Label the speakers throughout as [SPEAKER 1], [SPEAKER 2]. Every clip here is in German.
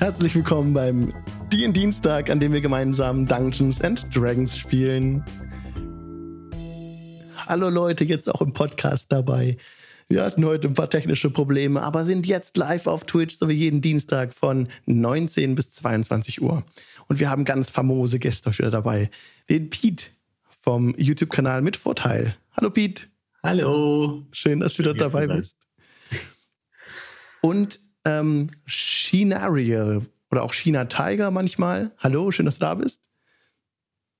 [SPEAKER 1] Herzlich willkommen beim DIN Dienstag, an dem wir gemeinsam Dungeons and Dragons spielen. Hallo Leute, jetzt auch im Podcast dabei. Wir hatten heute ein paar technische Probleme, aber sind jetzt live auf Twitch, so wie jeden Dienstag von 19 bis 22 Uhr. Und wir haben ganz famose Gäste heute wieder dabei. Den Pete vom YouTube-Kanal mit Vorteil. Hallo Pete.
[SPEAKER 2] Hallo.
[SPEAKER 1] Schön, dass du wieder dabei bist. Und ähm, Shinariel oder auch China Tiger manchmal. Hallo, schön, dass du da bist.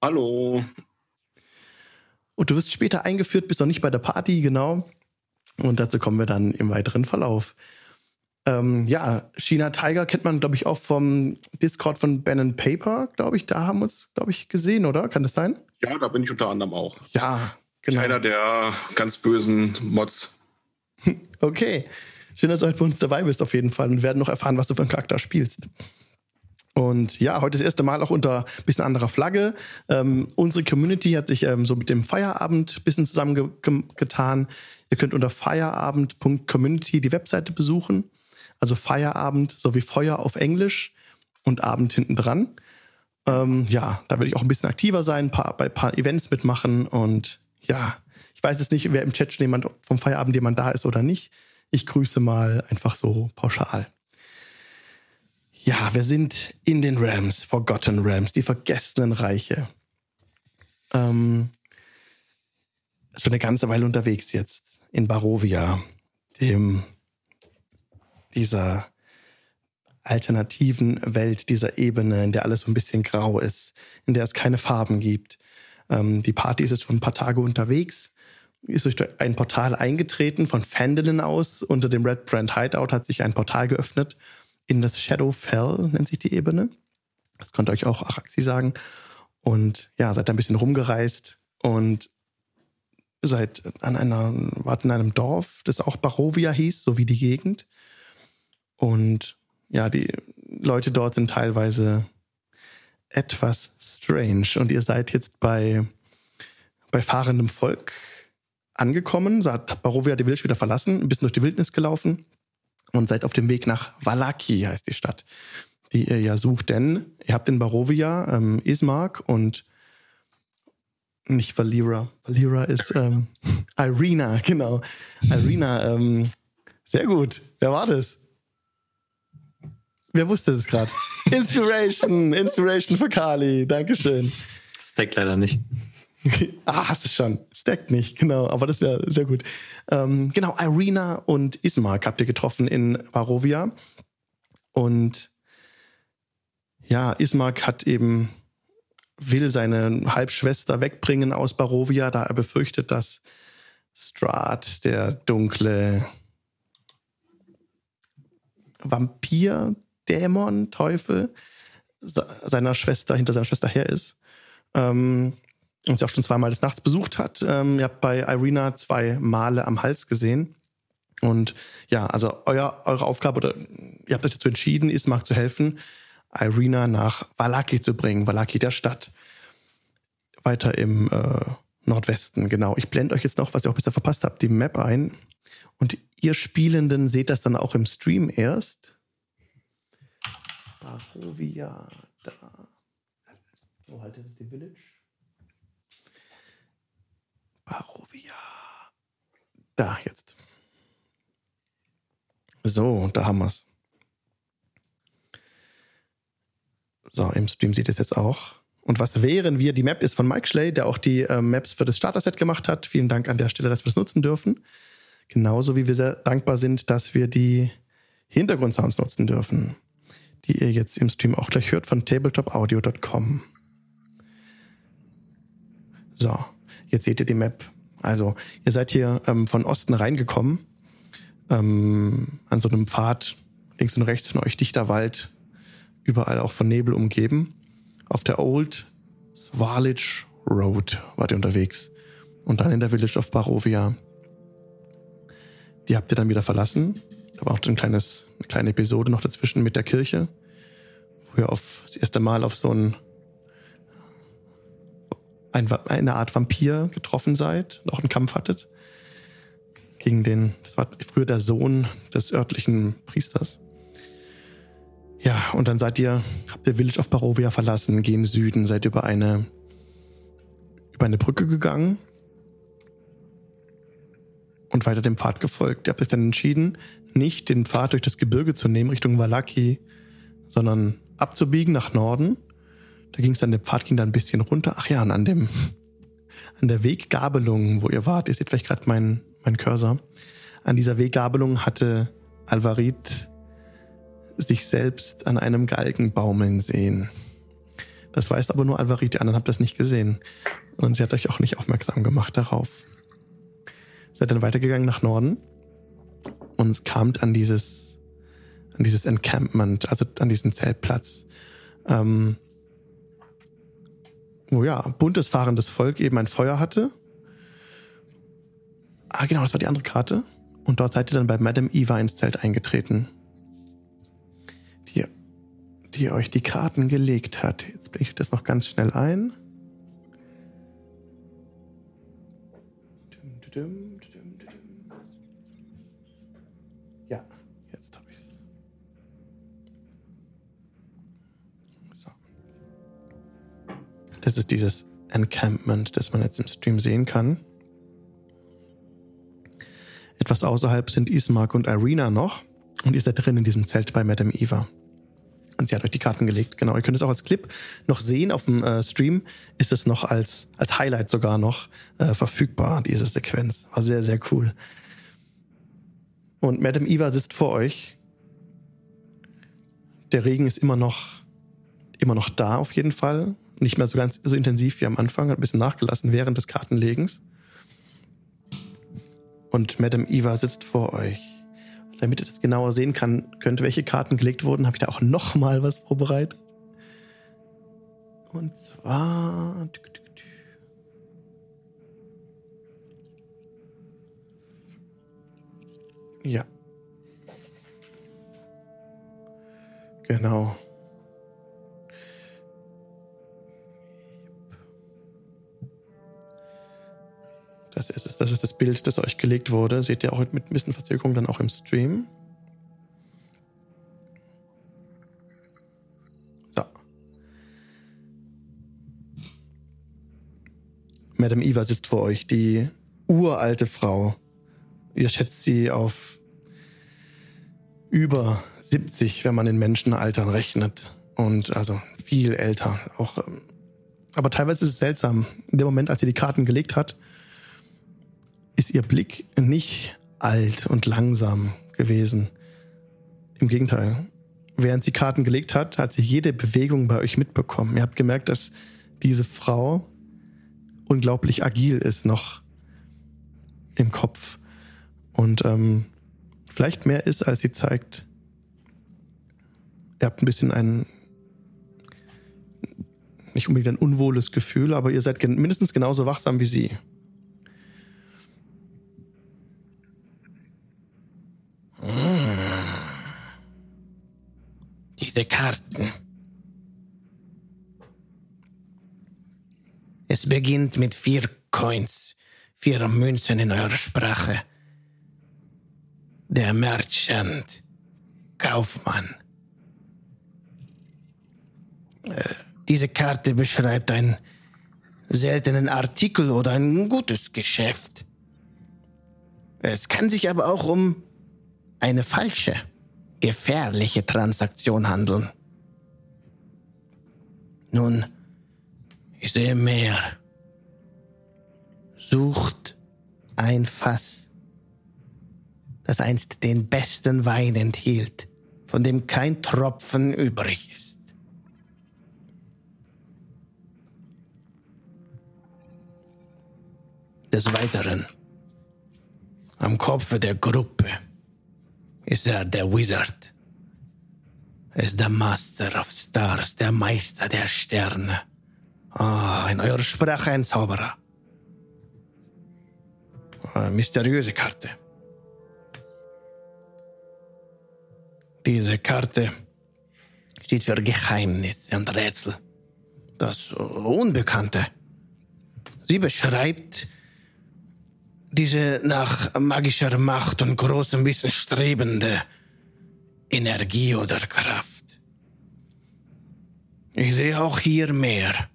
[SPEAKER 3] Hallo.
[SPEAKER 1] Und du wirst später eingeführt, bist noch nicht bei der Party, genau. Und dazu kommen wir dann im weiteren Verlauf. Ähm, ja, China Tiger kennt man, glaube ich, auch vom Discord von Ben Paper, glaube ich. Da haben wir uns, glaube ich, gesehen, oder? Kann das sein?
[SPEAKER 3] Ja, da bin ich unter anderem auch.
[SPEAKER 1] Ja, genau.
[SPEAKER 3] Einer der ganz bösen Mods.
[SPEAKER 1] okay. Schön, dass du heute bei uns dabei bist, auf jeden Fall. Und wir werden noch erfahren, was du für einen Charakter spielst. Und ja, heute das erste Mal auch unter ein bisschen anderer Flagge. Ähm, unsere Community hat sich ähm, so mit dem Feierabend ein bisschen zusammengetan. Ihr könnt unter feierabend.community die Webseite besuchen. Also Feierabend sowie Feuer auf Englisch und Abend hinten dran. Ähm, ja, da werde ich auch ein bisschen aktiver sein, paar, bei ein paar Events mitmachen. Und ja, ich weiß jetzt nicht, wer im Chat schon jemand vom Feierabend jemand da ist oder nicht. Ich grüße mal einfach so pauschal. Ja, wir sind in den Rams, Forgotten Rams, die vergessenen Reiche. Ähm, schon eine ganze Weile unterwegs jetzt in Barovia, dem dieser alternativen Welt, dieser Ebene, in der alles so ein bisschen grau ist, in der es keine Farben gibt. Ähm, die Party ist jetzt schon ein paar Tage unterwegs ist durch ein Portal eingetreten von Fandolin aus. Unter dem Red Brand Hideout hat sich ein Portal geöffnet in das Shadowfell, nennt sich die Ebene. Das konnte euch auch Araxi sagen. Und ja, seid ein bisschen rumgereist und seid an einer, wart in einem Dorf, das auch Barovia hieß, so wie die Gegend. Und ja, die Leute dort sind teilweise etwas strange. Und ihr seid jetzt bei, bei fahrendem Volk angekommen, hat Barovia die Wildnis wieder verlassen, ein bisschen durch die Wildnis gelaufen und seid auf dem Weg nach Valaki, heißt die Stadt, die ihr ja sucht. Denn ihr habt in Barovia ähm, Ismark und nicht Valira. Valira ist ähm, Irina, genau. Irina, ähm, sehr gut. Wer war das? Wer wusste das gerade? Inspiration, Inspiration für Kali. Dankeschön.
[SPEAKER 2] Das deckt leider nicht.
[SPEAKER 1] ah, hast du schon. Stackt nicht, genau. Aber das wäre sehr gut. Ähm, genau, Irina und Ismark habt ihr getroffen in Barovia. Und ja, Ismark hat eben, will seine Halbschwester wegbringen aus Barovia, da er befürchtet, dass Strahd, der dunkle Vampir, Dämon, Teufel, seiner Schwester, hinter seiner Schwester her ist. Ähm, und sie auch schon zweimal des Nachts besucht hat. Ähm, ihr habt bei Irina zwei Male am Hals gesehen. Und ja, also euer, eure Aufgabe, oder ihr habt euch dazu entschieden, Ismark zu helfen, Irina nach Valaki zu bringen, Valaki der Stadt. Weiter im äh, Nordwesten, genau. Ich blende euch jetzt noch, was ihr auch bisher verpasst habt, die Map ein. Und ihr Spielenden seht das dann auch im Stream erst. Barovia, da. Wo haltet es die Village? Barovia. Da, jetzt. So, da haben wir es. So, im Stream sieht es jetzt auch. Und was wären wir? Die Map ist von Mike Schley, der auch die äh, Maps für das Starter-Set gemacht hat. Vielen Dank an der Stelle, dass wir das nutzen dürfen. Genauso wie wir sehr dankbar sind, dass wir die Hintergrundsounds nutzen dürfen, die ihr jetzt im Stream auch gleich hört von tabletopaudio.com. So, Jetzt seht ihr die Map. Also, ihr seid hier ähm, von Osten reingekommen, ähm, an so einem Pfad, links und rechts von euch dichter Wald, überall auch von Nebel umgeben. Auf der Old Swalich Road wart ihr unterwegs. Und dann in der Village of Barovia. Die habt ihr dann wieder verlassen. Da war auch ein kleines, eine kleine Episode noch dazwischen mit der Kirche, wo ihr auf, das erste Mal auf so ein ein, eine Art Vampir getroffen seid und auch einen Kampf hattet. Gegen den, das war früher der Sohn des örtlichen Priesters. Ja, und dann seid ihr, habt ihr Village of Barovia verlassen, gehen Süden, seid über eine, über eine Brücke gegangen und weiter dem Pfad gefolgt. Ihr habt euch dann entschieden, nicht den Pfad durch das Gebirge zu nehmen Richtung Valaki, sondern abzubiegen nach Norden. Da ging es dann, der Pfad ging dann ein bisschen runter. Ach ja, an dem, an der Weggabelung, wo ihr wart, ihr seht vielleicht gerade mein, mein Cursor. An dieser Weggabelung hatte Alvarit sich selbst an einem Galgen baumeln sehen. Das weiß aber nur Alvarit, die anderen habt das nicht gesehen. Und sie hat euch auch nicht aufmerksam gemacht darauf. Seid dann weitergegangen nach Norden und kamt an dieses, an dieses Encampment, also an diesen Zeltplatz. Ähm, wo ja, buntes fahrendes Volk eben ein Feuer hatte. Ah, genau, das war die andere Karte. Und dort seid ihr dann bei Madame Eva ins Zelt eingetreten. Die, die euch die Karten gelegt hat. Jetzt blende ich das noch ganz schnell ein. Ja, Das ist dieses Encampment, das man jetzt im Stream sehen kann. Etwas außerhalb sind Ismark und Irina noch. Und ihr seid drin in diesem Zelt bei Madame Eva. Und sie hat euch die Karten gelegt. Genau, ihr könnt es auch als Clip noch sehen. Auf dem äh, Stream ist es noch als, als Highlight sogar noch äh, verfügbar, diese Sequenz. War sehr, sehr cool. Und Madame Eva sitzt vor euch. Der Regen ist immer noch, immer noch da, auf jeden Fall. Nicht mehr so ganz so intensiv wie am Anfang, hat ein bisschen nachgelassen während des Kartenlegens. Und Madame Eva sitzt vor euch. Damit ihr das genauer sehen kann, könnt, welche Karten gelegt wurden, habe ich da auch noch mal was vorbereitet. Und zwar. Ja. Genau. Das ist es. Das ist das Bild, das euch gelegt wurde. Seht ihr auch mit ein bisschen Verzögerung dann auch im Stream. So. Madame Eva sitzt vor euch, die uralte Frau. Ihr schätzt sie auf über 70, wenn man in Menschenaltern rechnet. Und also viel älter. Auch, ähm, aber teilweise ist es seltsam. In dem Moment, als sie die Karten gelegt hat, ist ihr Blick nicht alt und langsam gewesen. Im Gegenteil. Während sie Karten gelegt hat, hat sie jede Bewegung bei euch mitbekommen. Ihr habt gemerkt, dass diese Frau unglaublich agil ist noch im Kopf und ähm, vielleicht mehr ist, als sie zeigt. Ihr habt ein bisschen ein, nicht unbedingt ein unwohles Gefühl, aber ihr seid mindestens genauso wachsam wie sie.
[SPEAKER 4] Diese Karten. Es beginnt mit vier Coins, vier Münzen in eurer Sprache. Der Merchant, Kaufmann. Äh, diese Karte beschreibt einen seltenen Artikel oder ein gutes Geschäft. Es kann sich aber auch um eine falsche, gefährliche Transaktion handeln. Nun, ich sehe mehr. Sucht ein Fass, das einst den besten Wein enthielt, von dem kein Tropfen übrig ist. Des Weiteren, am Kopfe der Gruppe ist er der Wizard. Ist der Master of Stars, der Meister der Sterne. Ah, in eurer Sprache ein Zauberer. Eine mysteriöse Karte. Diese Karte steht für Geheimnisse und Rätsel. Das Unbekannte. Sie beschreibt diese nach magischer Macht und großem Wissen strebende Energie oder Kraft.
[SPEAKER 1] Ich sehe auch hier mehr.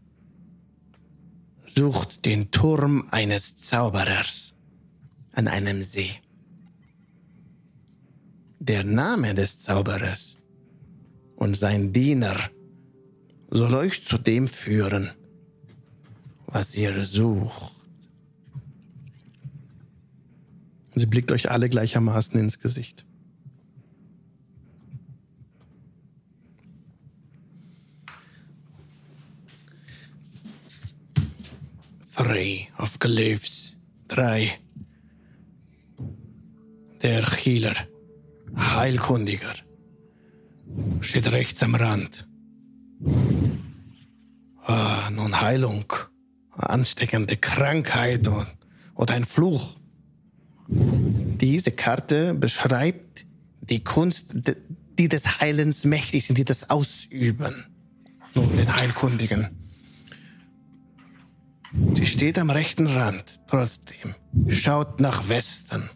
[SPEAKER 1] Sucht den Turm eines Zauberers an einem See. Der Name des Zauberers und sein Diener soll euch zu dem führen, was ihr sucht.
[SPEAKER 5] Sie blickt euch alle gleichermaßen ins Gesicht.
[SPEAKER 1] Three of Glyphs. Drei. Der Healer. Heilkundiger. Steht rechts am Rand. Ah, nun Heilung. Ansteckende Krankheit und, oder ein Fluch. Diese Karte beschreibt die Kunst, die des Heilens mächtig sind, die das ausüben. Nun, den Heilkundigen. Sie steht am rechten Rand, trotzdem. Schaut nach Westen.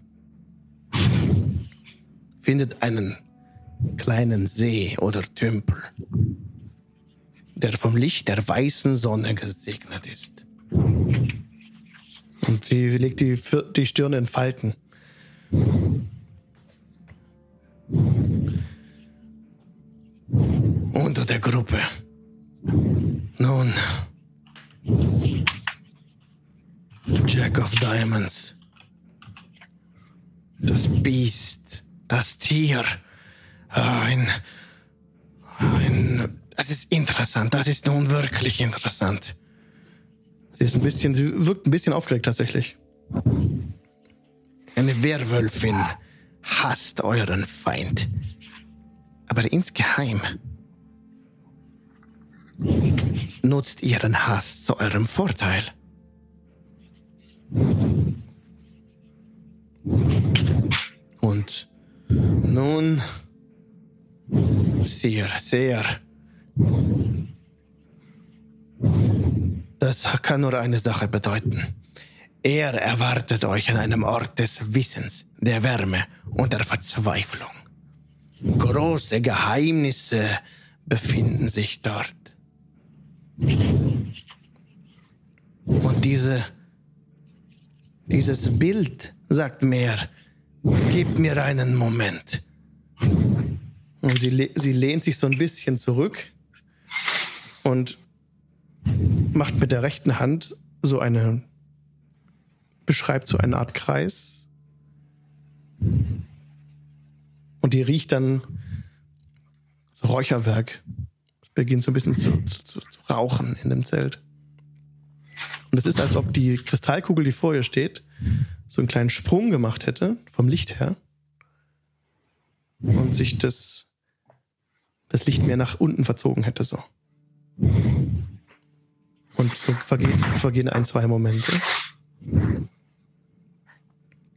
[SPEAKER 1] Findet einen kleinen See oder Tümpel, der vom Licht der weißen Sonne gesegnet ist.
[SPEAKER 5] Und sie legt die, die Stirn in Falten.
[SPEAKER 1] Unter der Gruppe. Nun. Jack of Diamonds. Das Biest. Das Tier. Ein. Ein. Das ist interessant. Das ist nun wirklich interessant.
[SPEAKER 5] Sie ist ein bisschen, sie wirkt ein bisschen aufgeregt tatsächlich.
[SPEAKER 1] Eine Werwölfin hasst euren Feind. Aber insgeheim nutzt ihren Hass zu eurem Vorteil. Und nun, sehr, sehr. Das kann nur eine Sache bedeuten. Er erwartet euch an einem Ort des Wissens, der Wärme und der Verzweiflung. Große Geheimnisse befinden sich dort. Und diese, dieses Bild sagt mehr, gib mir einen Moment.
[SPEAKER 5] Und sie, sie lehnt sich so ein bisschen zurück und macht mit der rechten Hand so eine, beschreibt so eine Art Kreis. Und die riecht dann so Räucherwerk. Es beginnt so ein bisschen zu, zu, zu, zu rauchen in dem Zelt. Und es ist, als ob die Kristallkugel, die vor ihr steht, so einen kleinen Sprung gemacht hätte, vom Licht her. Und sich das, das Licht mehr nach unten verzogen hätte, so. Und so vergeht, vergehen ein, zwei Momente.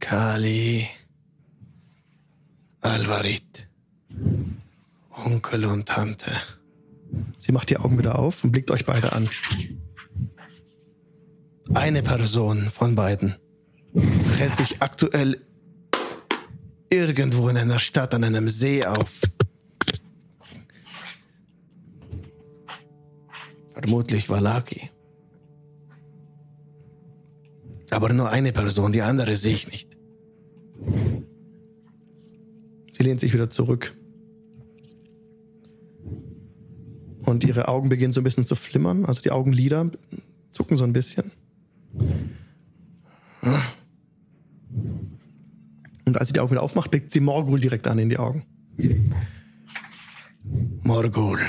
[SPEAKER 1] Kali, Alvarit, Onkel und Tante.
[SPEAKER 5] Sie macht die Augen wieder auf und blickt euch beide an.
[SPEAKER 1] Eine Person von beiden hält sich aktuell irgendwo in einer Stadt an einem See auf. Vermutlich Valaki. Aber nur eine Person, die andere sehe ich nicht.
[SPEAKER 5] Sie lehnt sich wieder zurück. Und ihre Augen beginnen so ein bisschen zu flimmern, also die Augenlider zucken so ein bisschen. Und als sie die Augen wieder aufmacht, blickt sie Morgul direkt an in die Augen.
[SPEAKER 1] Morgul.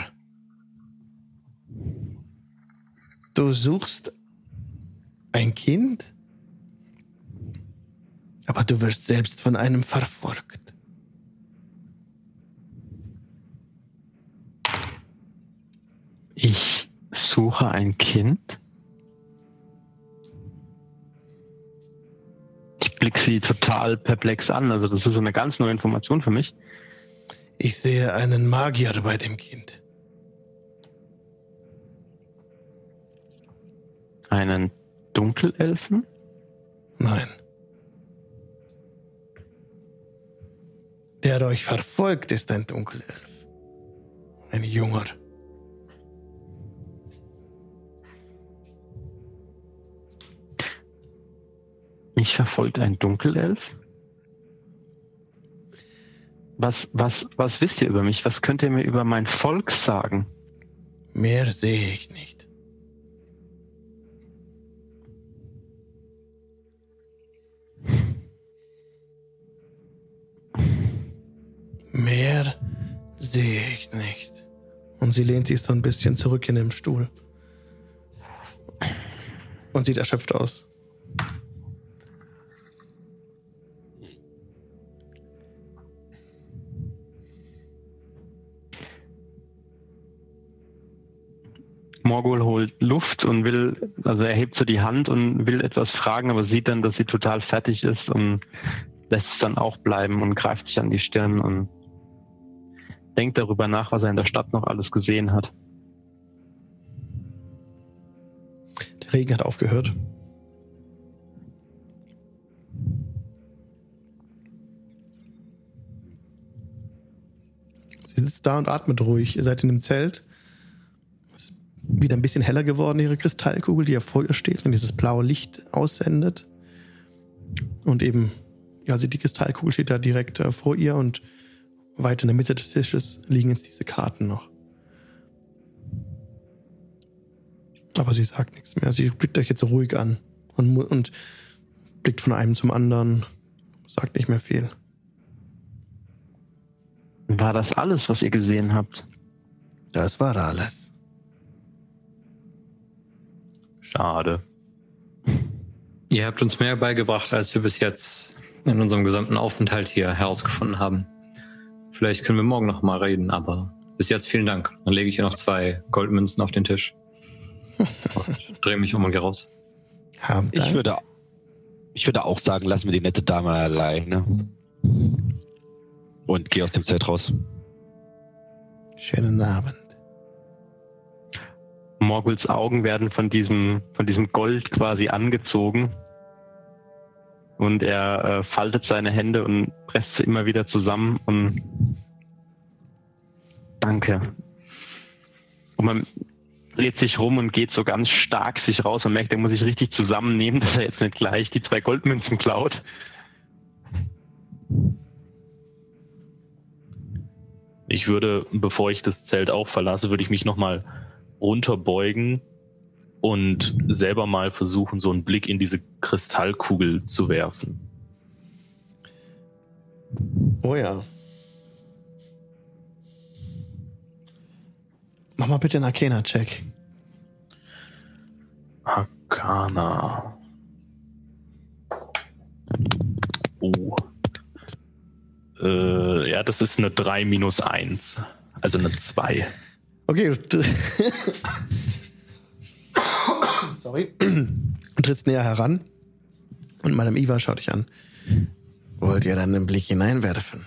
[SPEAKER 1] Du suchst ein Kind? Aber du wirst selbst von einem verfolgt.
[SPEAKER 2] Ich suche ein Kind. Ich blicke sie total perplex an. Also das ist eine ganz neue Information für mich.
[SPEAKER 1] Ich sehe einen Magier bei dem Kind.
[SPEAKER 2] Einen Dunkelelfen?
[SPEAKER 1] Nein. Der euch verfolgt, ist ein Dunkelelf. Ein junger.
[SPEAKER 2] Mich verfolgt ein Dunkelelf? Was, was, was wisst ihr über mich? Was könnt ihr mir über mein Volk sagen?
[SPEAKER 4] Mehr sehe ich nicht.
[SPEAKER 1] Sie lehnt sich so ein bisschen zurück in dem Stuhl. Und sieht erschöpft aus.
[SPEAKER 2] Morgul holt Luft und will, also er hebt so die Hand und will etwas fragen, aber sieht dann, dass sie total fertig ist und lässt es dann auch bleiben und greift sich an die Stirn und denkt darüber nach, was er in der Stadt noch alles gesehen hat.
[SPEAKER 1] Der Regen hat aufgehört. Sie sitzt da und atmet ruhig. Ihr seid in dem Zelt. Es ist wieder ein bisschen heller geworden, ihre Kristallkugel, die ja vor ihr steht und dieses blaue Licht aussendet. Und eben, ja, sie, die Kristallkugel steht da direkt äh, vor ihr und weit in der Mitte des Tisches liegen jetzt diese Karten noch. Aber sie sagt nichts mehr. Sie blickt euch jetzt so ruhig an und, und blickt von einem zum anderen, sagt nicht mehr viel.
[SPEAKER 2] War das alles, was ihr gesehen habt?
[SPEAKER 4] Das war alles.
[SPEAKER 6] Schade. Ihr habt uns mehr beigebracht, als wir bis jetzt in unserem gesamten Aufenthalt hier herausgefunden haben. Vielleicht können wir morgen noch mal reden, aber bis jetzt vielen Dank. Dann lege ich hier noch zwei Goldmünzen auf den Tisch. Und drehe mich um und gehe raus.
[SPEAKER 7] Ich würde, ich würde auch sagen, lassen wir die nette Dame alleine. Und geh aus dem Zelt raus.
[SPEAKER 1] Schönen Abend.
[SPEAKER 2] Morguls Augen werden von diesem, von diesem Gold quasi angezogen. Und er äh, faltet seine Hände und presst sie immer wieder zusammen und danke. Und man dreht sich rum und geht so ganz stark sich raus und merkt, er muss sich richtig zusammennehmen, dass er jetzt nicht gleich die zwei Goldmünzen klaut.
[SPEAKER 8] Ich würde, bevor ich das Zelt auch verlasse, würde ich mich nochmal runterbeugen und selber mal versuchen, so einen Blick in diese Kristallkugel zu werfen.
[SPEAKER 1] Oh ja. Mach mal bitte einen Arcana-Check.
[SPEAKER 8] Arcana. Oh. Äh, ja, das ist eine 3 minus 1. Also eine 2.
[SPEAKER 1] Okay. Sorry. Du trittst näher heran und Madame Iva schaut dich an.
[SPEAKER 4] Wollt ihr dann einen Blick hineinwerfen?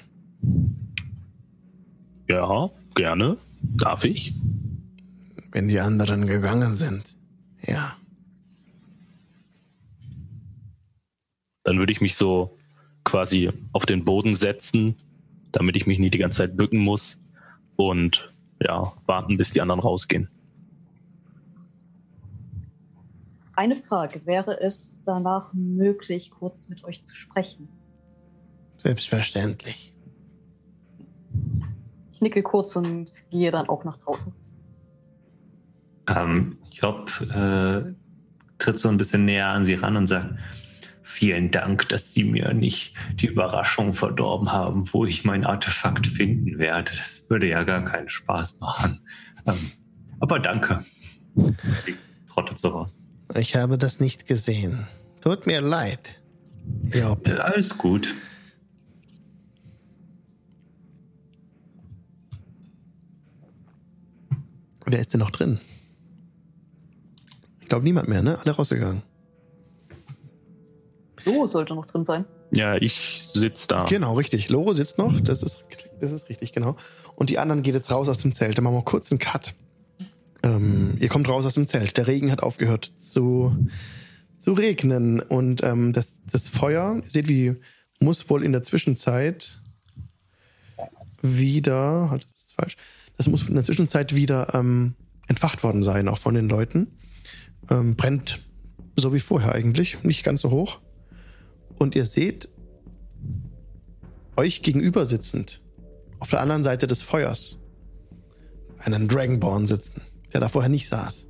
[SPEAKER 8] Ja, gerne. Darf ich?
[SPEAKER 4] Wenn die anderen gegangen sind. Ja.
[SPEAKER 8] Dann würde ich mich so quasi auf den Boden setzen, damit ich mich nicht die ganze Zeit bücken muss. Und ja, warten, bis die anderen rausgehen.
[SPEAKER 9] Eine Frage, wäre es danach möglich, kurz mit euch zu sprechen?
[SPEAKER 4] Selbstverständlich.
[SPEAKER 9] Ich nicke kurz und gehe dann auch nach draußen.
[SPEAKER 10] Ähm, Job äh, tritt so ein bisschen näher an sie ran und sagt, vielen Dank, dass Sie mir nicht die Überraschung verdorben haben, wo ich mein Artefakt finden werde. Das würde ja gar keinen Spaß machen. Ähm, aber danke. Sie trottet so raus.
[SPEAKER 4] Ich habe das nicht gesehen. Tut mir leid. Job.
[SPEAKER 10] Alles gut.
[SPEAKER 1] Wer ist denn noch drin? Ich glaube niemand mehr, ne? Alle rausgegangen.
[SPEAKER 9] So sollte noch drin sein.
[SPEAKER 8] Ja, ich sitz da.
[SPEAKER 1] Genau, richtig. Loro sitzt noch. Das ist, das ist richtig, genau. Und die anderen geht jetzt raus aus dem Zelt. Dann machen wir kurz einen Cut. Ähm, ihr kommt raus aus dem Zelt. Der Regen hat aufgehört zu, zu regnen. Und ähm, das, das Feuer, ihr seht, wie muss wohl in der Zwischenzeit wieder, halt, das ist falsch, das muss in der Zwischenzeit wieder ähm, entfacht worden sein, auch von den Leuten. Ähm, brennt so wie vorher eigentlich, nicht ganz so hoch. Und ihr seht euch gegenüber sitzend, auf der anderen Seite des Feuers, einen Dragonborn sitzen, der da vorher nicht saß.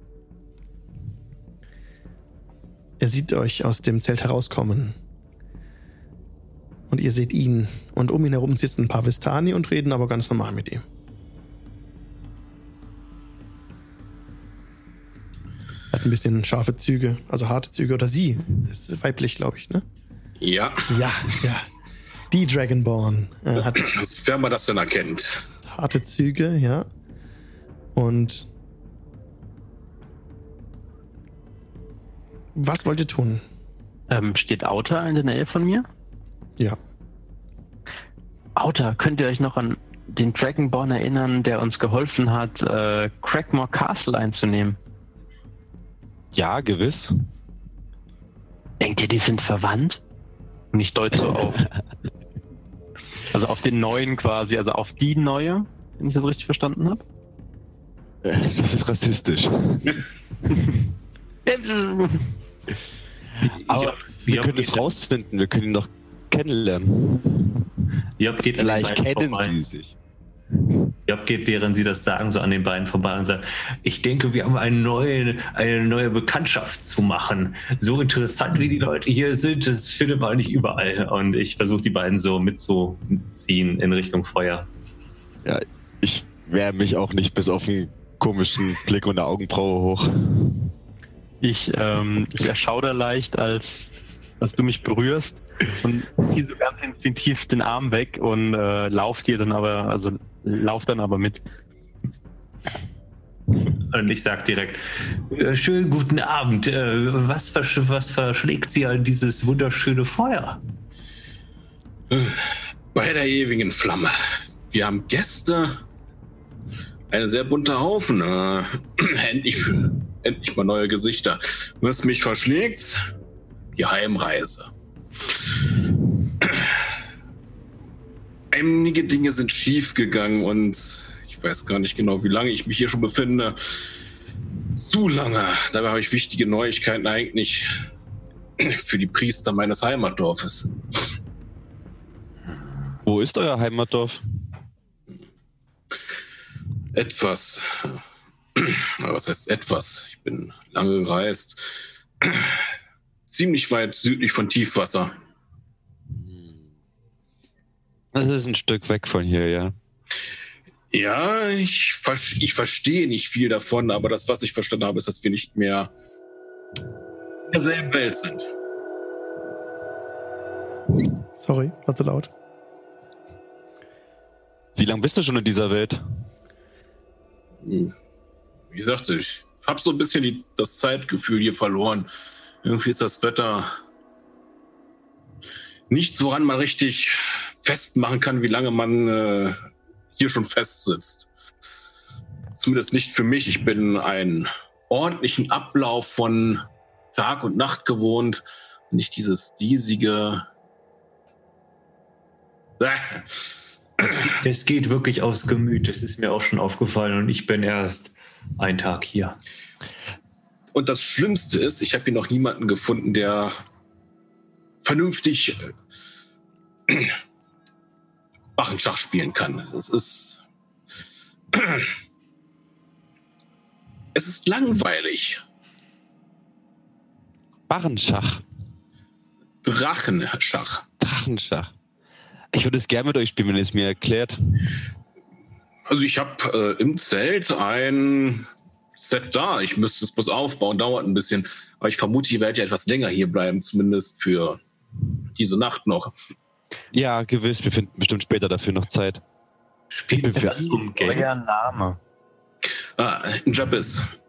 [SPEAKER 1] Er sieht euch aus dem Zelt herauskommen. Und ihr seht ihn. Und um ihn herum sitzen ein paar Vistani und reden aber ganz normal mit ihm. Ein bisschen scharfe Züge, also harte Züge. Oder sie. Ist weiblich, glaube ich, ne?
[SPEAKER 3] Ja,
[SPEAKER 1] Ja, ja. Die Dragonborn äh, hat
[SPEAKER 3] wer man das denn erkennt.
[SPEAKER 1] harte Züge, ja. Und was wollt ihr tun?
[SPEAKER 2] Ähm, steht Auta in der Nähe von mir?
[SPEAKER 1] Ja.
[SPEAKER 2] Auta, könnt ihr euch noch an den Dragonborn erinnern, der uns geholfen hat, äh, Crackmore Castle einzunehmen?
[SPEAKER 7] Ja, gewiss.
[SPEAKER 2] Denkt ihr, die sind verwandt? Und ich deute so auf. Also auf den neuen quasi, also auf die neue, wenn ich das richtig verstanden habe.
[SPEAKER 7] Das ist rassistisch. Aber wir
[SPEAKER 10] ja,
[SPEAKER 7] können es rausfinden. Wir können ihn noch kennenlernen.
[SPEAKER 10] Den
[SPEAKER 7] Vielleicht kennen
[SPEAKER 10] vorbei.
[SPEAKER 7] sie sich.
[SPEAKER 10] Job geht, während sie das sagen, so an den beiden vorbei und sagt, ich denke, wir haben eine neue, eine neue Bekanntschaft zu machen. So interessant, wie die Leute hier sind, das findet man nicht überall. Und ich versuche die beiden so mitzuziehen in Richtung Feuer.
[SPEAKER 7] Ich wehre mich auch nicht bis auf einen komischen Blick und eine Augenbraue hoch.
[SPEAKER 2] Ich, ähm, ich erschauder leicht, als, als du mich berührst und zieh so ganz instinktiv den Arm weg und äh, lauf dir dann aber, also lauf dann aber mit.
[SPEAKER 10] Und ich sag direkt, äh, schönen guten Abend. Äh, was, versch was verschlägt Sie an dieses wunderschöne Feuer?
[SPEAKER 3] Bei der ewigen Flamme. Wir haben Gäste. Ein sehr bunter Haufen. Äh, endlich, endlich mal neue Gesichter. Was mich verschlägt? Die Heimreise. Einige Dinge sind schief gegangen und ich weiß gar nicht genau, wie lange ich mich hier schon befinde. Zu lange. Dabei habe ich wichtige Neuigkeiten eigentlich für die Priester meines Heimatdorfes.
[SPEAKER 7] Wo ist euer Heimatdorf?
[SPEAKER 3] Etwas. Was heißt etwas? Ich bin lange gereist. Ziemlich weit südlich von Tiefwasser.
[SPEAKER 7] Das ist ein Stück weg von hier, ja.
[SPEAKER 3] Ja, ich, ich verstehe nicht viel davon, aber das, was ich verstanden habe, ist, dass wir nicht mehr in derselben Welt sind.
[SPEAKER 1] Sorry, war zu laut.
[SPEAKER 7] Wie lange bist du schon in dieser Welt?
[SPEAKER 3] Hm. Wie gesagt, ich habe so ein bisschen die, das Zeitgefühl hier verloren. Irgendwie ist das Wetter nichts, woran man richtig festmachen kann, wie lange man äh, hier schon festsitzt. Zumindest nicht für mich. Ich bin einen ordentlichen Ablauf von Tag und Nacht gewohnt. Nicht dieses diesige.
[SPEAKER 10] Es geht wirklich aufs Gemüt. Das ist mir auch schon aufgefallen und ich bin erst einen Tag hier.
[SPEAKER 3] Und das Schlimmste ist, ich habe hier noch niemanden gefunden, der vernünftig äh, Wachenschach spielen kann. Es ist. Es ist langweilig.
[SPEAKER 7] Barrenschach.
[SPEAKER 3] Drachenschach.
[SPEAKER 7] Drachenschach. Ich würde es gerne mit euch spielen, wenn ihr es mir erklärt.
[SPEAKER 3] Also ich habe äh, im Zelt ein Set da. Ich müsste es bloß aufbauen, dauert ein bisschen. Aber ich vermute, ich werde ja etwas länger hier bleiben, zumindest für diese Nacht noch.
[SPEAKER 7] Ja, gewiss. Wir finden bestimmt später dafür noch Zeit.
[SPEAKER 10] Spielen wir
[SPEAKER 7] Für-
[SPEAKER 10] das um Geld?
[SPEAKER 2] Euer Name.
[SPEAKER 3] Ah, Jabis.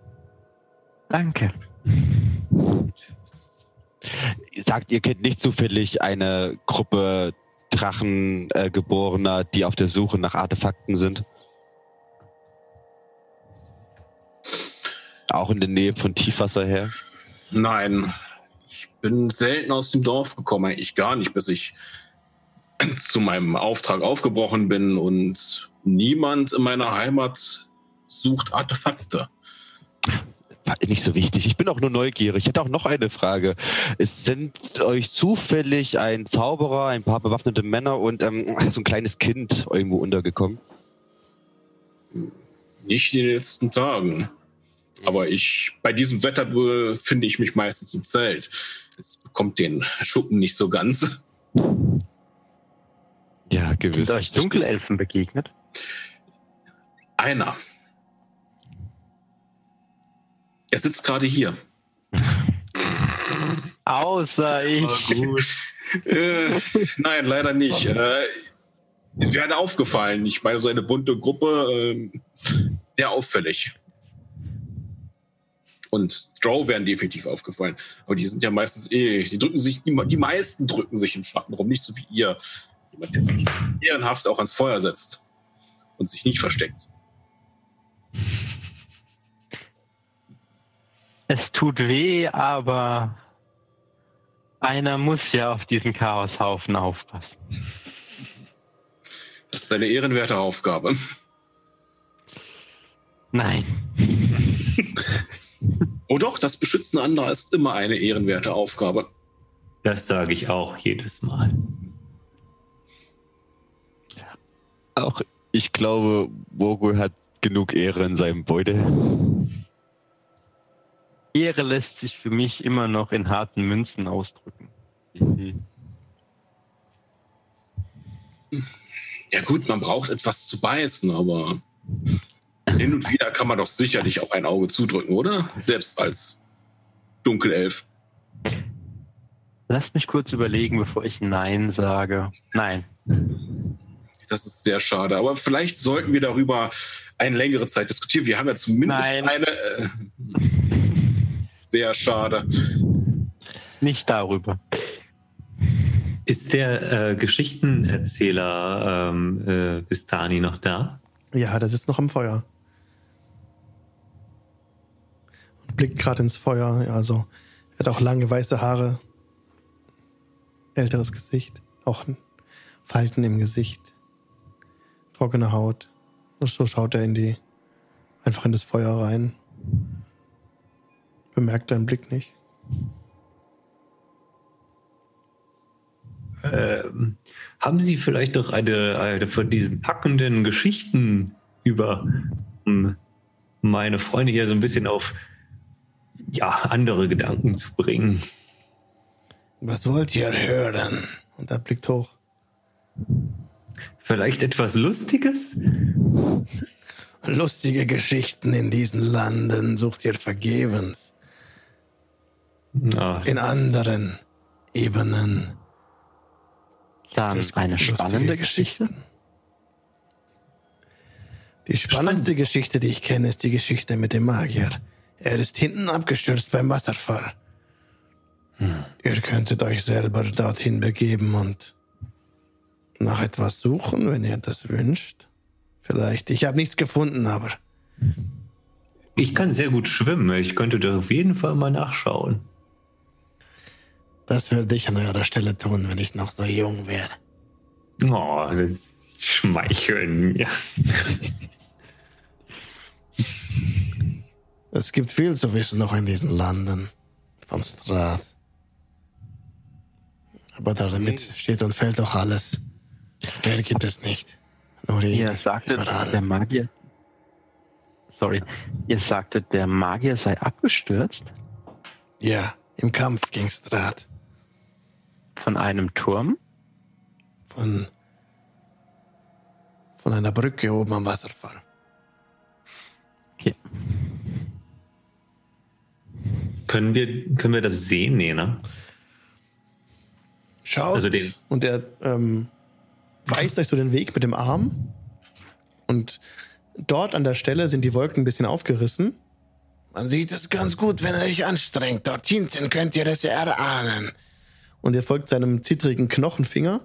[SPEAKER 2] Danke.
[SPEAKER 7] Sagt, ihr kennt nicht zufällig eine Gruppe Drachengeborener, äh, die auf der Suche nach Artefakten sind? Auch in der Nähe von Tiefwasser her?
[SPEAKER 3] Nein, ich bin selten aus dem Dorf gekommen, eigentlich gar nicht, bis ich zu meinem Auftrag aufgebrochen bin und niemand in meiner Heimat sucht Artefakte.
[SPEAKER 7] nicht so wichtig. Ich bin auch nur neugierig. Ich hätte auch noch eine Frage. Es sind euch zufällig ein Zauberer, ein paar bewaffnete Männer und ähm, so ein kleines Kind irgendwo untergekommen?
[SPEAKER 3] Nicht in den letzten Tagen. Aber ich, bei diesem Wetter befinde ich mich meistens im Zelt. Es bekommt den Schuppen nicht so ganz.
[SPEAKER 7] Ja, gewiss.
[SPEAKER 2] Sind euch Dunkelelfen begegnet?
[SPEAKER 3] Einer. Er sitzt gerade hier.
[SPEAKER 2] Außer ich.
[SPEAKER 3] Äh, nein, leider nicht. Äh, wäre aufgefallen. Ich meine, so eine bunte Gruppe, äh, sehr auffällig. Und Drow wären definitiv aufgefallen. Aber die sind ja meistens eh, die drücken sich, die, die meisten drücken sich im Schatten rum, nicht so wie ihr. Jemand, der sich ehrenhaft auch ans Feuer setzt und sich nicht versteckt.
[SPEAKER 2] Es tut weh, aber einer muss ja auf diesen Chaoshaufen aufpassen.
[SPEAKER 3] Das ist eine ehrenwerte Aufgabe.
[SPEAKER 2] Nein.
[SPEAKER 3] Oh doch, das Beschützen anderer ist immer eine ehrenwerte Aufgabe.
[SPEAKER 10] Das sage ich auch jedes Mal.
[SPEAKER 7] Auch ich glaube, Morgul hat genug Ehre in seinem Beutel.
[SPEAKER 2] Ehre lässt sich für mich immer noch in harten Münzen ausdrücken.
[SPEAKER 3] Ja gut, man braucht etwas zu beißen, aber hin und wieder kann man doch sicherlich auch ein Auge zudrücken, oder? Selbst als Dunkelelf.
[SPEAKER 2] Lasst mich kurz überlegen, bevor ich Nein sage. Nein.
[SPEAKER 3] Das ist sehr schade. Aber vielleicht sollten wir darüber eine längere Zeit diskutieren. Wir haben ja zumindest
[SPEAKER 2] Nein.
[SPEAKER 3] eine. Äh, sehr schade.
[SPEAKER 2] Nicht darüber.
[SPEAKER 10] Ist der äh, Geschichtenerzähler ähm, äh, Vistani noch da?
[SPEAKER 1] Ja, der sitzt noch am Feuer. Und blickt gerade ins Feuer. Also, er hat auch lange weiße Haare. Älteres Gesicht. Auch Falten im Gesicht. Trockene Haut. Und so schaut er in die, einfach in das Feuer rein. Bemerkt deinen Blick nicht.
[SPEAKER 10] Ähm, haben Sie vielleicht noch eine, eine von diesen packenden Geschichten über um meine Freunde hier so ein bisschen auf ja, andere Gedanken zu bringen?
[SPEAKER 4] Was wollt ihr hören?
[SPEAKER 1] Und er blickt hoch.
[SPEAKER 10] Vielleicht etwas Lustiges?
[SPEAKER 4] Lustige Geschichten in diesen Landen sucht ihr vergebens.
[SPEAKER 10] Na,
[SPEAKER 4] In anderen Ebenen.
[SPEAKER 2] Dann eine spannende Geschichte.
[SPEAKER 4] Die spannendste Geschichte, die ich kenne, ist die Geschichte mit dem Magier. Er ist hinten abgestürzt beim Wasserfall. Ihr könntet euch selber dorthin begeben und nach etwas suchen, wenn ihr das wünscht. Vielleicht. Ich habe nichts gefunden, aber
[SPEAKER 10] ich kann sehr gut schwimmen. Ich könnte da auf jeden Fall mal nachschauen.
[SPEAKER 4] das würde ich an eurer Stelle tun, wenn ich noch so jung wäre.
[SPEAKER 10] Oh, das schmeicheln mir.
[SPEAKER 4] Es gibt viel zu wissen noch in diesen Landen von Strath. Aber damit steht und fällt auch alles. Mehr gibt es nicht. Nur die
[SPEAKER 2] Ihr sagtet,
[SPEAKER 4] überall.
[SPEAKER 2] der Magier. Sorry. Ihr sagtet, der Magier sei abgestürzt
[SPEAKER 4] Ja, im Kampf gegen Strath.
[SPEAKER 2] von einem Turm.
[SPEAKER 4] Von, von einer Brücke oben am Wasserfall.
[SPEAKER 10] Können wir, können wir das sehen? Nee, ne?
[SPEAKER 1] Schaut.
[SPEAKER 10] Also den-
[SPEAKER 1] und er ähm, weist euch so den Weg mit dem Arm. Und dort an der Stelle sind die Wolken ein bisschen aufgerissen.
[SPEAKER 4] Man sieht es ganz gut, wenn ihr euch anstrengt. Dort hinten könnt ihr es erahnen.
[SPEAKER 1] Und ihr folgt seinem zittrigen Knochenfinger.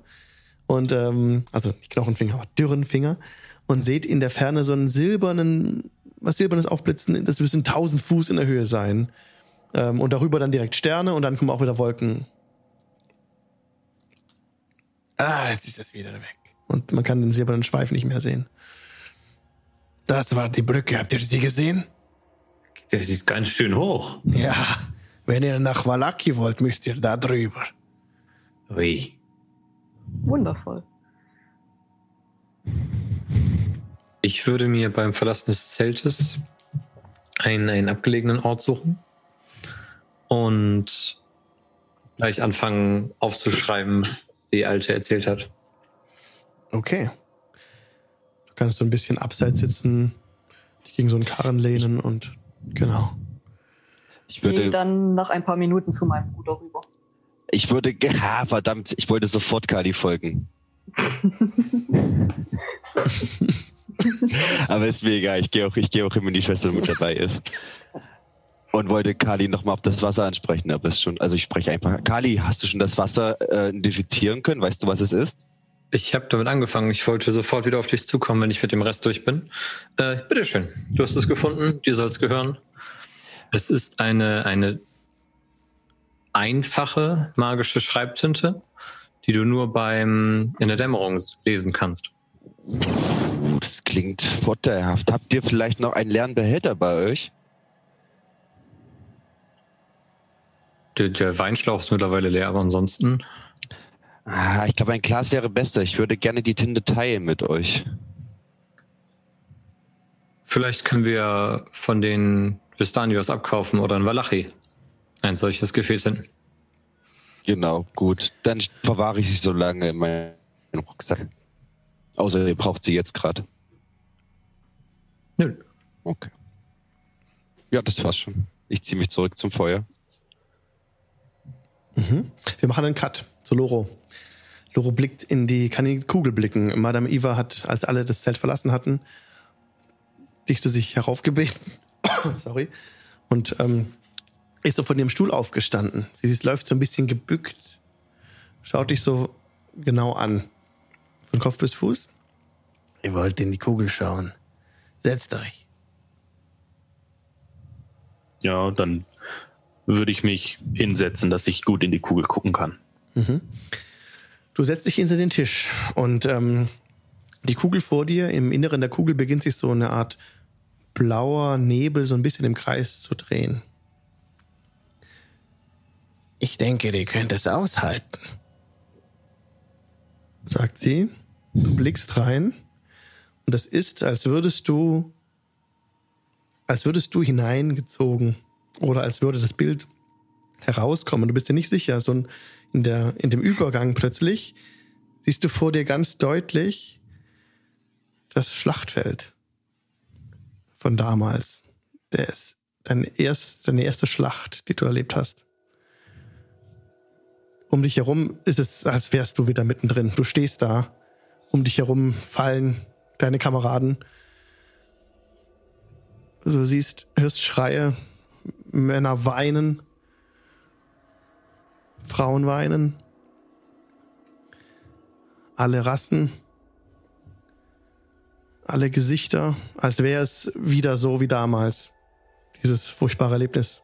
[SPEAKER 1] Und, ähm, also nicht Knochenfinger, aber dürren Finger. Und seht in der Ferne so einen silbernen, was silbernes aufblitzen. Das müssen 1000 Fuß in der Höhe sein. Ähm, und darüber dann direkt Sterne und dann kommen auch wieder Wolken.
[SPEAKER 4] Ah, jetzt ist es wieder weg.
[SPEAKER 1] Und man kann den silbernen Schweif nicht mehr sehen.
[SPEAKER 4] Das war die Brücke. Habt ihr sie gesehen?
[SPEAKER 10] Der ist ganz schön hoch.
[SPEAKER 4] Ja, wenn ihr nach Wallaki wollt, müsst ihr da drüber.
[SPEAKER 10] Ui.
[SPEAKER 9] Wundervoll.
[SPEAKER 6] Ich würde mir beim Verlassen des Zeltes einen, einen abgelegenen Ort suchen und gleich anfangen aufzuschreiben, was die Alte erzählt hat.
[SPEAKER 1] Okay. Du kannst so ein bisschen abseits sitzen, dich gegen so einen Karren lehnen und genau.
[SPEAKER 7] Ich
[SPEAKER 9] Gehe
[SPEAKER 7] würde,
[SPEAKER 9] dann nach ein paar Minuten zu meinem Bruder rüber.
[SPEAKER 7] ich würde, ha, verdammt, ich wollte sofort Kali folgen. Aber ist mir egal, ich gehe auch, ich gehe auch hin, wenn die Schwester mit dabei ist. Und wollte Kali nochmal auf das Wasser ansprechen, aber es schon, also ich spreche einfach. Kali, hast du schon das Wasser äh, identifizieren können? Weißt du, was es ist?
[SPEAKER 6] Ich habe damit angefangen. Ich wollte sofort wieder auf dich zukommen, wenn ich mit dem Rest durch bin. Äh, bitteschön. Du hast es gefunden. Dir soll es gehören. Es ist eine, eine einfache magische Schreibtinte, die du nur beim in der Dämmerung lesen kannst.
[SPEAKER 7] Uh, das klingt vorteilhaft. Habt ihr vielleicht noch einen leeren Behälter bei euch?
[SPEAKER 6] Der, der Weinschlauch ist mittlerweile leer, aber ansonsten.
[SPEAKER 7] Ah, ich glaube, ein Glas wäre besser. Ich würde gerne die Tinte teilen mit euch.
[SPEAKER 6] Vielleicht können wir von den Vistanios abkaufen oder in Walachi ein solches Gefäß hin.
[SPEAKER 7] Genau, gut. Dann verwahre ich sie so lange in meinen Rucksack. Außer ihr braucht sie jetzt gerade.
[SPEAKER 6] Nö.
[SPEAKER 7] Okay. Ja, das war's schon. Ich ziehe mich zurück zum Feuer.
[SPEAKER 1] Mhm. Wir machen einen Cut zu Loro. Loro blickt in die, kann in die Kugel blicken. Madame Eva hat, als alle das Zelt verlassen hatten, dichte sich heraufgebeten. Sorry. Und ähm, ist so von ihrem Stuhl aufgestanden. Sie läuft so ein bisschen gebückt, schaut dich so genau an. Von Kopf bis Fuß. Ihr wollt in die Kugel schauen. Setzt euch.
[SPEAKER 8] Ja, dann würde ich mich hinsetzen, dass ich gut in die Kugel gucken kann.
[SPEAKER 1] Du setzt dich hinter den Tisch und ähm, die Kugel vor dir, im Inneren der Kugel beginnt sich so eine Art blauer Nebel so ein bisschen im Kreis zu drehen.
[SPEAKER 4] Ich denke, ihr könnt es aushalten.
[SPEAKER 1] sagt sie. Du blickst rein und das ist, als würdest du, als würdest du hineingezogen oder als würde das Bild herauskommen. Du bist dir nicht sicher. So in, der, in dem Übergang plötzlich siehst du vor dir ganz deutlich das Schlachtfeld von damals. Der ist deine erste, deine erste Schlacht, die du erlebt hast. Um dich herum ist es, als wärst du wieder mittendrin. Du stehst da. Um dich herum fallen deine Kameraden. Du siehst, hörst Schreie, Männer weinen, Frauen weinen, alle Rassen, alle Gesichter, als wäre es wieder so wie damals. Dieses furchtbare Erlebnis.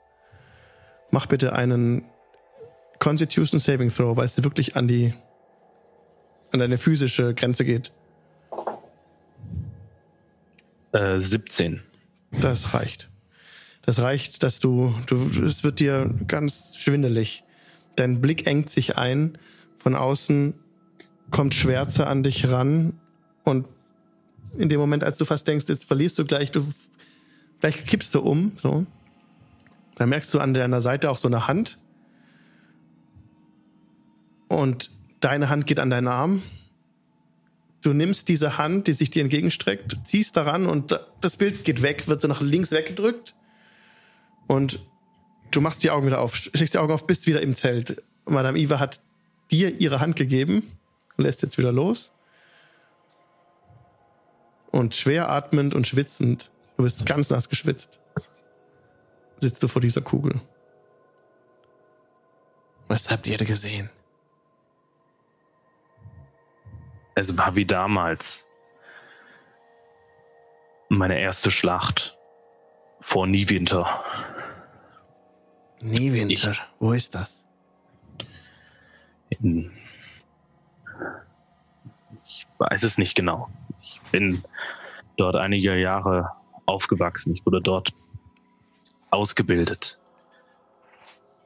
[SPEAKER 1] Mach bitte einen Constitution Saving Throw, weil es wirklich an die an deine physische Grenze geht.
[SPEAKER 8] Äh, 17.
[SPEAKER 1] Das reicht. Das reicht, dass du, du, es wird dir ganz schwindelig. Dein Blick engt sich ein. Von außen kommt Schwärze an dich ran. Und in dem Moment, als du fast denkst, jetzt verlierst du gleich, du, gleich kippst du um, so. Da merkst du an deiner Seite auch so eine Hand. Und deine Hand geht an deinen Arm. Du nimmst diese Hand, die sich dir entgegenstreckt, ziehst daran und das Bild geht weg, wird so nach links weggedrückt. Und du machst die Augen wieder auf, schlägst die Augen auf, bist wieder im Zelt. Madame Eva hat dir ihre Hand gegeben und lässt jetzt wieder los. Und schwer atmend und schwitzend, du bist ganz nass geschwitzt, sitzt du vor dieser Kugel. Was habt ihr da gesehen?
[SPEAKER 8] Es war wie damals. Meine erste Schlacht vor Niewinter.
[SPEAKER 1] Niewinter, wo ist das?
[SPEAKER 8] In ich weiß es nicht genau. Ich bin dort einige Jahre aufgewachsen. Ich wurde dort ausgebildet.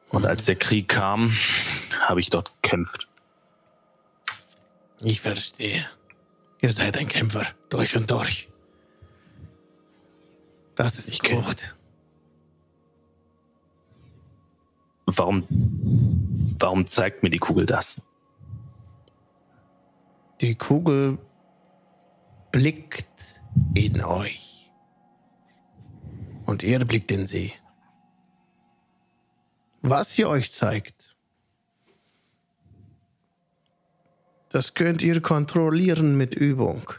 [SPEAKER 8] Und als der Krieg kam, habe ich dort gekämpft.
[SPEAKER 4] Ich verstehe. Ihr seid ein Kämpfer, durch und durch. Das ist
[SPEAKER 8] Ich
[SPEAKER 4] gut.
[SPEAKER 8] Warum, warum zeigt mir die Kugel das?
[SPEAKER 4] Die Kugel blickt in euch. Und ihr blickt in sie. Was sie euch zeigt, das könnt ihr kontrollieren mit Übung.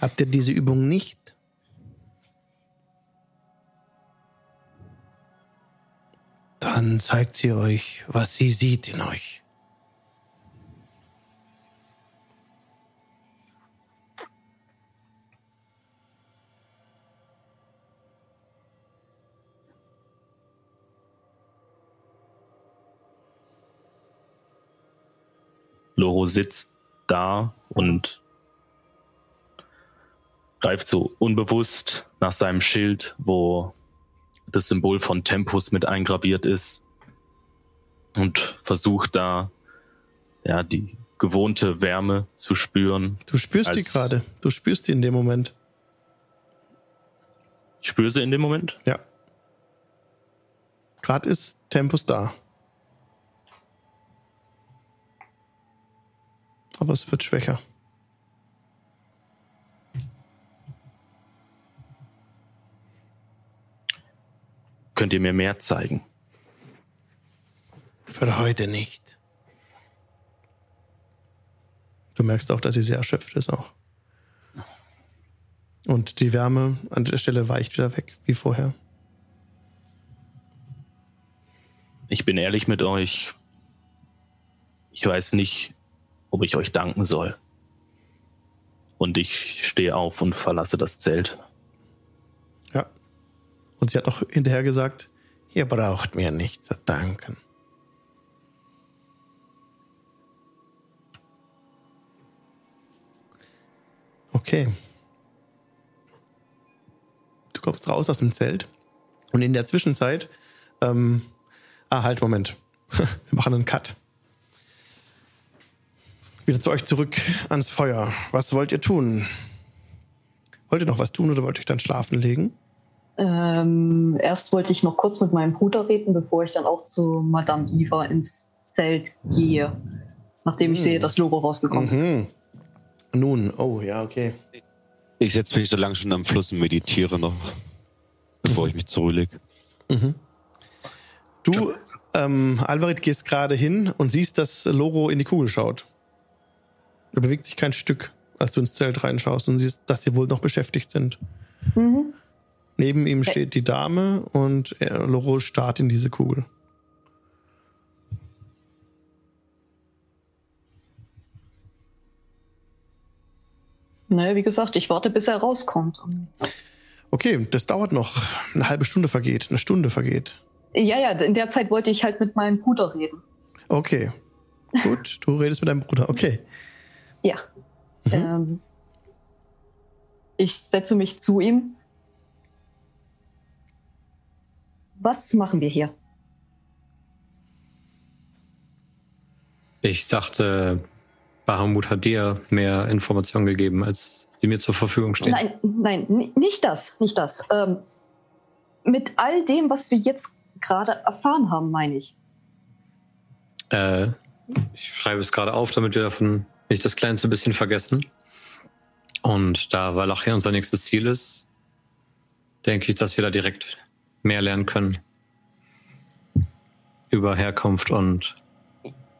[SPEAKER 4] Habt ihr diese Übung nicht? Dann zeigt sie euch, was sie sieht in euch.
[SPEAKER 8] Loro sitzt da und greift so unbewusst nach seinem Schild, wo das Symbol von Tempus mit eingraviert ist und versucht da ja die gewohnte Wärme zu spüren.
[SPEAKER 1] Du spürst die gerade. Du spürst die in dem Moment.
[SPEAKER 8] Ich spüre sie in dem Moment.
[SPEAKER 1] Ja. Gerade ist Tempus da. Aber es wird schwächer.
[SPEAKER 8] Könnt ihr mir mehr zeigen?
[SPEAKER 4] Für heute nicht.
[SPEAKER 1] Du merkst auch, dass sie sehr erschöpft ist auch. Und die Wärme an der Stelle weicht wieder weg, wie vorher.
[SPEAKER 8] Ich bin ehrlich mit euch. Ich weiß nicht, ob ich euch danken soll. Und ich stehe auf und verlasse das Zelt.
[SPEAKER 1] Ja. Und sie hat noch hinterher gesagt,
[SPEAKER 4] Ihr braucht mir nicht zu danken.
[SPEAKER 1] okay. Du kommst raus aus dem Zelt. Und in der Zwischenzeit, ähm, ah, halt, Moment. Wir machen einen Cut. Wieder zu euch zurück ans Feuer. Was wollt ihr tun? Wollt ihr noch was tun oder wollt ihr euch dann schlafen legen?
[SPEAKER 9] Ähm, erst wollte ich noch kurz mit meinem Bruder reden, bevor ich dann auch zu Madame Eva ins Zelt gehe. Nachdem ich
[SPEAKER 1] Hm.
[SPEAKER 9] sehe, dass Logo rausgekommen ist.
[SPEAKER 1] Mhm. Nun, oh ja, okay.
[SPEAKER 7] Ich setze mich so lange schon am Fluss und meditiere noch, bevor ich mich zurücklege.
[SPEAKER 1] Mhm. Du, ähm, Alvarit, gehst gerade hin und siehst, dass Loro in die Kugel schaut. Er bewegt sich kein Stück, als du ins Zelt reinschaust und siehst, dass sie wohl noch beschäftigt sind.
[SPEAKER 9] Mhm.
[SPEAKER 1] Neben ihm steht die Dame und er, Loro starrt in diese Kugel.
[SPEAKER 9] Naja, wie gesagt, ich warte, bis er rauskommt.
[SPEAKER 1] Okay, das dauert noch. Eine halbe Stunde vergeht, eine Stunde vergeht.
[SPEAKER 9] Ja, ja, in der Zeit wollte ich halt mit meinem Bruder reden.
[SPEAKER 1] Okay. Gut, du redest mit deinem Bruder. Okay.
[SPEAKER 9] Ja. Ähm, ich setze mich zu ihm. Was machen wir hier?
[SPEAKER 6] Ich dachte, Bahamut hat dir mehr Informationen gegeben, als sie mir zur Verfügung stehen.
[SPEAKER 9] Nein, nein, ni- nicht das, nicht das. Ähm, mit all dem, was wir jetzt gerade erfahren haben, meine ich.
[SPEAKER 6] Äh, ich schreibe es gerade auf, damit wir davon nicht das kleinste bisschen vergessen. Und da Valachia unser nächstes Ziel ist, denke ich, dass wir da direkt mehr lernen können. Über Herkunft und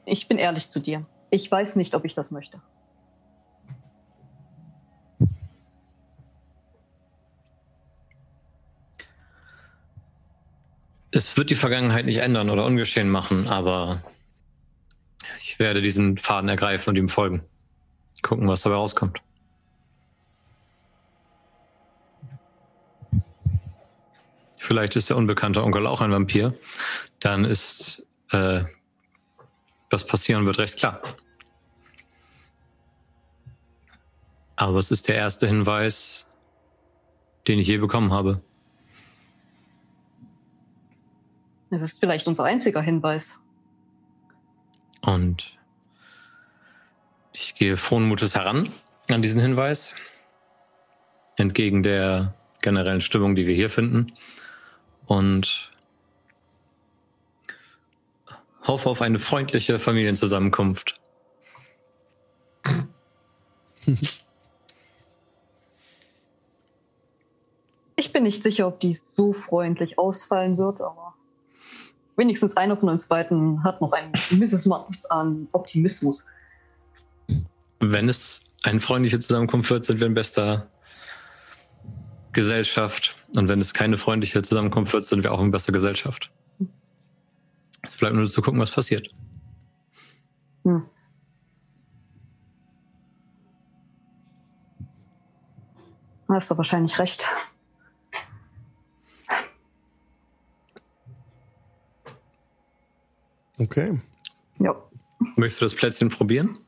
[SPEAKER 9] Ich bin ehrlich zu dir. Ich weiß nicht, ob ich das möchte.
[SPEAKER 6] es wird die Vergangenheit nicht ändern oder ungeschehen machen, aber ich werde diesen Faden ergreifen und ihm folgen. Gucken, was dabei rauskommt. Vielleicht ist der unbekannte Onkel auch ein Vampir. Dann ist, äh, was passieren wird, recht klar. Aber es ist der erste Hinweis, den ich je bekommen habe.
[SPEAKER 9] Es ist vielleicht unser einziger Hinweis.
[SPEAKER 6] Und ich gehe frohen Mutes heran an diesen Hinweis, entgegen der generellen Stimmung, die wir hier finden. Und hoffe auf eine freundliche Familienzusammenkunft.
[SPEAKER 9] Ich bin nicht sicher, ob dies so freundlich ausfallen wird, aber wenigstens einer von uns beiden hat noch ein Mrs. Maß an Optimismus.
[SPEAKER 6] Wenn es eine freundliche Zusammenkunft wird, sind wir in bester Gesellschaft. Und wenn es keine freundliche Zusammenkunft wird, sind wir auch in bester Gesellschaft. Es bleibt nur zu gucken, was passiert.
[SPEAKER 9] Hm. Hast du wahrscheinlich recht.
[SPEAKER 1] Okay.
[SPEAKER 9] Ja.
[SPEAKER 6] Möchtest du das Plätzchen probieren?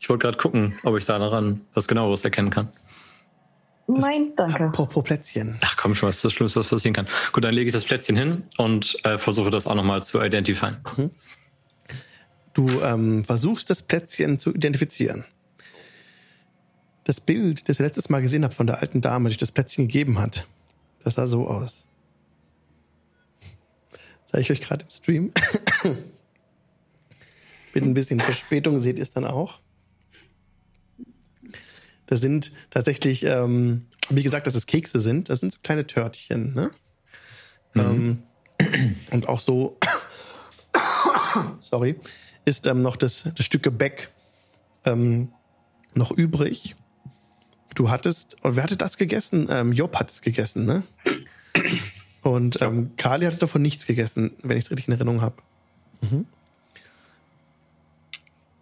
[SPEAKER 6] Ich wollte gerade gucken, ob ich da daran was genaueres erkennen kann.
[SPEAKER 9] Nein, danke.
[SPEAKER 1] Apropos Plätzchen.
[SPEAKER 6] Ach komm schon, was ist das Schlimmste, was passieren kann? Gut, dann lege ich das Plätzchen hin und äh, versuche das auch nochmal zu identifizieren.
[SPEAKER 1] Du ähm, versuchst das Plätzchen zu identifizieren. Das Bild, das ihr letztes Mal gesehen habt von der alten Dame, die euch das Plätzchen gegeben hat, das sah so aus. Zeige ich euch gerade im Stream. Mit ein bisschen Verspätung seht ihr es dann auch. Das sind tatsächlich, ähm, wie gesagt, dass es Kekse sind. Das sind so kleine Törtchen. Ne? Ähm, und auch so, sorry, ist ähm, noch das, das Stück Gebäck ähm, noch übrig. Du hattest, oh, wer hatte das gegessen? Ähm, Job hat es gegessen, ne? Und ähm, Kali hatte davon nichts gegessen, wenn ich es richtig in Erinnerung habe. Mhm.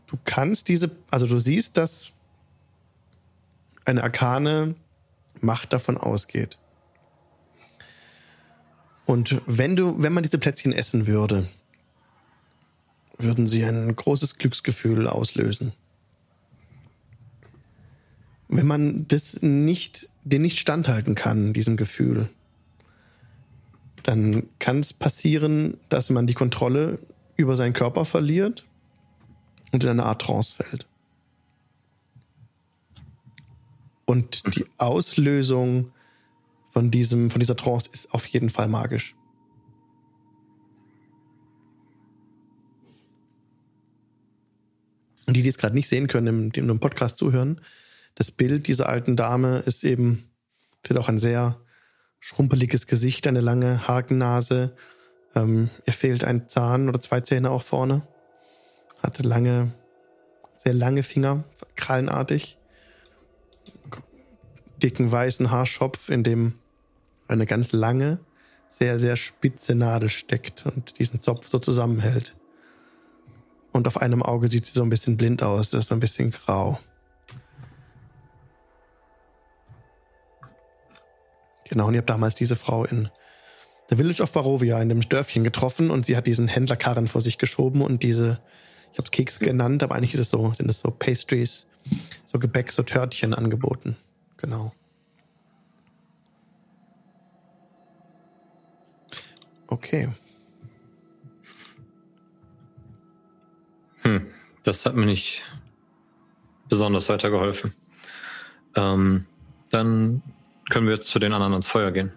[SPEAKER 1] Du kannst diese, also du siehst, dass eine arkane Macht davon ausgeht. Und wenn du, wenn man diese Plätzchen essen würde, würden sie ein großes Glücksgefühl auslösen. Wenn man das nicht, den nicht standhalten kann, diesem Gefühl, dann kann es passieren, dass man die Kontrolle über seinen Körper verliert und in eine Art Trance fällt. Und die Auslösung von, diesem, von dieser Trance ist auf jeden Fall magisch. Und die, die es gerade nicht sehen können, im, die im Podcast zuhören, das Bild dieser alten Dame ist eben, sie hat auch ein sehr schrumpeliges Gesicht, eine lange Hakennase. Ähm, ihr fehlt ein Zahn oder zwei Zähne auch vorne. Hatte lange, sehr lange Finger, krallenartig dicken weißen Haarschopf, in dem eine ganz lange, sehr, sehr spitze Nadel steckt und diesen Zopf so zusammenhält. Und auf einem Auge sieht sie so ein bisschen blind aus, das ist so ein bisschen grau. Genau, und ihr habt damals diese Frau in The Village of Barovia in dem Dörfchen getroffen und sie hat diesen Händlerkarren vor sich geschoben und diese, ich habe es Keks genannt, aber eigentlich ist es so, sind es so Pastries, so Gebäck, so Törtchen angeboten. Genau. Okay.
[SPEAKER 6] Hm, das hat mir nicht besonders weitergeholfen. Ähm, dann können wir jetzt zu den anderen ans Feuer gehen.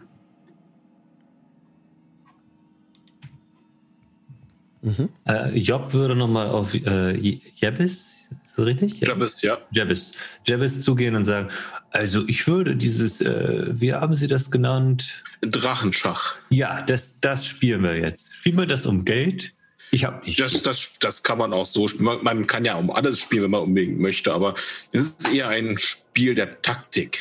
[SPEAKER 1] Mhm.
[SPEAKER 10] Äh, Job würde nochmal auf äh, Jebis, ist das richtig?
[SPEAKER 3] Jabez, ja.
[SPEAKER 10] Jebis. Jebis zugehen und sagen, also ich würde dieses, äh, wie haben Sie das genannt?
[SPEAKER 3] Drachenschach.
[SPEAKER 10] Ja, das, das spielen wir jetzt. Spielen wir das um Geld? Ich habe nicht.
[SPEAKER 3] Das, das, das kann man auch so spielen. Man, man kann ja um alles spielen, wenn man unbedingt möchte, aber es ist eher ein Spiel der Taktik,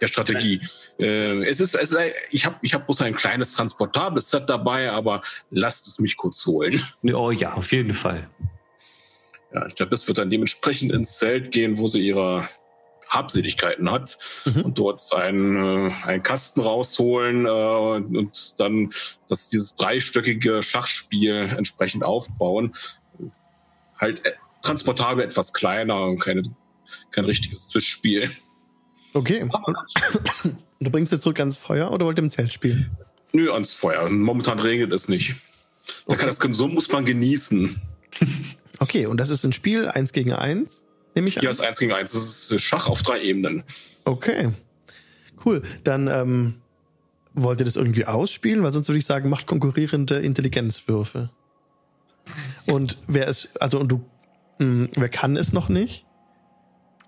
[SPEAKER 3] der Strategie. Äh, es ist, es ist, ich habe ich hab bloß ein kleines transportables Set dabei, aber lasst es mich kurz holen.
[SPEAKER 10] Oh ja, auf jeden Fall.
[SPEAKER 3] Ja, Jabez wird dann dementsprechend ins Zelt gehen, wo sie ihre Habseligkeiten hat
[SPEAKER 1] Mhm.
[SPEAKER 3] und dort einen, äh, einen Kasten rausholen äh, und dann das, dieses dreistöckige Schachspiel entsprechend aufbauen. Halt äh, transportabel etwas kleiner und keine, kein richtiges Tischspiel.
[SPEAKER 1] Okay. Und, du bringst jetzt zurück ans Feuer oder wollt ihr im Zelt spielen?
[SPEAKER 3] Nö, ans Feuer. Momentan regnet es nicht. Da kann das Konsum muss man genießen.
[SPEAKER 1] Okay, und das ist ein Spiel eins gegen eins, nehme ich an.
[SPEAKER 3] Hier ist eins gegen eins. Das ist Schach auf drei Ebenen.
[SPEAKER 1] Okay. Cool. Dann ähm, wollt ihr das irgendwie ausspielen? Weil sonst würde ich sagen, macht konkurrierende Intelligenzwürfe. Und wer ist, also und du, mh, wer kann es noch nicht?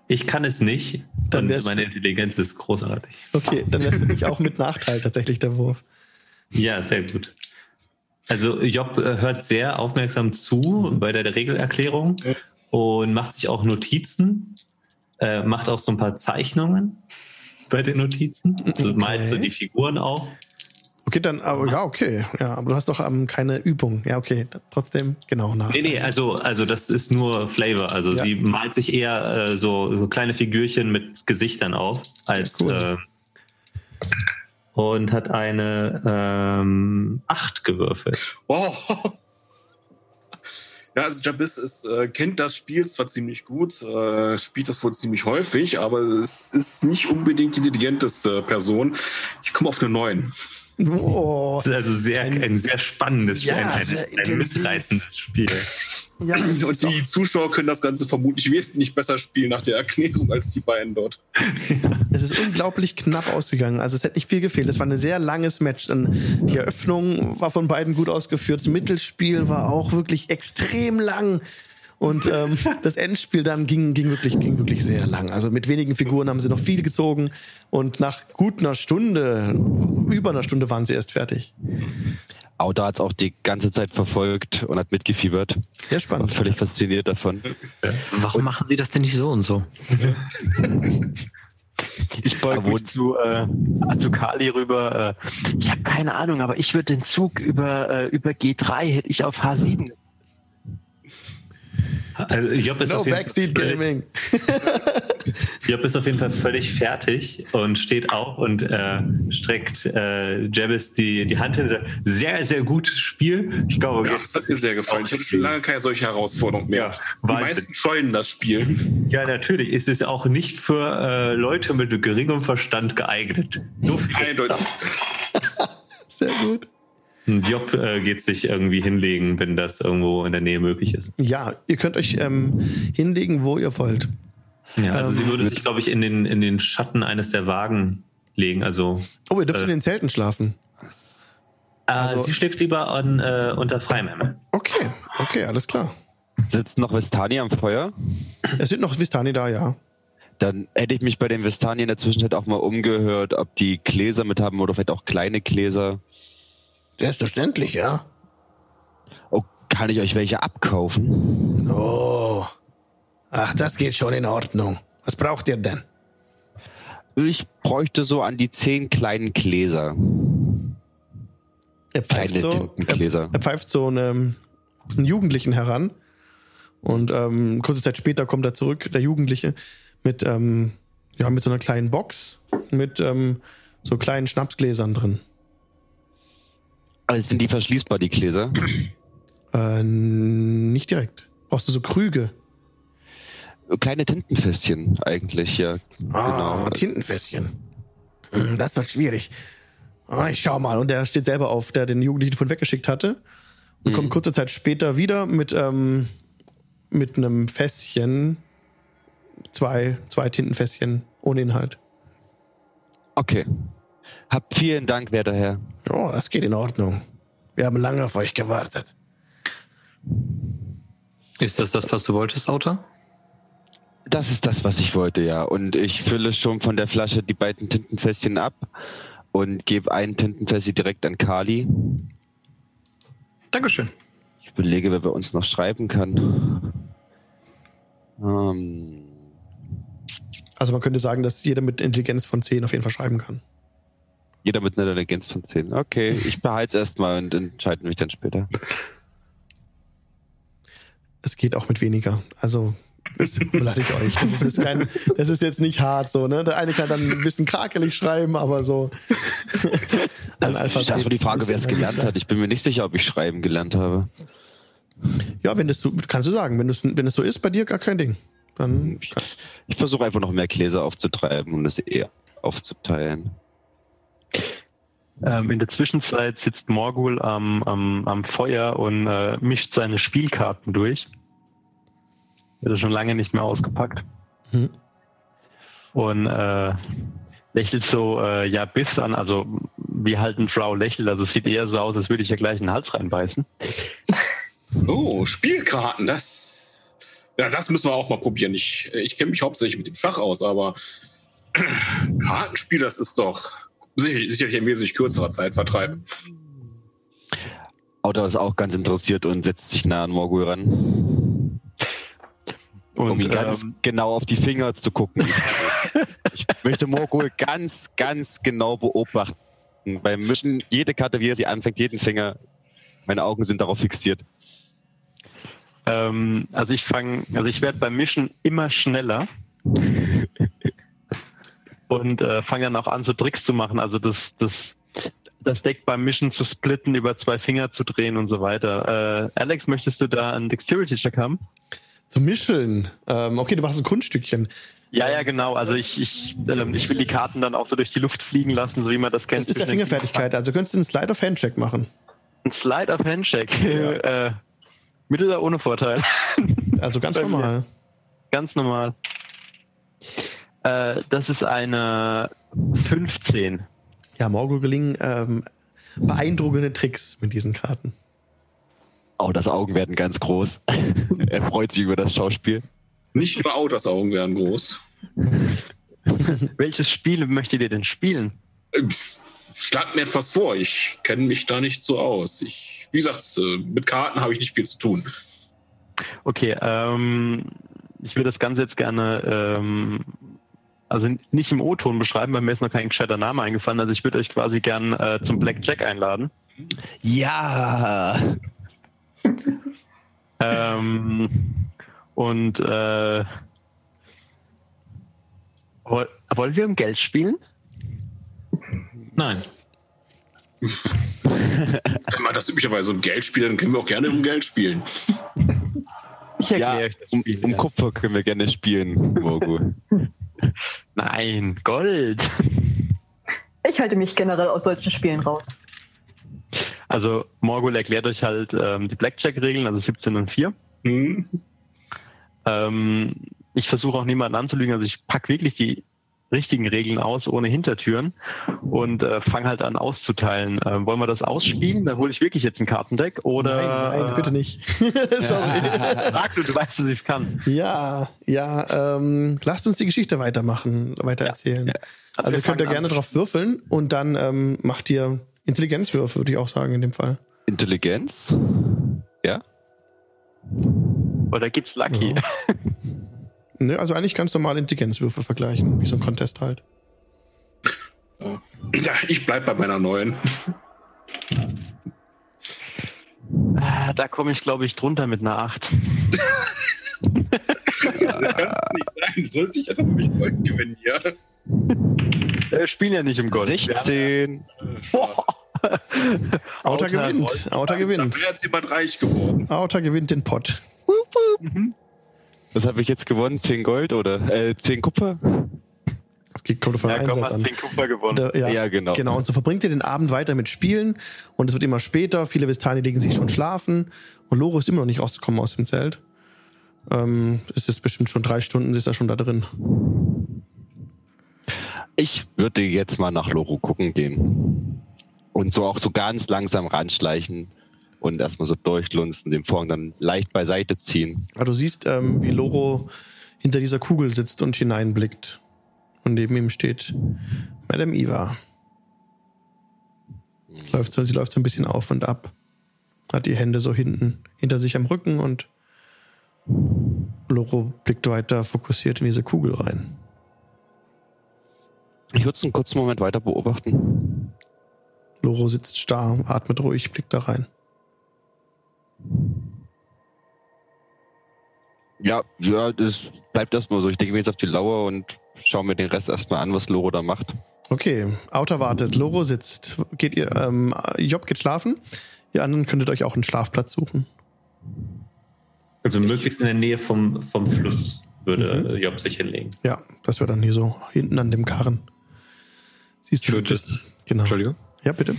[SPEAKER 10] Ich kann es nicht.
[SPEAKER 1] Dann
[SPEAKER 10] und
[SPEAKER 1] wär's-
[SPEAKER 10] meine Intelligenz ist großartig.
[SPEAKER 1] Okay, dann wäre es für dich auch mit Nachteil tatsächlich der Wurf.
[SPEAKER 10] Ja, sehr gut. Also Job äh, hört sehr aufmerksam zu bei der, Regelerklärung und macht sich auch Notizen, äh, macht auch so ein paar Zeichnungen bei den Notizen, also
[SPEAKER 1] Okay.
[SPEAKER 10] malt so die Figuren auf.
[SPEAKER 1] Okay, dann, aber ja, okay. Ja, aber du hast doch ähm, keine Übung. Ja, okay. Trotzdem, genau, nach.
[SPEAKER 10] Nee, nee, also, also das ist nur Flavor. Also
[SPEAKER 1] Ja.
[SPEAKER 10] sie malt sich eher äh, so, so kleine Figürchen mit Gesichtern auf als
[SPEAKER 1] Cool.
[SPEAKER 10] äh, und hat eine ähm, 8 gewürfelt.
[SPEAKER 3] Wow. Ja, also Jabis ist, äh, kennt das Spiel zwar ziemlich gut, äh, spielt das wohl ziemlich häufig, aber es ist nicht unbedingt die intelligenteste Person. Ich komme auf eine 9.
[SPEAKER 1] Oh,
[SPEAKER 10] Das ist also sehr, ein sehr spannendes Spiel,
[SPEAKER 1] Ja,
[SPEAKER 10] ein, ein, ein mitreißendes Spiel.
[SPEAKER 1] Ja, es
[SPEAKER 3] Und die Zuschauer können das Ganze vermutlich wesentlich besser spielen nach der Erklärung als die beiden dort.
[SPEAKER 1] es ist unglaublich knapp ausgegangen. Also es hätte nicht viel gefehlt. Es war ein sehr langes Match. Die Eröffnung war von beiden gut ausgeführt. Das Mittelspiel war auch wirklich extrem lang. Und ähm, das Endspiel dann ging, ging, wirklich, ging wirklich sehr lang. Also mit wenigen Figuren haben sie noch viel gezogen. Und nach gut einer Stunde, über einer Stunde waren sie erst fertig.
[SPEAKER 7] Auda hat es auch die ganze Zeit verfolgt und hat mitgefiebert.
[SPEAKER 1] Sehr
[SPEAKER 7] War
[SPEAKER 1] spannend.
[SPEAKER 7] völlig fasziniert davon.
[SPEAKER 6] Warum machen Sie das denn nicht so und so?
[SPEAKER 2] Ich beuge mich zu, äh, zu Kali rüber. Äh, ich habe keine Ahnung, aber ich würde den Zug über, äh, über G3 hätte ich auf H7.
[SPEAKER 10] Also Job ist,
[SPEAKER 1] No
[SPEAKER 10] auf jeden
[SPEAKER 1] Backseat
[SPEAKER 10] Fall völlig,
[SPEAKER 1] Gaming.
[SPEAKER 10] Job ist auf jeden Fall völlig fertig und steht auf und äh, streckt äh, Jabez die, die Hand hin und sagt, sehr, sehr gutes Spiel. Ich glaube,
[SPEAKER 3] Ja, das hat mir sehr gefallen. Ich hatte schon lange keine solche Herausforderung mehr.
[SPEAKER 10] Ja,
[SPEAKER 3] die
[SPEAKER 10] Wahnsinn.
[SPEAKER 3] meisten scheuen das Spiel.
[SPEAKER 10] Ja, natürlich. Es ist auch nicht für äh, Leute mit geringem Verstand geeignet. So viel ist
[SPEAKER 3] Eindeutig.
[SPEAKER 1] Sehr gut.
[SPEAKER 10] Und Job äh, geht sich irgendwie hinlegen, wenn das irgendwo in der Nähe möglich ist.
[SPEAKER 1] Ja, ihr könnt euch ähm, hinlegen, wo ihr wollt.
[SPEAKER 10] Ja, also
[SPEAKER 1] Ähm,
[SPEAKER 10] sie würde sich, glaube ich, in den, in den Schatten eines der Wagen legen. Also,
[SPEAKER 1] Oh, ihr dürft
[SPEAKER 10] Äh.
[SPEAKER 1] in den Zelten schlafen.
[SPEAKER 10] äh,
[SPEAKER 1] Also-
[SPEAKER 10] sie schläft lieber an, äh, unter freiem Himmel.
[SPEAKER 1] Okay, okay, alles klar.
[SPEAKER 7] Sitzt noch Vestani am Feuer?
[SPEAKER 1] Es sind noch Vistani da, ja.
[SPEAKER 7] Dann hätte ich mich bei den Vestani in der Zwischenzeit auch mal umgehört, ob die Gläser mit haben oder vielleicht auch kleine Gläser.
[SPEAKER 4] Selbstverständlich, ja.
[SPEAKER 7] Oh, kann ich euch welche abkaufen?
[SPEAKER 4] Oh. Ach, das geht schon in Ordnung. Was braucht ihr denn?
[SPEAKER 7] Ich bräuchte so an die zehn kleinen Gläser.
[SPEAKER 1] Er pfeift so, er, er pfeift so einen, einen Jugendlichen heran. Und ähm, kurze Zeit später kommt er zurück, der Jugendliche, mit, ähm, ja, mit so einer kleinen Box mit ähm, so kleinen Schnapsgläsern drin.
[SPEAKER 7] Also sind die verschließbar, die Gläser?
[SPEAKER 1] Äh, nicht direkt. Brauchst du so Krüge?
[SPEAKER 7] Kleine Tintenfässchen eigentlich, ja.
[SPEAKER 4] Ah,
[SPEAKER 7] Genau.
[SPEAKER 4] Tintenfässchen. Hm, Das wird schwierig.
[SPEAKER 1] Ah, ich schau mal. Und der steht selber auf, der den Jugendlichen von weggeschickt hatte. Und kommt kurze Zeit später wieder mit, ähm, mit einem Fässchen. Zwei, zwei Tintenfässchen ohne Inhalt.
[SPEAKER 7] Okay. Hab vielen Dank, werter Herr.
[SPEAKER 4] Oh, das geht in Ordnung. Wir haben lange auf euch gewartet.
[SPEAKER 6] Ist das das, was du wolltest, Autor?
[SPEAKER 7] Das ist das, was ich wollte, ja. Und ich fülle schon von der Flasche die beiden Tintenfässchen ab und gebe ein Tintenfässchen direkt an Kali.
[SPEAKER 6] Dankeschön.
[SPEAKER 7] Ich überlege, wer bei uns noch schreiben kann. Ähm,
[SPEAKER 1] Also man könnte sagen, dass jeder mit Intelligenz von 10 auf jeden Fall schreiben kann.
[SPEAKER 7] Jeder mit einer Intelligenz von 10. Okay, ich behalte es erstmal und entscheide mich dann später.
[SPEAKER 1] Es geht auch mit weniger. Also das lasse ich euch. Das ist, jetzt kein, das ist jetzt nicht hart so, ne? Der eine kann dann ein bisschen krakelig schreiben, aber so.
[SPEAKER 7] Das ist aber die Frage, wer es gelernt hat. Ich bin mir nicht sicher, ob ich schreiben gelernt habe.
[SPEAKER 1] Ja, wenn das du, kannst du sagen, wenn das, wenn es so ist, bei dir gar kein Ding. Dann kannst
[SPEAKER 7] Ich versuche einfach noch mehr Gläser aufzutreiben und es eher aufzuteilen.
[SPEAKER 2] Ähm, in der Zwischenzeit sitzt Morgul am, am, am Feuer und äh, mischt seine Spielkarten durch. Wird er schon lange nicht mehr ausgepackt.
[SPEAKER 1] Hm.
[SPEAKER 2] Und äh, lächelt so, äh, ja, bis an, also wie halt ein Frau lächelt, also es sieht eher so aus, als würde ich ja gleich in den Hals reinbeißen.
[SPEAKER 3] Oh, Spielkarten, das. Ja, das müssen wir auch mal probieren. Ich, ich kenne mich hauptsächlich mit dem Schach aus, aber Kartenspiel, das ist doch sicher- sicherlich ein wesentlich kürzerer Zeitvertreib.
[SPEAKER 7] Auto ist auch ganz interessiert und setzt sich nah an Morgul ran,
[SPEAKER 2] Und
[SPEAKER 7] um ihn ganz
[SPEAKER 2] ähm,
[SPEAKER 7] genau auf die Finger zu gucken. ich möchte Morgul ganz, ganz genau beobachten. Beim Mischen, jede Karte, wie er sie anfängt, jeden Finger. Meine Augen sind darauf fixiert.
[SPEAKER 2] ähm, also ich fange, also ich werde beim Mischen immer schneller. und äh, fange dann auch an, so Tricks zu machen. Also das, das, das Deck beim Mischen zu splitten, über zwei Finger zu drehen und so weiter. Äh, Alex, möchtest du da einen Dexterity-Check haben?
[SPEAKER 1] Zu mischeln. Ähm, okay, du machst ein Kunststückchen.
[SPEAKER 2] Ja, ja, genau. Also ich, ich, ähm, ich will die Karten dann auch so durch die Luft fliegen lassen, so wie man das kennt.
[SPEAKER 1] Das ist ja Fingerfertigkeit. Also könntest du einen Slide of Handcheck machen.
[SPEAKER 2] Ein Slide of Handcheck. äh, mit oder ohne Vorteil?
[SPEAKER 1] Also ganz normal.
[SPEAKER 2] Ganz normal. Äh, das ist eine 15.
[SPEAKER 1] Ja, Morgul gelingen ähm, beeindruckende Tricks mit diesen Karten.
[SPEAKER 7] Oh, das Augen werden ganz groß. er freut sich über das Schauspiel.
[SPEAKER 3] Nicht nur Autos Augen werden groß.
[SPEAKER 2] Welches Spiel möchtet ihr denn spielen?
[SPEAKER 3] Äh, Schlag mir etwas vor, ich kenne mich da nicht so aus. Ich, wie gesagt, äh, mit Karten habe ich nicht viel zu tun.
[SPEAKER 2] Okay, ähm, ich würde das Ganze jetzt gerne, ähm, also nicht im O-Ton beschreiben, weil mir ist noch kein gescheiter Name eingefallen. Also ich würde euch quasi gern äh, zum Blackjack einladen.
[SPEAKER 7] Ja!
[SPEAKER 2] Ähm, und äh, woll- wollen wir um Geld spielen?
[SPEAKER 10] Nein.
[SPEAKER 3] Wenn man das üblicherweise um Geld spielt, dann können wir auch gerne um Geld spielen.
[SPEAKER 2] Ich erkläre
[SPEAKER 7] Ja,
[SPEAKER 2] euch das
[SPEAKER 7] um,
[SPEAKER 2] Spiel.
[SPEAKER 7] um Kupfer können wir gerne spielen, Morgul.
[SPEAKER 2] Nein, Gold.
[SPEAKER 9] Ich halte mich generell aus solchen Spielen raus.
[SPEAKER 2] Also Morgul erklärt euch halt ähm, die Blackjack-Regeln, also 17 und 4.
[SPEAKER 3] Hm?
[SPEAKER 2] Ähm, ich versuche auch niemanden anzulügen, also ich pack wirklich die richtigen Regeln aus, ohne Hintertüren und äh, fange halt an auszuteilen. Ähm, wollen wir das ausspielen? Dann hole ich wirklich jetzt ein Kartendeck oder
[SPEAKER 1] nein, nein,
[SPEAKER 2] äh,
[SPEAKER 1] bitte nicht. Sorry.
[SPEAKER 2] Sag du, du weißt, dass ich es kann.
[SPEAKER 1] Ja, ja, ähm, lasst uns die Geschichte weitermachen, weitererzählen.
[SPEAKER 2] Also
[SPEAKER 1] Also
[SPEAKER 2] wir
[SPEAKER 1] könnt ihr gerne
[SPEAKER 2] an.
[SPEAKER 1] drauf würfeln und dann ähm, macht ihr Intelligenzwürfe, würde ich auch sagen, in dem Fall.
[SPEAKER 7] Intelligenz? Ja?
[SPEAKER 2] Oder gibt's Lucky?
[SPEAKER 1] Ja. Ne, also eigentlich ganz normal Intelligenzwürfe vergleichen, wie so ein Contest halt.
[SPEAKER 3] Ja, ich bleib bei meiner neuen.
[SPEAKER 2] Ah, Da komme ich, glaube ich, drunter mit einer 8.
[SPEAKER 3] Das kannst du nicht sagen. Sollte ich einfach mich Gold gewinnen hier?
[SPEAKER 2] Wir spielen ja nicht um Gold.
[SPEAKER 7] 16.
[SPEAKER 2] Boah.
[SPEAKER 1] Auta
[SPEAKER 2] Auta
[SPEAKER 1] gewinnt, Auta
[SPEAKER 3] Da
[SPEAKER 1] gewinnt.
[SPEAKER 3] wäre jetzt jemand reich geworden.
[SPEAKER 1] Auta gewinnt den Pott.
[SPEAKER 7] Was habe ich jetzt gewonnen? 10 Gold oder äh, 10 Kupfer?
[SPEAKER 1] Das geht- kommt von
[SPEAKER 2] Ja, komm,
[SPEAKER 1] Einsatz an.
[SPEAKER 2] den Kupfer gewonnen.
[SPEAKER 1] Da- ja,
[SPEAKER 7] Ja, genau.
[SPEAKER 1] Genau, und so verbringt ihr den Abend weiter mit Spielen und es wird immer später. Viele Vistani legen sich schon schlafen und Loro ist immer noch nicht rausgekommen aus dem Zelt. Ähm, es ist bestimmt schon drei Stunden, sie ist da schon da drin.
[SPEAKER 7] Ich würde jetzt mal nach Loro gucken gehen. Und so auch so ganz langsam ranschleichen und erstmal so durchlunzen, den Vorhang dann leicht beiseite ziehen.
[SPEAKER 1] Aber du siehst, ähm, wie Loro hinter dieser Kugel sitzt und hineinblickt. Und neben ihm steht Madame Eva. Läuft so, sie läuft so ein bisschen auf und ab. Hat die Hände so hinten, hinter sich am Rücken und Loro blickt weiter fokussiert in diese Kugel rein.
[SPEAKER 7] Ich würde es einen kurzen Moment weiter beobachten.
[SPEAKER 1] Loro sitzt starr, atmet ruhig, blickt da rein.
[SPEAKER 7] Ja, ja, das bleibt erstmal so. Ich denke mir jetzt auf die Lauer und schaue mir den Rest erstmal an, was Loro da macht.
[SPEAKER 1] Okay, Auta wartet, Loro sitzt. Geht ihr, ähm, Job geht schlafen. Ihr anderen könntet euch auch einen Schlafplatz suchen.
[SPEAKER 10] Also möglichst in der Nähe vom, vom Fluss.
[SPEAKER 6] würde Job sich hinlegen.
[SPEAKER 1] Ja, das wäre dann hier so hinten an dem Karren. Siehst du
[SPEAKER 6] würde
[SPEAKER 1] das?
[SPEAKER 6] das,
[SPEAKER 1] Genau.
[SPEAKER 6] Entschuldigung,
[SPEAKER 1] Ja, bitte.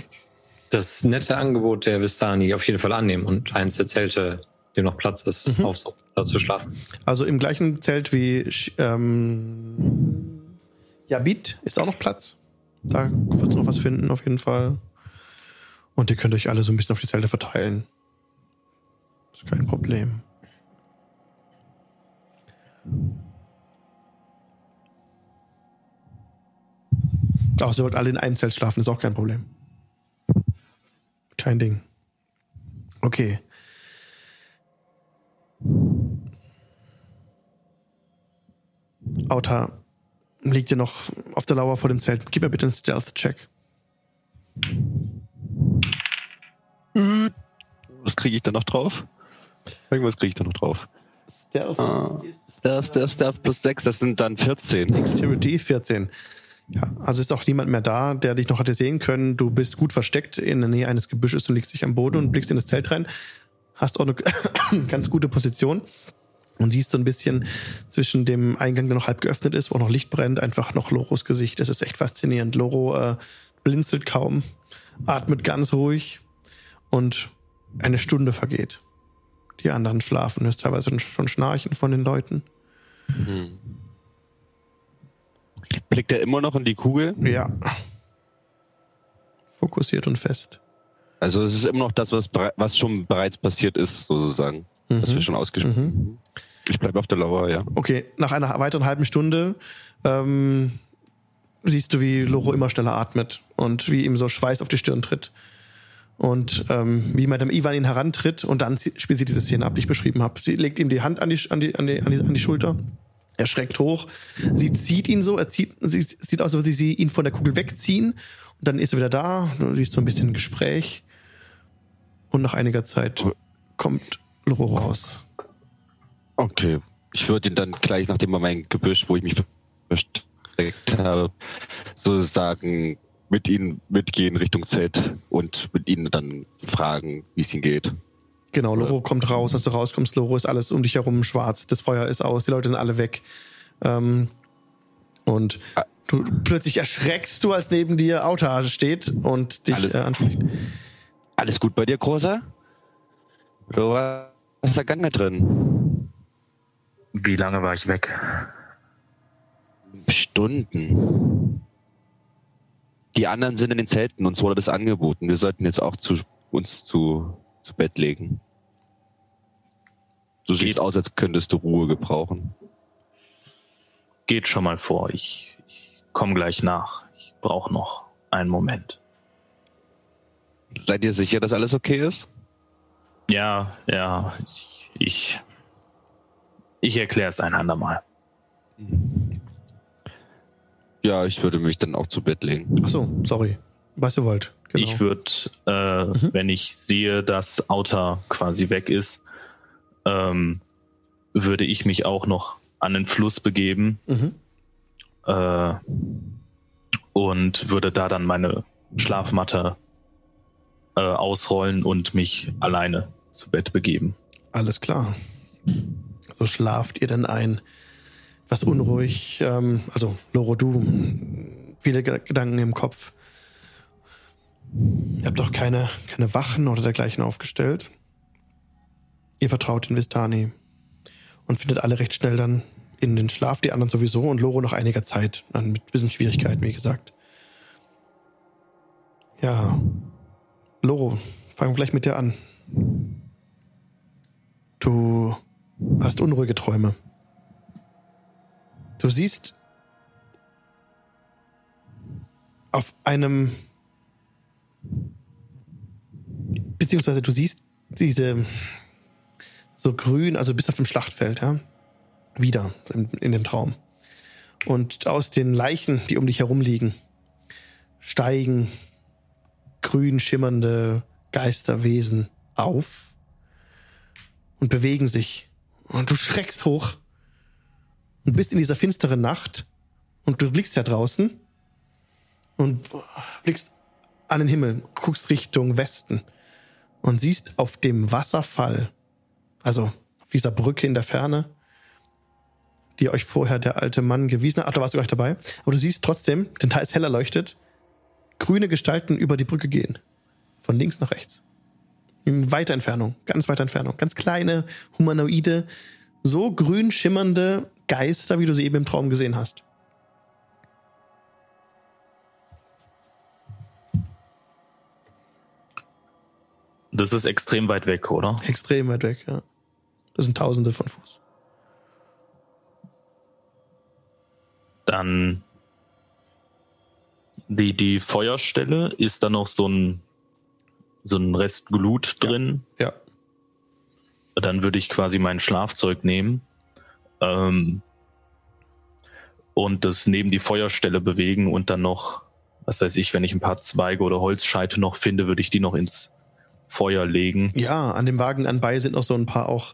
[SPEAKER 6] Das nette Angebot der Vistani auf jeden Fall annehmen und eins der Zelte, dem noch Platz ist, aufsuchen, da zu schlafen.
[SPEAKER 1] Also im gleichen Zelt wie ähm, Yabit ist auch noch Platz. Da wird es noch was finden, auf jeden Fall. Und ihr könnt euch alle so ein bisschen auf die Zelte verteilen. Ist kein Problem. Auch sie wollt alle in einem Zelt schlafen, ist auch kein Problem. Kein Ding. Okay. Auta liegt ihr noch auf der Lauer vor dem Zelt. Gib mir bitte einen Stealth-Check.
[SPEAKER 7] Was kriege ich da noch drauf? Irgendwas kriege ich da noch drauf.
[SPEAKER 1] Stealth
[SPEAKER 7] Ah. Stealth, Stealth, Stealth plus 6, das sind dann 14.
[SPEAKER 1] Dexterity 14. Ja, also ist auch niemand mehr da, der dich noch hatte sehen können. Du bist gut versteckt in der Nähe eines Gebüsches und liegst dich am Boden und blickst in das Zelt rein. Hast auch eine ganz gute Position und siehst so ein bisschen zwischen dem Eingang, der noch halb geöffnet ist, wo noch Licht brennt, einfach noch Loros Gesicht. Das ist echt faszinierend. Loro äh, blinzelt kaum, atmet ganz ruhig und eine Stunde vergeht. Die anderen schlafen. Du hörst teilweise schon Schnarchen von den Leuten.
[SPEAKER 7] Blickt er immer noch in die Kugel?
[SPEAKER 1] Ja. Fokussiert und fest.
[SPEAKER 7] Also es ist immer noch das, was, was schon bereits passiert ist, sozusagen. Was wir schon ausgesprochen Ich bleibe auf der Lauer, ja.
[SPEAKER 1] Okay, nach einer weiteren halben Stunde ähm, siehst du, wie Loro immer schneller atmet und wie ihm so Schweiß auf die Stirn tritt. Und ähm, wie Madame Ivan ihn herantritt und dann spielt sie diese Szene ab, die ich beschrieben habe. Sie legt ihm die Hand an die, an die, an die, an die, an die Schulter. Er schreckt hoch. Sie zieht ihn so, er zieht, sie sieht aus, als würde sie ihn von der Kugel wegziehen. Und dann ist er wieder da. Du siehst so ein bisschen Gespräch. Und nach einiger Zeit kommt Loro raus.
[SPEAKER 7] Okay. Ich würde ihn dann gleich, nachdem er mein Gebüsch, wo ich mich versteckt habe, sozusagen mit ihnen mitgehen Richtung Zelt und mit ihnen dann fragen, wie es ihnen geht.
[SPEAKER 1] Genau, Loro kommt raus, als du rauskommst, Loro ist alles um dich herum schwarz, das Feuer ist aus, die Leute sind alle weg. Ähm, und du plötzlich erschreckst du, als neben dir Auta steht und dich
[SPEAKER 7] Alles-
[SPEAKER 1] äh, anspricht.
[SPEAKER 7] Alles gut bei dir, Großer? Du warst da gar nicht drin.
[SPEAKER 8] Wie lange war ich weg?
[SPEAKER 7] Stunden. Die anderen sind in den Zelten, uns wurde das angeboten. Wir sollten jetzt auch zu, uns zu, zu Bett legen. Du siehst aus, als könntest du Ruhe gebrauchen.
[SPEAKER 8] Geht schon mal vor. Ich, ich komme gleich nach. Ich brauche noch einen Moment.
[SPEAKER 7] Seid ihr sicher, dass alles okay ist?
[SPEAKER 8] Ja, ja. Ich, ich, ich erkläre es ein andermal.
[SPEAKER 7] Ja, ich würde mich dann auch zu Bett legen.
[SPEAKER 1] Achso, sorry. Was ihr wollt. Genau.
[SPEAKER 8] Ich würde, äh, wenn ich sehe, dass Auta quasi weg ist, ähm, würde ich mich auch noch an den Fluss begeben
[SPEAKER 1] Mhm.
[SPEAKER 8] äh, und würde da dann meine Schlafmatte äh, ausrollen und mich alleine zu Bett begeben.
[SPEAKER 1] Alles klar. So schlaft ihr denn ein. Was unruhig, ähm, also Loro, du, viele Ge- Gedanken im Kopf. Ihr habt doch keine, keine Wachen oder dergleichen aufgestellt. Ihr vertraut in Vistani und findet alle recht schnell dann in den Schlaf, die anderen sowieso und Loro noch einiger Zeit, dann mit ein bisschen Schwierigkeiten, wie gesagt. Ja, Loro, fangen wir gleich mit dir an. Du hast unruhige Träume. Du siehst auf einem beziehungsweise du siehst diese so grün, also bis auf dem Schlachtfeld, ja, wieder in, in den Traum. Und aus den Leichen, die um dich herum liegen, steigen grün schimmernde Geisterwesen auf und bewegen sich. Und du schreckst hoch und bist in dieser finsteren Nacht und du blickst ja draußen und blickst an den Himmel, guckst Richtung Westen und siehst auf dem Wasserfall, also auf dieser Brücke in der Ferne, die euch vorher der alte Mann gewiesen hat. Ach, da warst du gar nicht dabei. Aber du siehst trotzdem, denn teils heller leuchtet, grüne Gestalten über die Brücke gehen. Von links nach rechts. In weiter Entfernung, ganz weiter Entfernung. Ganz kleine, humanoide, so grün schimmernde Geister, wie du sie eben im Traum gesehen hast.
[SPEAKER 8] Das ist extrem weit weg, oder?
[SPEAKER 1] Extrem weit weg, ja. Das sind Tausende von Fuß.
[SPEAKER 8] Dann die, die Feuerstelle, ist da noch so ein, so ein Rest Glut drin?
[SPEAKER 1] Ja.
[SPEAKER 8] Dann würde ich quasi mein Schlafzeug nehmen ähm, und das neben die Feuerstelle bewegen und dann noch, was weiß ich, wenn ich ein paar Zweige oder Holzscheite noch finde, würde ich die noch ins Feuer legen.
[SPEAKER 1] Ja, an dem Wagen anbei sind noch so ein paar auch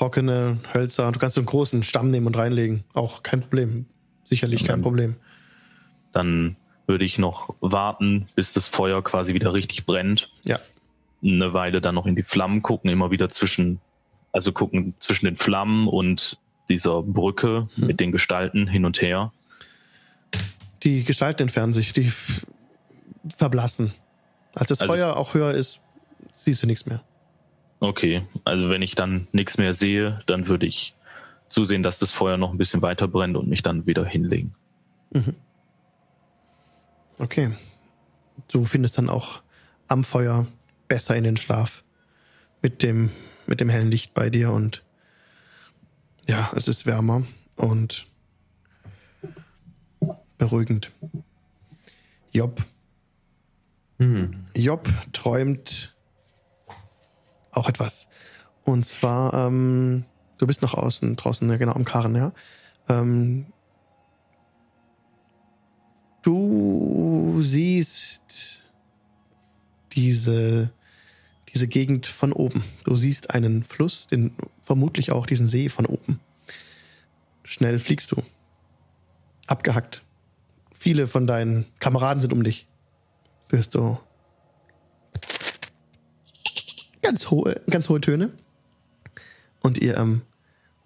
[SPEAKER 1] trockene Hölzer. Du kannst so einen großen Stamm nehmen und reinlegen. Auch kein Problem. Sicherlich kein Problem.
[SPEAKER 8] Dann würde ich noch warten, bis das Feuer quasi wieder richtig brennt.
[SPEAKER 1] Ja.
[SPEAKER 8] Eine Weile dann noch in die Flammen gucken, immer wieder zwischen, also gucken zwischen den Flammen und dieser Brücke
[SPEAKER 1] Hm.
[SPEAKER 8] mit den Gestalten hin und her.
[SPEAKER 1] Die Gestalten entfernen sich, die verblassen. Als das
[SPEAKER 8] Also-
[SPEAKER 1] Feuer auch höher ist, siehst du nichts mehr.
[SPEAKER 8] Okay, also wenn ich dann nichts mehr sehe, dann würde ich zusehen, dass das Feuer noch ein bisschen weiter brennt und mich dann wieder hinlegen.
[SPEAKER 1] Okay. Du findest dann auch am Feuer besser in den Schlaf. Mit dem, mit dem hellen Licht bei dir und ja, es ist wärmer und beruhigend. Job.
[SPEAKER 10] Hm.
[SPEAKER 1] Job träumt auch etwas. Und zwar, ähm, du bist noch außen, draußen, ja, genau, am Karren, ja. Ähm, du siehst diese, diese Gegend von oben. Du siehst einen Fluss, den, vermutlich auch diesen See von oben. Schnell fliegst du. Abgehackt. Viele von deinen Kameraden sind um dich. Du hörst so ganz hohe, ganz hohe Töne. Und ihr, ähm,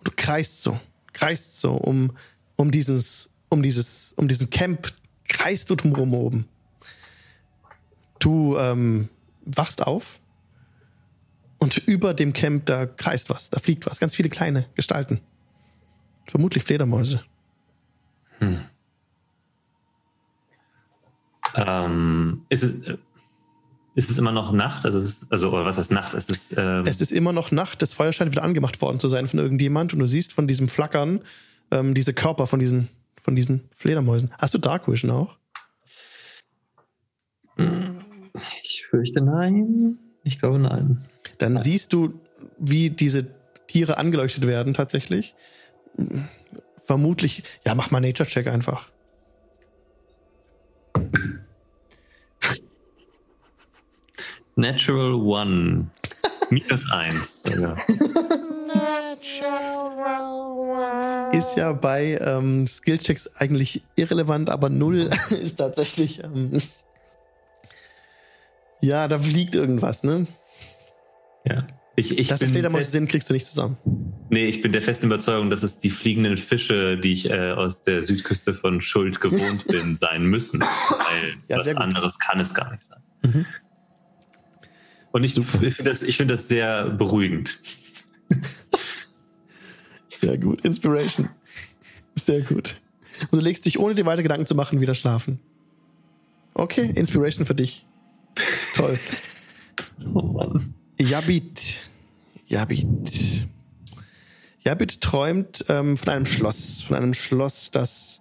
[SPEAKER 1] du kreist so, kreist so um, um dieses, um dieses, um diesen Camp, kreist du drumherum oben. Du ähm, wachst auf und über dem Camp, da kreist was, da fliegt was, ganz viele kleine Gestalten. Vermutlich Fledermäuse.
[SPEAKER 10] Ähm, ist, es, äh, ist es immer noch Nacht? Also, ist, also oder was ist Nacht? Ist es, ähm,
[SPEAKER 1] Es ist immer noch Nacht, das Feuer scheint wieder angemacht worden zu sein von irgendjemand und du siehst von diesem Flackern ähm, diese Körper von diesen, von diesen Fledermäusen. Hast du Dark Vision auch?
[SPEAKER 10] ich fürchte nein. Ich glaube nein.
[SPEAKER 1] Dann siehst du, wie diese Tiere angeleuchtet werden tatsächlich. Vermutlich, ja, mach mal Nature-Check einfach.
[SPEAKER 10] Natural One. Minus eins. sogar.
[SPEAKER 1] Ist ja bei ähm, Skill-Checks eigentlich irrelevant, aber null ist tatsächlich. Ähm, ja, da fliegt irgendwas, ne?
[SPEAKER 10] Ja. Ich, ich
[SPEAKER 1] Fledermäuse
[SPEAKER 10] fest-
[SPEAKER 1] sind, kriegst du nicht zusammen.
[SPEAKER 10] Nee, ich bin der festen Überzeugung, dass es die fliegenden Fische, die ich äh, aus der Südküste von Schuld gewohnt bin, sein müssen. Weil
[SPEAKER 1] Ja,
[SPEAKER 10] was anderes kann es gar nicht sein.
[SPEAKER 1] Mhm.
[SPEAKER 10] Und ich, ich finde das, ich find das sehr beruhigend.
[SPEAKER 1] Sehr gut. Inspiration. Sehr gut. Und du legst dich, ohne dir weiter Gedanken zu machen, wieder schlafen. Okay, Inspiration für dich. Toll.
[SPEAKER 10] Oh Mann.
[SPEAKER 1] Yabit. Yabit. Yabit träumt ähm, von einem Schloss. Von einem Schloss, das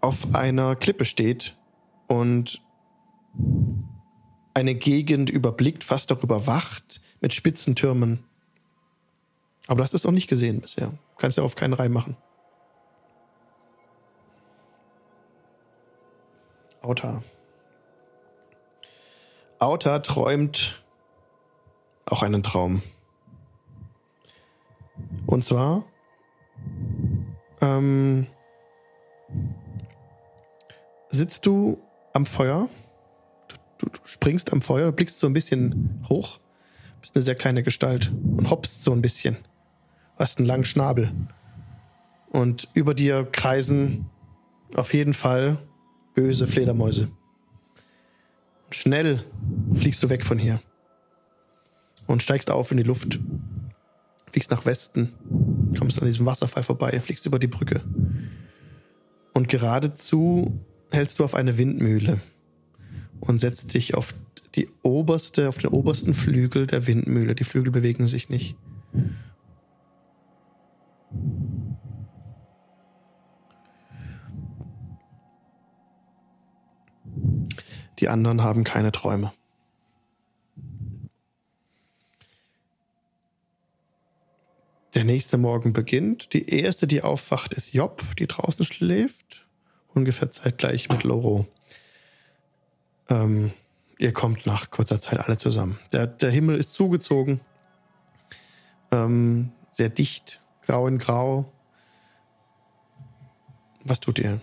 [SPEAKER 1] auf einer Klippe steht und eine Gegend überblickt, fast darüber wacht, mit spitzen Türmen. Aber hast es noch nicht gesehen bisher. Kannst ja auf keinen Reim machen. Auta. Auta träumt auch einen Traum. Und zwar ähm, sitzt du am Feuer, du, springst am Feuer, blickst so ein bisschen hoch, bist eine sehr kleine Gestalt und hoppst so ein bisschen. Hast einen langen Schnabel Und über dir kreisen auf jeden Fall böse Fledermäuse. Schnell fliegst du weg von hier und steigst auf in die Luft. Fliegst nach Westen, kommst an diesem Wasserfall vorbei, fliegst über die Brücke. Und geradezu hältst du auf eine Windmühle und setzt dich auf die oberste, auf den obersten Flügel der Windmühle. Die Flügel bewegen sich nicht. Die anderen haben keine Träume. Der nächste Morgen beginnt. Die erste, die aufwacht, ist Job, die draußen schläft. Ungefähr zeitgleich mit Loro. Ähm, ihr kommt nach kurzer Zeit alle zusammen. Der, der Himmel ist zugezogen. Ähm, sehr dicht, grau in grau. Was tut ihr?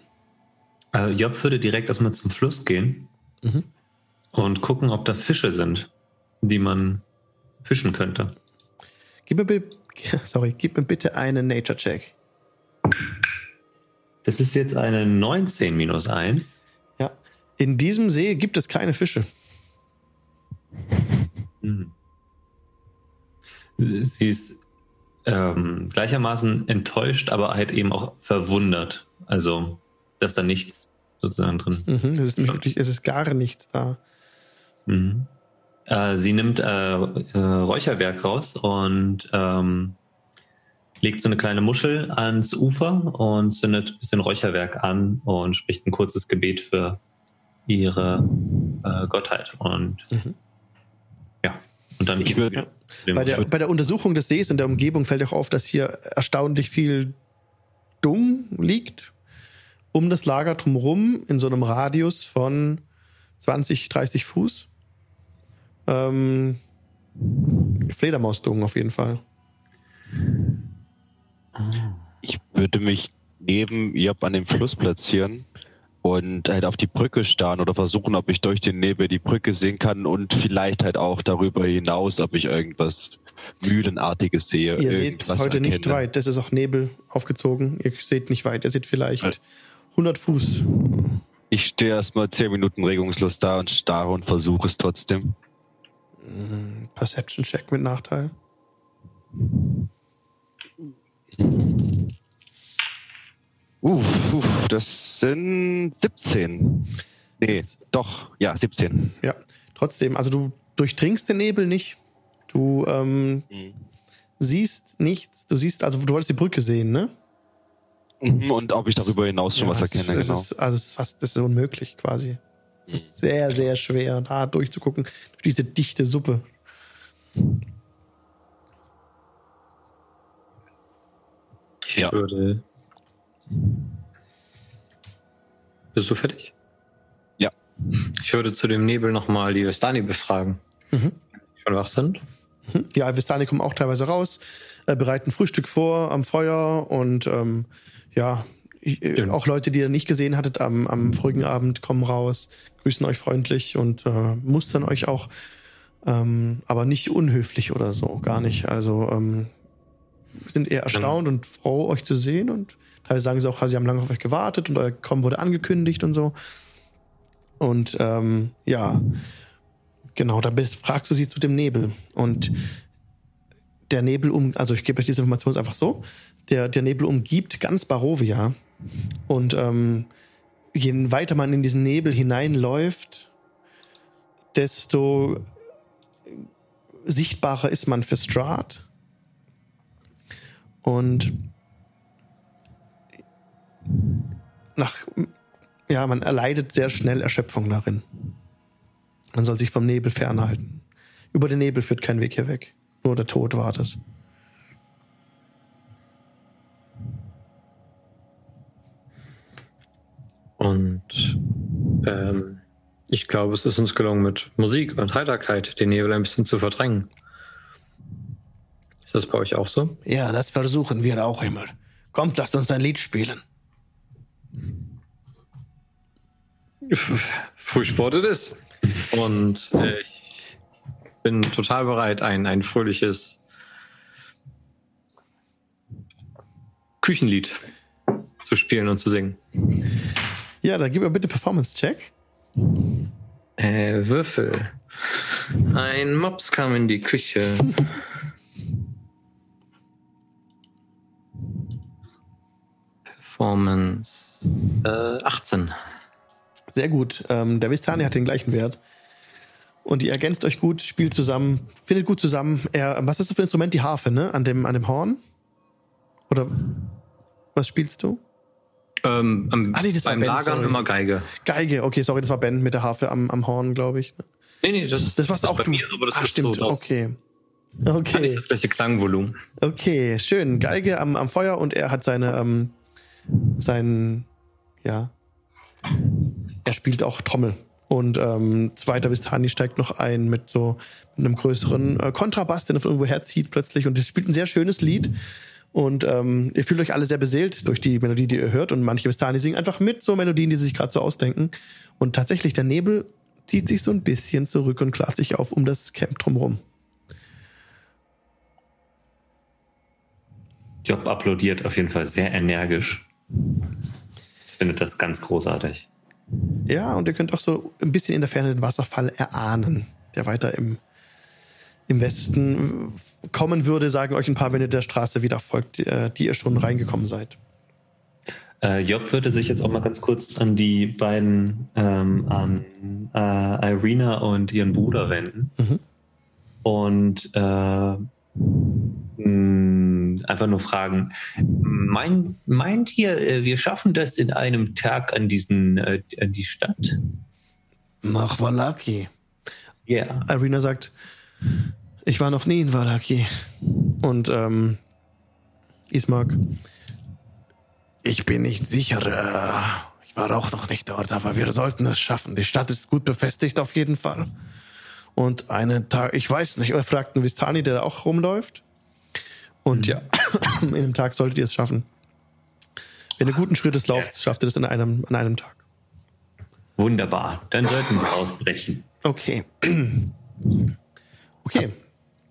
[SPEAKER 10] Äh, Job würde direkt erstmal zum Fluss gehen
[SPEAKER 1] Mhm.
[SPEAKER 10] und gucken, ob da Fische sind, die man fischen könnte.
[SPEAKER 1] Gib mir, bi- sorry, gib mir bitte einen Nature-Check.
[SPEAKER 10] Das ist jetzt eine 19 minus 1.
[SPEAKER 1] In diesem See gibt es keine Fische.
[SPEAKER 10] Mhm. Sie ist ähm, gleichermaßen enttäuscht, aber halt eben auch verwundert. Also, dass da nichts sozusagen drin.
[SPEAKER 1] Mhm. Es ist nämlich wirklich, es ist gar nichts da.
[SPEAKER 10] Mhm. Äh, sie nimmt äh, äh, Räucherwerk raus und ähm, legt so eine kleine Muschel ans Ufer und zündet ein bisschen Räucherwerk an und spricht ein kurzes Gebet für ihre äh, Gottheit. Und
[SPEAKER 1] Mhm.
[SPEAKER 10] ja, und dann geht dem
[SPEAKER 1] Bei der, bei der Untersuchung des Sees und der Umgebung fällt auch auf, dass hier erstaunlich viel Dung liegt um das Lager drumherum in so einem Radius von 20, 30 Fuß. Ähm, Fledermausdung auf jeden Fall.
[SPEAKER 7] Ich würde mich neben Job an dem Fluss platzieren und halt auf die Brücke starren oder versuchen, ob ich durch den Nebel die Brücke sehen kann und vielleicht halt auch darüber hinaus, ob ich irgendwas Mühlenartiges sehe.
[SPEAKER 1] Ihr seht heute nicht
[SPEAKER 7] erkenne.
[SPEAKER 1] weit. Das ist auch Nebel aufgezogen. Ihr seht nicht weit. Ihr seht vielleicht
[SPEAKER 7] Halt.
[SPEAKER 1] 100 Fuß.
[SPEAKER 7] Ich stehe erstmal zehn Minuten regungslos da und starre und versuche es trotzdem.
[SPEAKER 1] Perception-Check mit Nachteil.
[SPEAKER 7] Uff, uff, das sind 17. Nee, doch, ja, 17.
[SPEAKER 1] Ja, trotzdem. Also du durchdringst den Nebel nicht. Du ähm, siehst nichts. Du siehst, also du wolltest die Brücke sehen, ne?
[SPEAKER 7] Mhm, Und ob ich darüber hinaus schon
[SPEAKER 1] Ja,
[SPEAKER 7] was erkenne,
[SPEAKER 1] es
[SPEAKER 7] genau.
[SPEAKER 1] Ist, also es ist fast, das ist unmöglich quasi. Es ist sehr, sehr schwer, da durchzugucken. Durch diese dichte Suppe.
[SPEAKER 6] Ich
[SPEAKER 7] Ja.
[SPEAKER 6] würde. Bist du fertig?
[SPEAKER 7] Ja.
[SPEAKER 6] Ich würde zu dem Nebel nochmal die Vestani befragen.
[SPEAKER 1] Mhm.
[SPEAKER 6] Schon wach sind?
[SPEAKER 1] Ja, Vistani kommen auch teilweise raus, äh, bereiten Frühstück vor am Feuer und ähm, ja, ich, äh, auch Leute, die ihr nicht gesehen hattet am, am vorigen Abend, kommen raus, grüßen euch freundlich und äh, mustern euch auch, ähm, aber nicht unhöflich oder so, gar nicht. Also ähm, sind eher erstaunt und froh, euch zu sehen und teilweise sagen sie auch, sie haben lange auf euch gewartet und euer Kommen wurde angekündigt und so. Und ähm, ja, genau, dann bist- fragst du sie zu dem Nebel. Und der Nebel um, also ich gebe euch diese Information einfach so, der, der Nebel umgibt ganz Barovia. Und ähm, je weiter man in diesen Nebel hineinläuft, desto sichtbarer ist man für Strahd. Und nach, ja, man erleidet sehr schnell Erschöpfung darin. Man soll sich vom Nebel fernhalten. Über den Nebel führt kein Weg hier weg. Nur der Tod wartet.
[SPEAKER 6] Und ähm, ich glaube, es ist uns gelungen, mit Musik und Heiterkeit den Nebel ein bisschen zu verdrängen. Ist das bei euch auch so?
[SPEAKER 4] Ja, das versuchen wir auch immer. Kommt, lasst uns ein Lied spielen.
[SPEAKER 6] Frühsport it is. Und äh, ich bin total bereit, ein, ein fröhliches Küchenlied zu spielen und zu singen.
[SPEAKER 1] Ja, dann gib mir bitte Performance-Check.
[SPEAKER 6] Äh, Würfel. Ein Mops kam in die Küche. Performance äh, 18.
[SPEAKER 1] Sehr gut. Ähm, der Vistani hat den gleichen Wert. Und ihr ergänzt euch gut, spielt zusammen, findet gut zusammen. Er, was ist du für ein Instrument? Die Harfe, ne? An dem, an dem Horn? Oder was spielst du?
[SPEAKER 6] Ähm, am,
[SPEAKER 1] Ah, nee, das war
[SPEAKER 6] beim
[SPEAKER 1] Ben,
[SPEAKER 6] Lagern
[SPEAKER 1] sorry.
[SPEAKER 6] immer Geige.
[SPEAKER 1] Geige, okay, sorry, das war Ben mit der Harfe am, am Horn, glaube ich. ne?
[SPEAKER 6] Nee, nee, das,
[SPEAKER 1] Das warst auch
[SPEAKER 6] bei
[SPEAKER 1] du.
[SPEAKER 6] Mir, aber das
[SPEAKER 1] ah,
[SPEAKER 6] ist
[SPEAKER 1] stimmt,
[SPEAKER 6] so, das
[SPEAKER 1] okay.
[SPEAKER 6] Hat
[SPEAKER 1] Okay.
[SPEAKER 6] nicht das gleiche Klangvolumen.
[SPEAKER 1] Okay, schön. Geige am, am Feuer und er hat seine, ähm, sein, ja, er spielt auch Trommel. Und ähm, zweiter Vistani steigt noch ein mit so einem größeren äh, Kontrabass, den er von irgendwo herzieht plötzlich. Und es spielt ein sehr schönes Lied. Und ähm, ihr fühlt euch alle sehr beseelt durch die Melodie, die ihr hört. Und manche Vistani singen einfach mit so Melodien, die sie sich gerade so ausdenken. Und tatsächlich, der Nebel zieht sich so ein bisschen zurück und klart sich auf um das Camp drumherum.
[SPEAKER 10] Job applaudiert auf jeden Fall sehr energisch. Ich finde das ganz großartig.
[SPEAKER 1] Ja, und ihr könnt auch so ein bisschen in der Ferne den Wasserfall erahnen, der weiter im, im Westen kommen würde, sagen euch ein paar, wenn ihr der Straße wieder folgt, die, äh, ihr schon reingekommen seid.
[SPEAKER 10] Äh, Job würde sich jetzt auch mal ganz kurz an die beiden, ähm, an äh, Irina und ihren Bruder wenden.
[SPEAKER 1] Mhm.
[SPEAKER 10] Und äh, einfach nur fragen, mein, meint ihr, äh, wir schaffen das in einem Tag an, diesen, äh, an die Stadt?
[SPEAKER 1] Nach Valaki.
[SPEAKER 10] Ja.
[SPEAKER 1] Irina sagt, ich war noch nie in Valaki. Und ähm, Ismark, ich bin nicht sicher. Äh, ich war auch noch nicht dort, aber wir sollten es schaffen. Die Stadt ist gut befestigt auf jeden Fall. Und einen Tag, ich weiß nicht, er fragt einen Vistani, der da auch rumläuft. Und ja, in einem Tag solltet ihr es schaffen. Wenn ihr guten Schrittes lauft, schafft ihr das in einem, an einem Tag.
[SPEAKER 10] Wunderbar. Dann sollten wir ausbrechen.
[SPEAKER 1] Okay. Okay.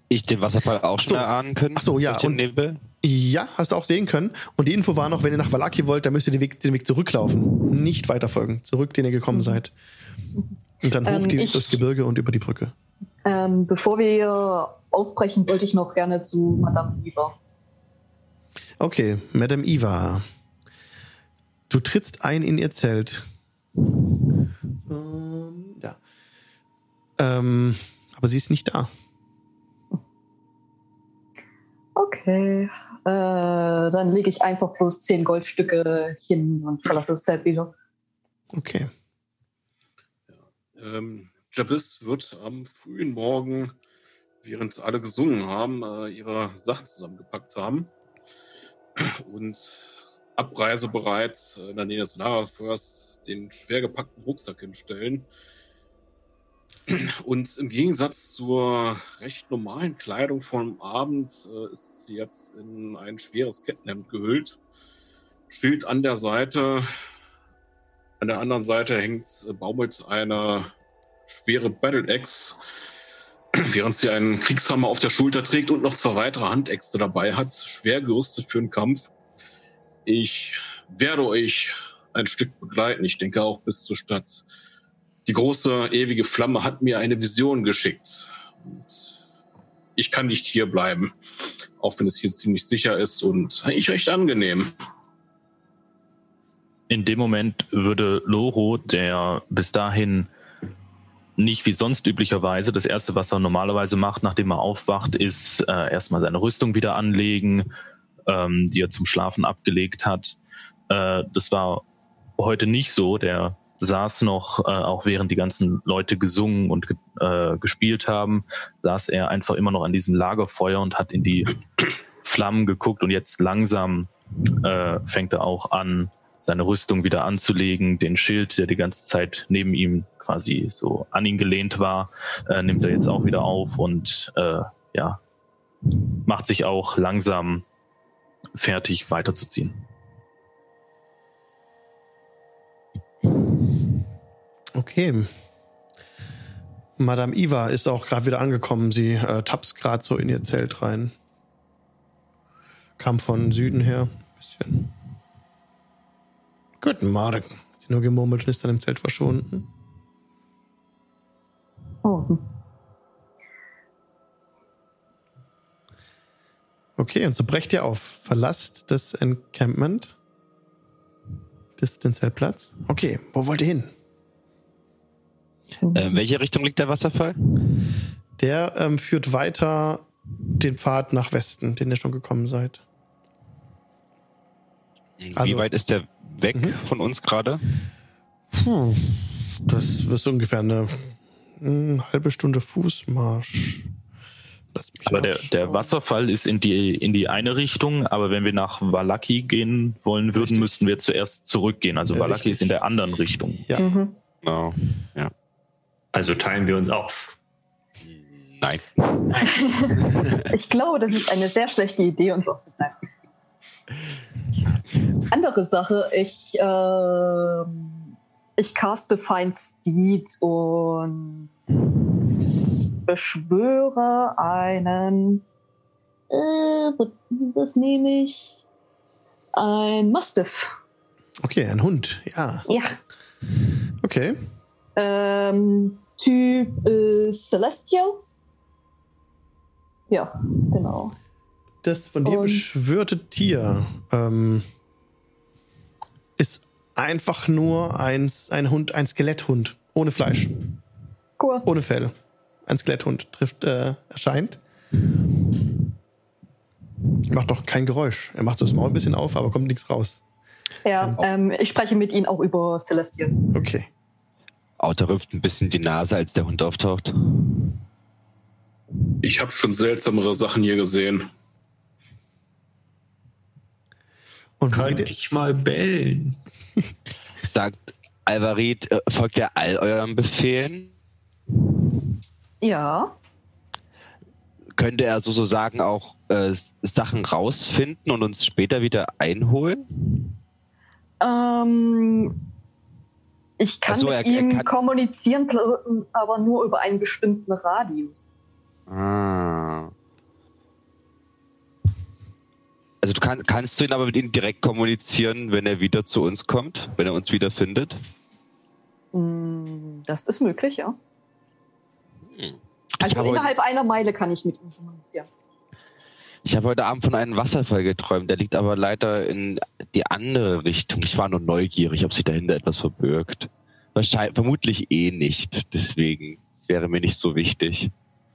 [SPEAKER 7] Ich den Wasserfall auch
[SPEAKER 1] so.
[SPEAKER 7] schon erahnen können.
[SPEAKER 1] Ach so, ja, und-
[SPEAKER 7] Nebel.
[SPEAKER 1] Ja, hast du auch sehen können. Und die Info war noch, wenn ihr nach Valaki wollt, dann müsst ihr den Weg, den Weg zurücklaufen. Nicht weiterfolgen. Zurück, den ihr gekommen seid. Und dann hoch
[SPEAKER 9] Ähm,
[SPEAKER 1] die, durchs Gebirge und über die Brücke.
[SPEAKER 9] Ähm, bevor wir aufbrechen, wollte ich noch gerne zu Madame Eva.
[SPEAKER 1] Okay, Madame Eva. Du trittst ein in ihr Zelt. Ähm, ja. Ähm, aber sie ist nicht da.
[SPEAKER 9] Okay. Äh, dann lege ich einfach bloß zehn Goldstücke hin und verlasse das Zelt wieder.
[SPEAKER 1] Okay.
[SPEAKER 3] Ähm, Jabis wird am frühen Morgen, während alle gesungen haben, äh, ihre Sachen zusammengepackt haben und abreisebereit äh, in der Nähe des Lagerfeuers den schwer gepackten Rucksack hinstellen. Und im Gegensatz zur recht normalen Kleidung vom Abend äh, ist sie jetzt in ein schweres Kettenhemd gehüllt. Schild an der Seite, an der anderen Seite hängt, äh, baumelt eine schwere Battle Axe, während sie einen Kriegshammer auf der Schulter trägt und noch zwei weitere Handäxte dabei hat, schwer gerüstet für den Kampf. Ich werde euch ein Stück begleiten, ich denke auch bis zur Stadt. Die große ewige Flamme hat mir eine Vision geschickt. Und ich kann nicht hier bleiben, auch wenn es hier ziemlich sicher ist und eigentlich recht angenehm.
[SPEAKER 8] In dem Moment würde Loro, der bis dahin nicht wie sonst üblicherweise, das erste, was er normalerweise macht, nachdem er aufwacht, ist äh, erstmal seine Rüstung wieder anlegen, ähm, die er zum Schlafen abgelegt hat. Äh, das war heute nicht so. Der saß noch, äh, auch während die ganzen Leute gesungen und ge äh, gespielt haben, saß er einfach immer noch an diesem Lagerfeuer und hat in die Flammen geguckt und jetzt langsam äh, fängt er auch an, seine Rüstung wieder anzulegen, den Schild, der die ganze Zeit neben ihm quasi so an ihn gelehnt war, äh, nimmt er jetzt auch wieder auf und äh, ja, macht sich auch langsam fertig weiterzuziehen.
[SPEAKER 1] Okay. Madame Iva ist auch gerade wieder angekommen. Sie äh, tapst gerade so in ihr Zelt rein. Kam von Süden her. Bisschen. Guten Morgen. Hat sie nur gemurmelt und ist dann im Zelt verschwunden.
[SPEAKER 9] Oh.
[SPEAKER 1] Okay, und so brecht ihr auf. Verlasst das Encampment. Das, den Zeltplatz. Okay, wo wollt ihr hin?
[SPEAKER 7] Äh, in welche Richtung liegt der Wasserfall?
[SPEAKER 1] Der ähm, führt weiter den Pfad nach Westen, den ihr schon gekommen seid. Also-
[SPEAKER 7] Wie weit ist der weg
[SPEAKER 1] Mhm.
[SPEAKER 7] von uns gerade?
[SPEAKER 1] Puh, das wird so ungefähr eine, eine halbe Stunde Fußmarsch. Lass mich
[SPEAKER 8] Aber der, der Wasserfall ist in die, in die eine Richtung, aber wenn wir nach Valaki gehen wollen würden,
[SPEAKER 1] Richtig.
[SPEAKER 8] müssten wir zuerst zurückgehen. Also
[SPEAKER 1] Ja,
[SPEAKER 8] Valaki
[SPEAKER 1] richtig.
[SPEAKER 8] ist in der anderen Richtung.
[SPEAKER 1] Ja.
[SPEAKER 9] Mhm.
[SPEAKER 7] Genau.
[SPEAKER 10] Also teilen wir uns auf.
[SPEAKER 7] Nein.
[SPEAKER 9] Ich glaube, das ist eine sehr schlechte Idee, uns aufzuteilen. Andere Sache, ich, ähm, ich caste Find Steed und beschwöre einen. Äh, was- was nehme ich? Ein Mastiff.
[SPEAKER 1] Okay, ein Hund, ja.
[SPEAKER 9] Ja.
[SPEAKER 1] Okay.
[SPEAKER 9] Ähm, typ äh, Celestial. Ja, genau.
[SPEAKER 1] Das von dir
[SPEAKER 9] Und-
[SPEAKER 1] beschwörte Tier ähm, ist einfach nur ein, ein Hund, ein Skeletthund. Ohne Fleisch,
[SPEAKER 9] Cool.
[SPEAKER 1] ohne Fell. Ein Skeletthund trifft, äh, erscheint. Macht doch kein Geräusch. Er macht so das Maul ein bisschen auf, aber kommt nichts raus.
[SPEAKER 9] Ja, ähm, ich spreche mit ihnen auch über Celestial.
[SPEAKER 1] Okay.
[SPEAKER 7] Auto rümpft ein bisschen die Nase, als der Hund auftaucht.
[SPEAKER 3] Ich habe schon seltsamere Sachen hier gesehen.
[SPEAKER 1] Und
[SPEAKER 10] Kann
[SPEAKER 1] ihr?
[SPEAKER 10] ich mal bellen?
[SPEAKER 7] Sagt Alvarid, äh, folgt er all euren Befehlen?
[SPEAKER 9] Ja.
[SPEAKER 7] Könnte er sozusagen auch äh, Sachen rausfinden und uns später wieder einholen?
[SPEAKER 9] Ähm, ich kann
[SPEAKER 7] so,
[SPEAKER 9] mit
[SPEAKER 7] er- er
[SPEAKER 9] ihm
[SPEAKER 7] kann-
[SPEAKER 9] kommunizieren, aber nur über einen bestimmten Radius.
[SPEAKER 7] Ah. Also du kann, kannst du ihn aber mit ihm direkt kommunizieren, wenn er wieder zu uns kommt, wenn er uns wieder findet?
[SPEAKER 9] Hm, Das ist möglich, ja.
[SPEAKER 7] Ich
[SPEAKER 9] Also innerhalb einer Meile kann ich mit ihm kommunizieren.
[SPEAKER 7] ich habe heute Abend von einem Wasserfall geträumt, der liegt aber leider in die andere Richtung. Ich war nur neugierig, ob sich dahinter etwas verbirgt. Wahrscheinlich, vermutlich eh nicht, deswegen. Es wäre mir nicht so wichtig.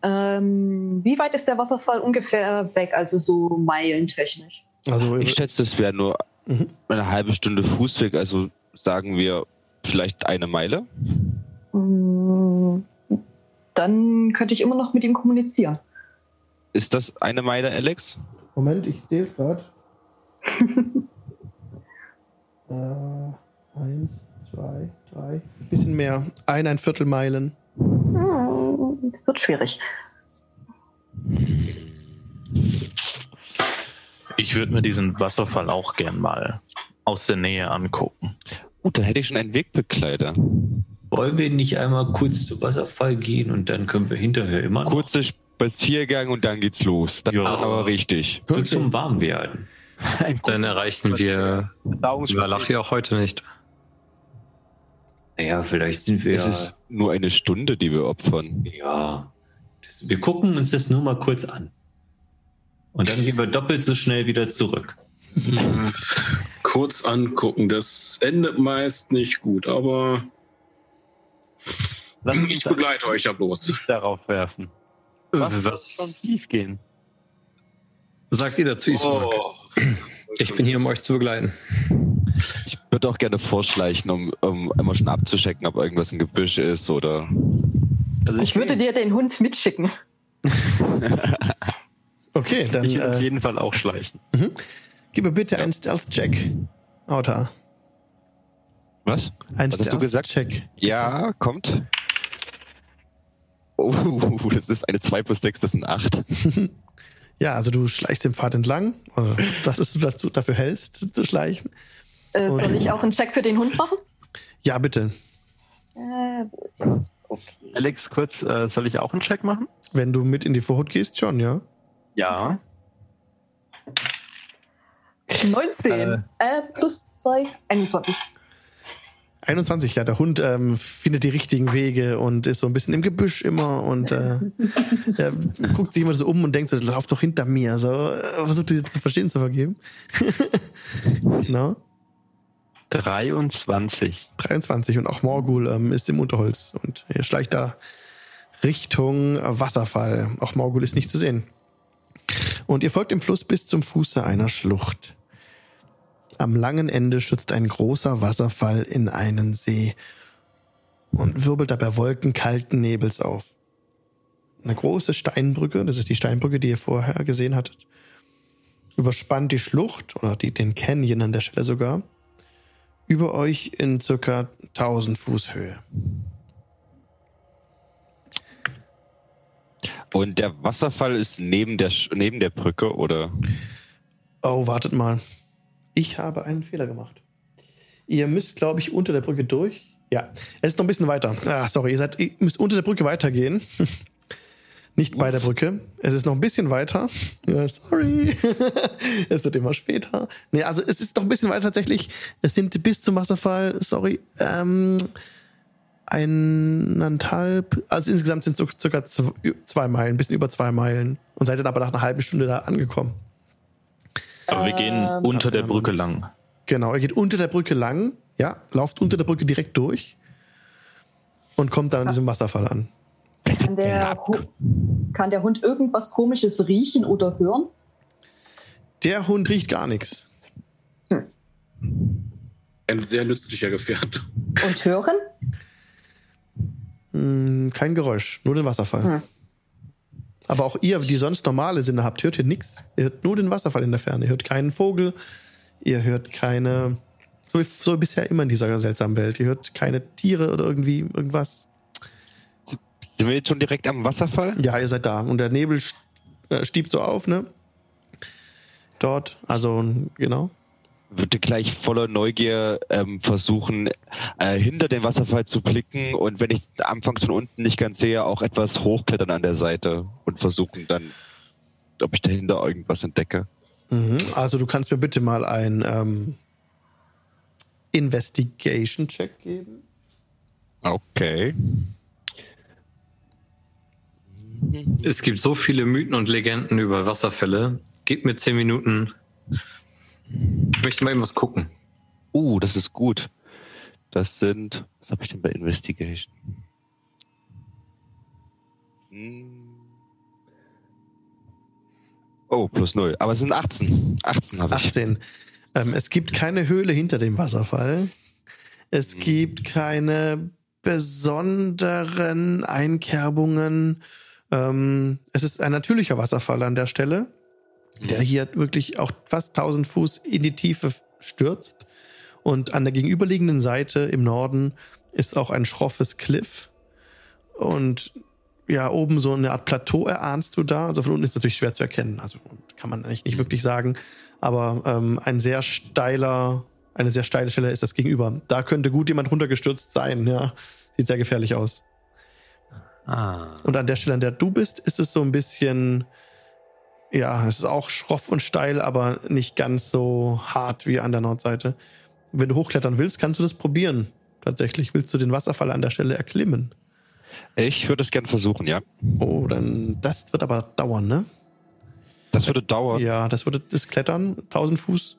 [SPEAKER 9] Ähm, wie weit ist der Wasserfall ungefähr weg, also so meilentechnisch?
[SPEAKER 1] Also,
[SPEAKER 7] Ich schätze, das wäre nur
[SPEAKER 1] Mhm.
[SPEAKER 7] eine halbe Stunde Fußweg, also sagen wir vielleicht eine Meile.
[SPEAKER 9] Hm, Dann könnte ich immer noch mit ihm kommunizieren.
[SPEAKER 7] Ist das eine Meile, Alex?
[SPEAKER 1] Moment, ich sehe es gerade. äh, eins, zwei, drei. Bisschen mehr. Ein, ein Viertel Meilen.
[SPEAKER 9] Hm, Wird schwierig.
[SPEAKER 8] Ich würde mir diesen Wasserfall auch gern mal aus der Nähe angucken.
[SPEAKER 7] Gut, dann hätte ich schon einen Wegbegleiter.
[SPEAKER 10] Wollen wir nicht einmal kurz zum Wasserfall gehen und dann können wir hinterher immer noch
[SPEAKER 7] Kurzer Spaziergang und dann geht's los. Dann
[SPEAKER 10] Ja.
[SPEAKER 7] aber richtig.
[SPEAKER 1] Okay.
[SPEAKER 10] zum Warmwerden.
[SPEAKER 6] Dann erreichen wir Valachia auch heute nicht.
[SPEAKER 10] Naja, vielleicht sind wir
[SPEAKER 7] Es
[SPEAKER 10] ja,
[SPEAKER 7] ist nur eine Stunde, die wir opfern.
[SPEAKER 10] ja. Wir gucken uns das nur mal kurz an. Und dann gehen wir doppelt so schnell wieder zurück.
[SPEAKER 3] Kurz angucken, das endet meist nicht gut, aber ich begleite euch ja bloß.
[SPEAKER 2] darauf werfen. Was,
[SPEAKER 6] Was,
[SPEAKER 2] was kann schief gehen?
[SPEAKER 6] sagt ihr dazu, Ismark?
[SPEAKER 3] Oh.
[SPEAKER 6] Ich bin hier, um euch zu begleiten.
[SPEAKER 7] Ich würde auch gerne vorschleichen, um, um immer schon abzuchecken, ob irgendwas im Gebüsch ist oder.
[SPEAKER 2] Also
[SPEAKER 9] Ich würde dir den Hund mitschicken.
[SPEAKER 1] Okay, dann
[SPEAKER 2] ich auf
[SPEAKER 1] äh,
[SPEAKER 2] jeden Fall auch schleichen.
[SPEAKER 1] gib mir bitte einen Stealth-Check. Auta.
[SPEAKER 7] Was?
[SPEAKER 1] Ein
[SPEAKER 7] Was hast du gesagt?
[SPEAKER 1] Stealth-Check.
[SPEAKER 7] Ja, kommt. Oh, das ist eine 2 plus 6, das sind 8.
[SPEAKER 1] Ja, also du schleichst den Pfad entlang, oder das ist du dazu, dafür hältst, zu schleichen.
[SPEAKER 9] Äh,
[SPEAKER 1] Und-
[SPEAKER 9] soll ich auch einen Check für den Hund machen?
[SPEAKER 1] Ja, bitte.
[SPEAKER 9] Äh, wo ist das? Okay.
[SPEAKER 2] Alex, kurz, äh, soll ich auch einen Check machen?
[SPEAKER 1] Wenn du mit in die Vorhut gehst, schon, ja.
[SPEAKER 2] Ja.
[SPEAKER 9] 19.
[SPEAKER 2] Äh.
[SPEAKER 9] Äh, plus 2, 21.
[SPEAKER 1] 21, ja, der Hund ähm, findet die richtigen Wege und ist so ein bisschen im Gebüsch immer und äh, er guckt sich immer so um und denkt so, lauf doch hinter mir. So, äh, versucht die zu verstehen zu vergeben. genau.
[SPEAKER 2] 23.
[SPEAKER 1] 23 und auch Morgul ähm, ist im Unterholz und er schleicht da Richtung Wasserfall. Auch Morgul ist nicht zu sehen. Und ihr folgt dem Fluss bis zum Fuße einer Schlucht. Am langen Ende stürzt ein großer Wasserfall in einen See und wirbelt dabei Wolken kalten Nebels auf. Eine große Steinbrücke, das ist die Steinbrücke, die ihr vorher gesehen hattet, überspannt die Schlucht oder die, den Canyon an der Stelle sogar über euch in circa 1000 Fuß Höhe.
[SPEAKER 7] Und der Wasserfall ist neben der, neben der Brücke, oder?
[SPEAKER 1] Oh, wartet mal. Ich habe einen Fehler gemacht. Ihr müsst, glaube ich, unter der Brücke durch. Ja, es ist noch ein bisschen weiter. Ah, sorry, ihr, seid, ihr müsst unter der Brücke weitergehen. Nicht bei der Brücke. Es ist noch ein bisschen weiter. Ja, sorry. es wird immer später. Nee, also es ist noch ein bisschen weiter tatsächlich. Es sind bis zum Wasserfall, sorry, ähm, eineinhalb, also insgesamt sind es so circa zw- zwei Meilen, ein bisschen über zwei Meilen. Und seid dann aber nach einer halben Stunde da angekommen.
[SPEAKER 8] Aber wir gehen
[SPEAKER 9] Ähm,
[SPEAKER 8] unter der Brücke
[SPEAKER 1] das-
[SPEAKER 8] lang.
[SPEAKER 1] Genau, ihr geht unter der Brücke lang, ja, lauft unter der Brücke direkt durch und kommt dann an diesem Wasserfall an.
[SPEAKER 9] Kann der, kann der Hund irgendwas Komisches riechen oder hören?
[SPEAKER 1] Der Hund riecht gar nichts.
[SPEAKER 3] Ein sehr nützlicher Gefährt.
[SPEAKER 9] Und hören?
[SPEAKER 1] Hm, kein Geräusch, nur den Wasserfall.
[SPEAKER 9] Hm.
[SPEAKER 1] Aber auch ihr, die sonst normale Sinne habt, hört ihr nichts. Ihr hört nur den Wasserfall in der Ferne. Ihr hört keinen Vogel, ihr hört keine, so, so bisher immer in dieser seltsamen Welt. Ihr hört keine Tiere oder irgendwie irgendwas.
[SPEAKER 7] Sind wir jetzt schon direkt am Wasserfall?
[SPEAKER 1] Ja, ihr seid da. Und der Nebel äh, stiebt so auf, ne? Dort, also genau.
[SPEAKER 7] Würde gleich voller Neugier ähm, versuchen, äh, hinter den Wasserfall zu blicken und wenn ich anfangs von unten nicht ganz sehe, auch etwas hochklettern an der Seite und versuchen dann, ob ich dahinter irgendwas entdecke.
[SPEAKER 1] Mhm. Also du kannst mir bitte mal ein ähm, Investigation-Check geben.
[SPEAKER 7] Okay.
[SPEAKER 6] Es gibt so viele Mythen und Legenden über Wasserfälle. Gib mir zehn Minuten. Ich möchte mal eben was gucken.
[SPEAKER 7] Uh, das ist gut. Das sind, was habe ich denn bei Investigation? Hm. Oh, plus null. Aber es sind 18. 18 habe ich.
[SPEAKER 1] 18. Ähm, es gibt keine Höhle hinter dem Wasserfall. Es gibt keine besonderen Einkerbungen. Ähm, es ist ein natürlicher Wasserfall an der Stelle, der hier wirklich auch fast 1000 Fuß in die Tiefe stürzt. Und an der gegenüberliegenden Seite im Norden ist auch ein schroffes Cliff. Und ja, oben so eine Art Plateau erahnst du da. Also von unten ist es natürlich schwer zu erkennen. Also kann man eigentlich nicht wirklich sagen. Aber ähm, ein sehr steiler, eine sehr steile Stelle ist das gegenüber. Da könnte gut jemand runtergestürzt sein, ja. Sieht sehr gefährlich aus.
[SPEAKER 6] Ah.
[SPEAKER 1] Und an der Stelle, an der du bist, ist es so ein bisschen, ja, es ist auch schroff und steil, aber nicht ganz so hart wie an der Nordseite. Wenn du hochklettern willst, kannst du das probieren. Tatsächlich. Willst du den Wasserfall an der Stelle erklimmen?
[SPEAKER 7] Ich würde es gerne versuchen, ja.
[SPEAKER 1] Oh, dann, das wird aber dauern, ne?
[SPEAKER 7] Das würde dauern.
[SPEAKER 1] Ja, das würde das Klettern, 1000 Fuß,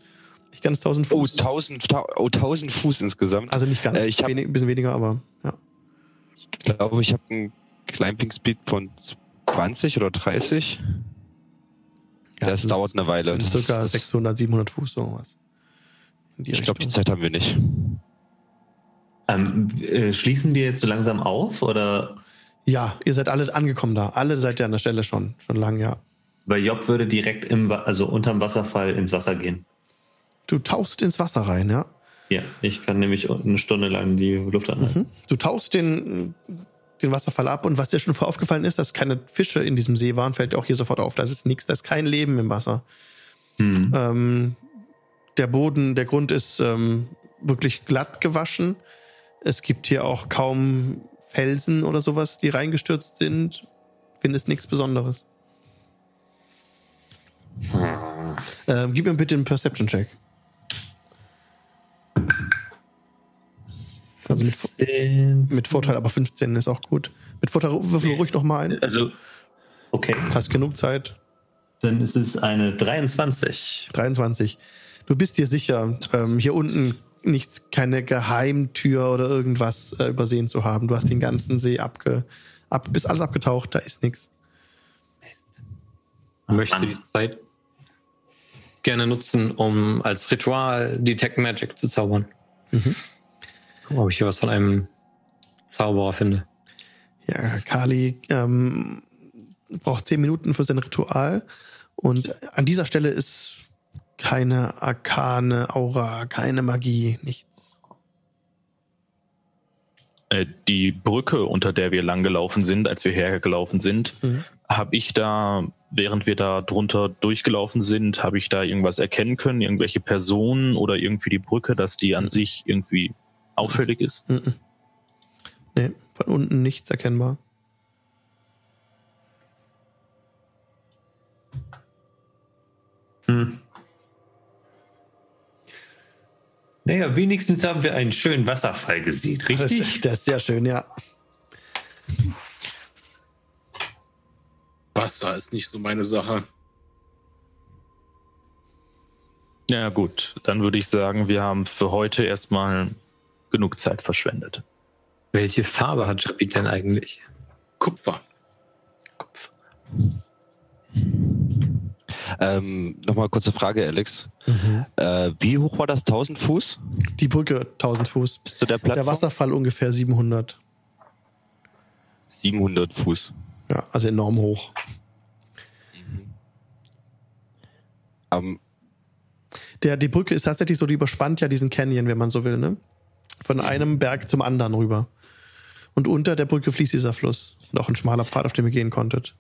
[SPEAKER 1] nicht ganz 1000
[SPEAKER 7] Oh,
[SPEAKER 1] Fuß.
[SPEAKER 7] 1000, ta- oh, 1000 Fuß insgesamt.
[SPEAKER 1] also nicht ganz,
[SPEAKER 7] Äh, ich hab-
[SPEAKER 1] wenig, ein bisschen weniger, aber ja.
[SPEAKER 7] Ich glaube, ich habe einen Climbing Speed von 20 oder 30.
[SPEAKER 1] ja
[SPEAKER 7] das
[SPEAKER 1] sind-
[SPEAKER 7] dauert eine Weile.
[SPEAKER 1] Sind
[SPEAKER 7] Das-
[SPEAKER 1] circa
[SPEAKER 7] das-
[SPEAKER 1] 600, 700 Fuß, sowas.
[SPEAKER 7] Ich glaube, die. Zeit haben wir nicht.
[SPEAKER 10] Ähm, äh, schließen wir jetzt so langsam auf oder?
[SPEAKER 1] Ja, ihr seid alle angekommen da. Alle seid ihr an der Stelle schon, schon lang, ja.
[SPEAKER 10] Weil Job würde direkt im, also unterm Wasserfall ins Wasser gehen.
[SPEAKER 1] Du tauchst ins Wasser rein, ja.
[SPEAKER 10] Ja, ich kann nämlich eine Stunde lang die Luft anhalten.
[SPEAKER 1] Mhm. Du tauchst den, den Wasserfall ab und was dir schon vorher aufgefallen ist, dass keine Fische in diesem See waren, fällt dir auch hier sofort auf. Da ist nichts, da ist kein Leben im Wasser.
[SPEAKER 10] Hm.
[SPEAKER 1] Ähm, der Boden, der Grund ist ähm, wirklich glatt gewaschen. Es gibt hier auch kaum Felsen oder sowas, die reingestürzt sind. Findest nichts Besonderes. Ähm, gib mir bitte einen Perception-Check. Also mit,
[SPEAKER 10] 15.
[SPEAKER 1] mit Vorteil, aber 15 ist auch gut. Mit Vorteil würfel ruhig noch mal ein.
[SPEAKER 10] Also, okay.
[SPEAKER 1] Hast genug Zeit.
[SPEAKER 10] Dann ist es eine 23.
[SPEAKER 1] 23. Du bist dir sicher, ähm, hier unten nichts, keine Geheimtür oder irgendwas äh, übersehen zu haben. Du hast den ganzen See abge, ab, bist alles abgetaucht, da ist nichts.
[SPEAKER 6] Möchte
[SPEAKER 10] Mann.
[SPEAKER 6] die Zeit gerne nutzen, um als Ritual Detect Magic zu zaubern.
[SPEAKER 1] Mhm.
[SPEAKER 6] Gucken, ob ich hier was von einem Zauberer finde.
[SPEAKER 1] Ja, Kali ähm, braucht 10 Minuten für sein Ritual und an dieser Stelle ist keine arkane Aura, keine Magie, nichts.
[SPEAKER 8] Äh, die Brücke, unter der wir langgelaufen sind, als wir hergelaufen sind,
[SPEAKER 1] Mhm.
[SPEAKER 8] habe ich da, während wir da drunter durchgelaufen sind, habe ich da irgendwas erkennen können, irgendwelche Personen oder irgendwie die Brücke, dass die an sich irgendwie auffällig ist?
[SPEAKER 1] Nee, von unten nichts erkennbar.
[SPEAKER 10] Hm. Naja, wenigstens haben wir einen schönen Wasserfall gesehen,
[SPEAKER 1] Das,
[SPEAKER 10] richtig?
[SPEAKER 1] das ist sehr schön, ja.
[SPEAKER 3] Wasser ist nicht so meine Sache.
[SPEAKER 8] Ja gut, dann würde ich sagen, wir haben für heute erstmal genug Zeit verschwendet.
[SPEAKER 6] Welche Farbe hat Jabit denn eigentlich?
[SPEAKER 3] Kupfer.
[SPEAKER 7] Ähm, Nochmal kurze Frage, Alex.
[SPEAKER 1] Mhm.
[SPEAKER 7] Äh, wie hoch war das? 1000 Fuß
[SPEAKER 1] Die Brücke 1000 Fuß.
[SPEAKER 7] bis zu der Plattform?
[SPEAKER 1] Der Wasserfall ungefähr 700.
[SPEAKER 7] 700 Fuß.
[SPEAKER 1] Ja, also enorm hoch.
[SPEAKER 7] Ähm,
[SPEAKER 1] Der, die Brücke ist tatsächlich so, die überspannt ja diesen Canyon, wenn man so will, ne? Von einem Berg zum anderen rüber. Und unter der Brücke fließt dieser Fluss. Und auch ein schmaler Pfad, auf dem ihr gehen konntet.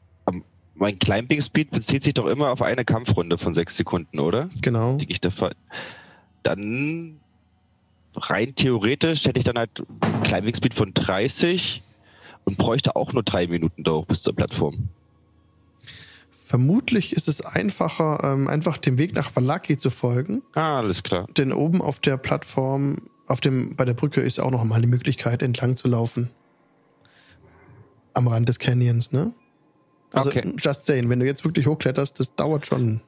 [SPEAKER 7] mein Climbing Speed bezieht sich doch immer auf eine Kampfrunde von sechs Sekunden, oder?
[SPEAKER 1] Genau.
[SPEAKER 7] Ich da fall. Dann rein theoretisch hätte ich dann halt Climbing Speed von 30 und bräuchte auch nur drei Minuten da hoch bis zur Plattform.
[SPEAKER 1] Vermutlich ist es einfacher, ähm, einfach dem Weg nach Valaki zu folgen.
[SPEAKER 7] Ah, alles klar.
[SPEAKER 1] Denn oben auf der Plattform, auf dem, bei der Brücke ist auch noch mal die Möglichkeit, entlang zu laufen. Am Rand des Canyons, ne? Also,
[SPEAKER 7] Okay.
[SPEAKER 1] just saying, wenn du jetzt wirklich hochkletterst, das dauert schon.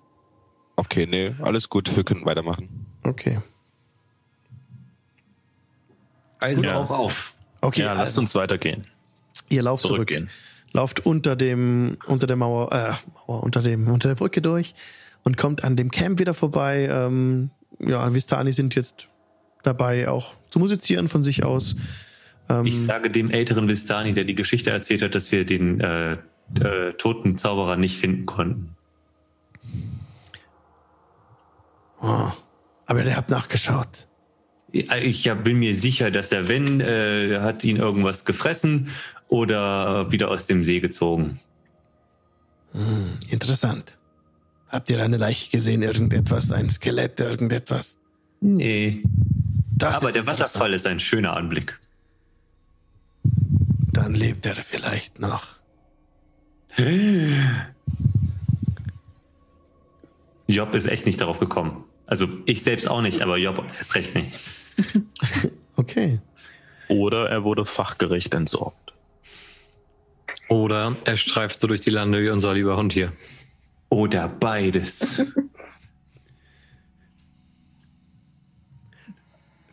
[SPEAKER 7] Okay, nee, alles gut, wir können weitermachen.
[SPEAKER 1] Okay.
[SPEAKER 10] Also
[SPEAKER 8] Ja.
[SPEAKER 10] auch auf.
[SPEAKER 1] Okay,
[SPEAKER 8] ja, lasst
[SPEAKER 1] also,
[SPEAKER 8] uns weitergehen.
[SPEAKER 1] ihr lauft zurück.
[SPEAKER 8] Zurückgehen.
[SPEAKER 1] Lauft unter dem, unter der Mauer, äh, Mauer, unter dem, unter der Brücke durch und kommt an dem Camp wieder vorbei. Ähm, ja, Vistani sind jetzt dabei, auch zu musizieren von sich aus. Ähm,
[SPEAKER 10] Ich sage dem älteren Vistani, der die Geschichte erzählt hat, dass wir den äh, äh, toten Zauberer nicht finden konnten.
[SPEAKER 1] oh, aber der hat nachgeschaut.
[SPEAKER 10] Ich bin mir sicher, dass er, wenn, äh, hat ihn irgendwas gefressen oder wieder aus dem See gezogen.
[SPEAKER 1] Hm, interessant. Habt ihr eine Leiche gesehen? Irgendetwas? Ein Skelett? Irgendetwas?
[SPEAKER 10] Nee.
[SPEAKER 1] Das
[SPEAKER 10] Aber
[SPEAKER 1] ist
[SPEAKER 10] der. Wasserfall ist ein schöner Anblick.
[SPEAKER 1] Dann lebt er vielleicht noch.
[SPEAKER 10] Job ist echt nicht darauf gekommen. Also ich selbst auch nicht, aber Job erst recht nicht.
[SPEAKER 1] Okay.
[SPEAKER 8] Oder er wurde fachgerecht entsorgt.
[SPEAKER 6] Oder er streift so durch die Lande wie unser lieber Hund hier.
[SPEAKER 10] Oder beides.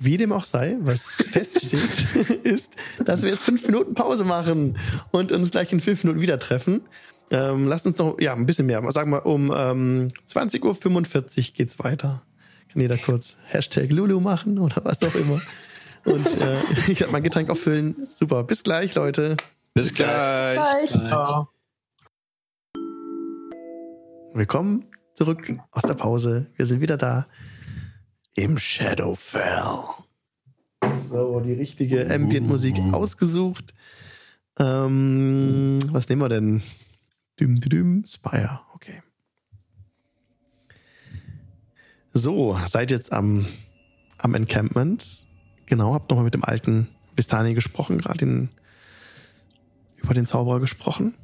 [SPEAKER 1] Wie dem auch sei, was feststeht, ist, dass wir jetzt fünf Minuten Pause machen und uns gleich in fünf Minuten wieder treffen. Ähm, lasst uns noch, ja, ein bisschen mehr. Sagen wir, um ähm, 20.45 Uhr geht's weiter. Kann jeder kurz Hashtag Lulu machen oder was auch immer. Und äh, ich werde mein Getränk auffüllen. Super, bis gleich, Leute.
[SPEAKER 7] Bis gleich.
[SPEAKER 9] Gleich.
[SPEAKER 1] Willkommen zurück aus der Pause. Wir sind wieder da im Shadowfell. So, die richtige Ambient-Musik ausgesucht. Ähm, was nehmen wir denn? Düm, düm. Spire, okay. So, seid jetzt am, am Encampment. Genau, habt nochmal mit dem alten Vistani gesprochen, gerade über den Zauberer gesprochen.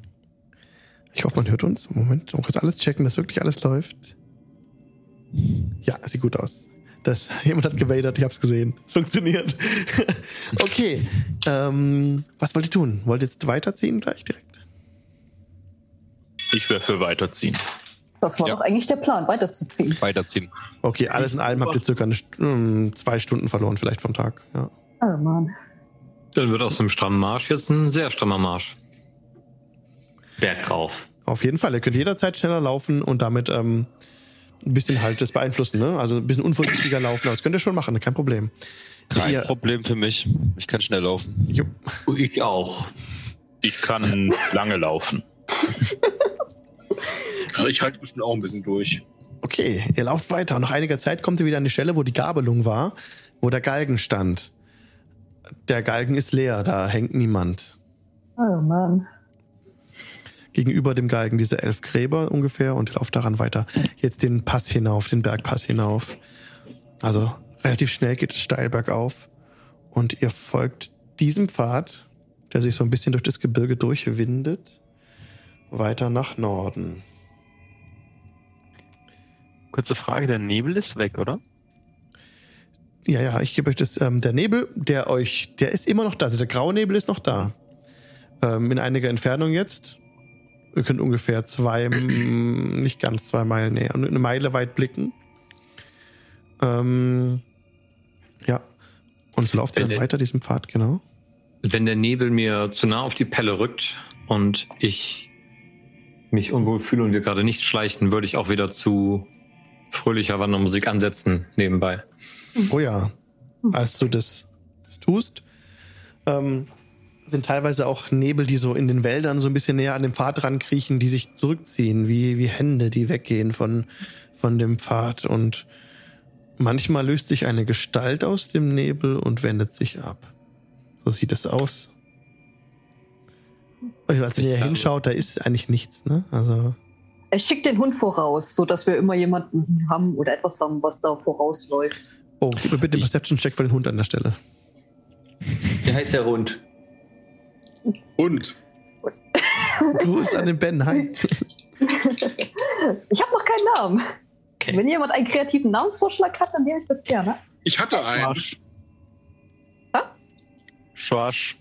[SPEAKER 1] Ich hoffe, man hört uns. Moment, man muss alles checken, dass wirklich alles läuft. Ja, sieht gut aus. Das, jemand hat gewadert, ich hab's gesehen. Es funktioniert. okay. Ähm, was wollt ihr tun? Wollt ihr jetzt weiterziehen gleich direkt?
[SPEAKER 8] Ich wäre für weiterziehen.
[SPEAKER 9] Das war
[SPEAKER 8] Ja.
[SPEAKER 9] doch eigentlich der Plan, weiterzuziehen.
[SPEAKER 7] Weiterziehen.
[SPEAKER 1] Okay, alles in allem habt ihr circa eine, ähm, zwei Stunden verloren, vielleicht vom Tag. Ja.
[SPEAKER 9] Oh Mann.
[SPEAKER 6] Dann wird aus dem strammen Marsch jetzt ein sehr strammer Marsch.
[SPEAKER 10] Berg rauf.
[SPEAKER 1] Auf jeden Fall. Ihr könnt jederzeit schneller laufen und damit ähm, ein bisschen halt das beeinflussen, ne? Also ein bisschen unvorsichtiger laufen. Aber das könnt ihr schon machen, kein Problem.
[SPEAKER 7] Kein
[SPEAKER 1] Ihr-
[SPEAKER 7] Problem für mich. Ich kann schnell laufen.
[SPEAKER 1] Jo.
[SPEAKER 10] Ich auch.
[SPEAKER 8] Ich kann lange laufen.
[SPEAKER 3] Ja, ich halte bestimmt auch ein bisschen durch.
[SPEAKER 1] Okay, ihr lauft weiter. Und nach einiger Zeit kommt ihr wieder an die Stelle, wo die Gabelung war, wo der Galgen stand. Der Galgen ist leer, da hängt niemand.
[SPEAKER 9] Oh Mann.
[SPEAKER 1] Gegenüber dem Galgen diese elf Gräber ungefähr und lauft daran weiter. Jetzt den Pass hinauf, den Bergpass hinauf. Also relativ schnell geht es steil bergauf. Und ihr folgt diesem Pfad, der sich so ein bisschen durch das Gebirge durchwindet, weiter nach Norden.
[SPEAKER 2] Kurze Frage, der Nebel ist weg, oder?
[SPEAKER 1] Ja, ja, ich gebe euch das. Ähm, der Nebel, der euch, der ist immer noch da. Also der graue Nebel ist noch da. Ähm, in einiger Entfernung jetzt. Ihr könnt ungefähr zwei, nicht ganz zwei Meilen näher, eine Meile weit blicken. Ähm, ja. Und so lauft ihr dann weiter diesem Pfad, genau.
[SPEAKER 6] Wenn der Nebel mir zu nah auf die Pelle rückt und ich mich unwohl fühle und wir gerade nicht schleichen, würde ich auch wieder zu fröhlicher Wandermusik ansetzen nebenbei.
[SPEAKER 1] Oh ja, als du das, das tust, ähm, sind teilweise auch Nebel, die so in den Wäldern so ein bisschen näher an den Pfad rankriechen, die sich zurückziehen, wie, wie Hände, die weggehen von, von dem Pfad. Und manchmal löst sich eine Gestalt aus dem Nebel und wendet sich ab. So sieht es aus. Als ihr hinschaut, da ist eigentlich nichts, ne? Also,
[SPEAKER 9] Er schickt den Hund voraus, sodass wir immer jemanden haben oder etwas haben, was da vorausläuft.
[SPEAKER 1] oh, gib mir bitte einen Perception-Check für den Hund an der Stelle.
[SPEAKER 10] Wie heißt der Hund?
[SPEAKER 3] Und
[SPEAKER 1] Gruß an den Ben, hi.
[SPEAKER 9] Ich habe noch keinen Namen.
[SPEAKER 10] Okay.
[SPEAKER 9] Wenn jemand einen kreativen Namensvorschlag hat, dann nehme ich das gerne.
[SPEAKER 3] ich hatte einen.
[SPEAKER 2] Schwasch. Schwasch.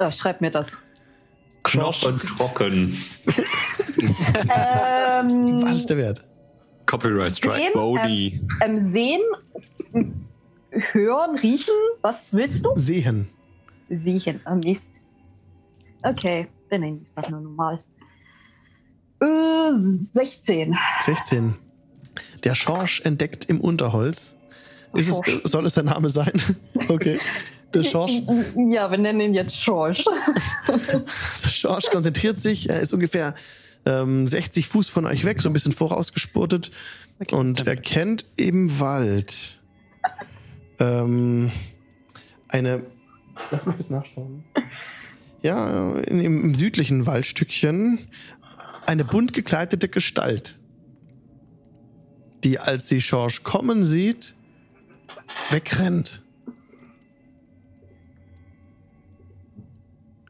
[SPEAKER 9] Ja, schreib mir das.
[SPEAKER 10] Knochen trocken.
[SPEAKER 9] ähm,
[SPEAKER 1] Was ist der Wert?
[SPEAKER 6] Copyright Strike.
[SPEAKER 9] sehen, ähm,
[SPEAKER 7] Bodhi.
[SPEAKER 9] ähm, sehen, hören, riechen. Was willst du?
[SPEAKER 1] Sehen.
[SPEAKER 9] Sehen. Ah, Mist. Okay, dann nehme ich das nur normal. Äh, 16.
[SPEAKER 1] 16. Der Schorsch entdeckt im Unterholz. Ist es, soll es der Name sein? okay. Der Schorsch,
[SPEAKER 9] Ja, wir nennen ihn jetzt Schorsch.
[SPEAKER 1] der Schorsch konzentriert sich. Er ist ungefähr ähm, 60 Fuß von euch weg, so ein bisschen vorausgespurtet und erkennt im Wald ähm, eine. Lass mich bis nachschauen. Ja, in, im, im südlichen Waldstückchen eine bunt gekleidete Gestalt, die, als sie Schorsch kommen sieht, wegrennt.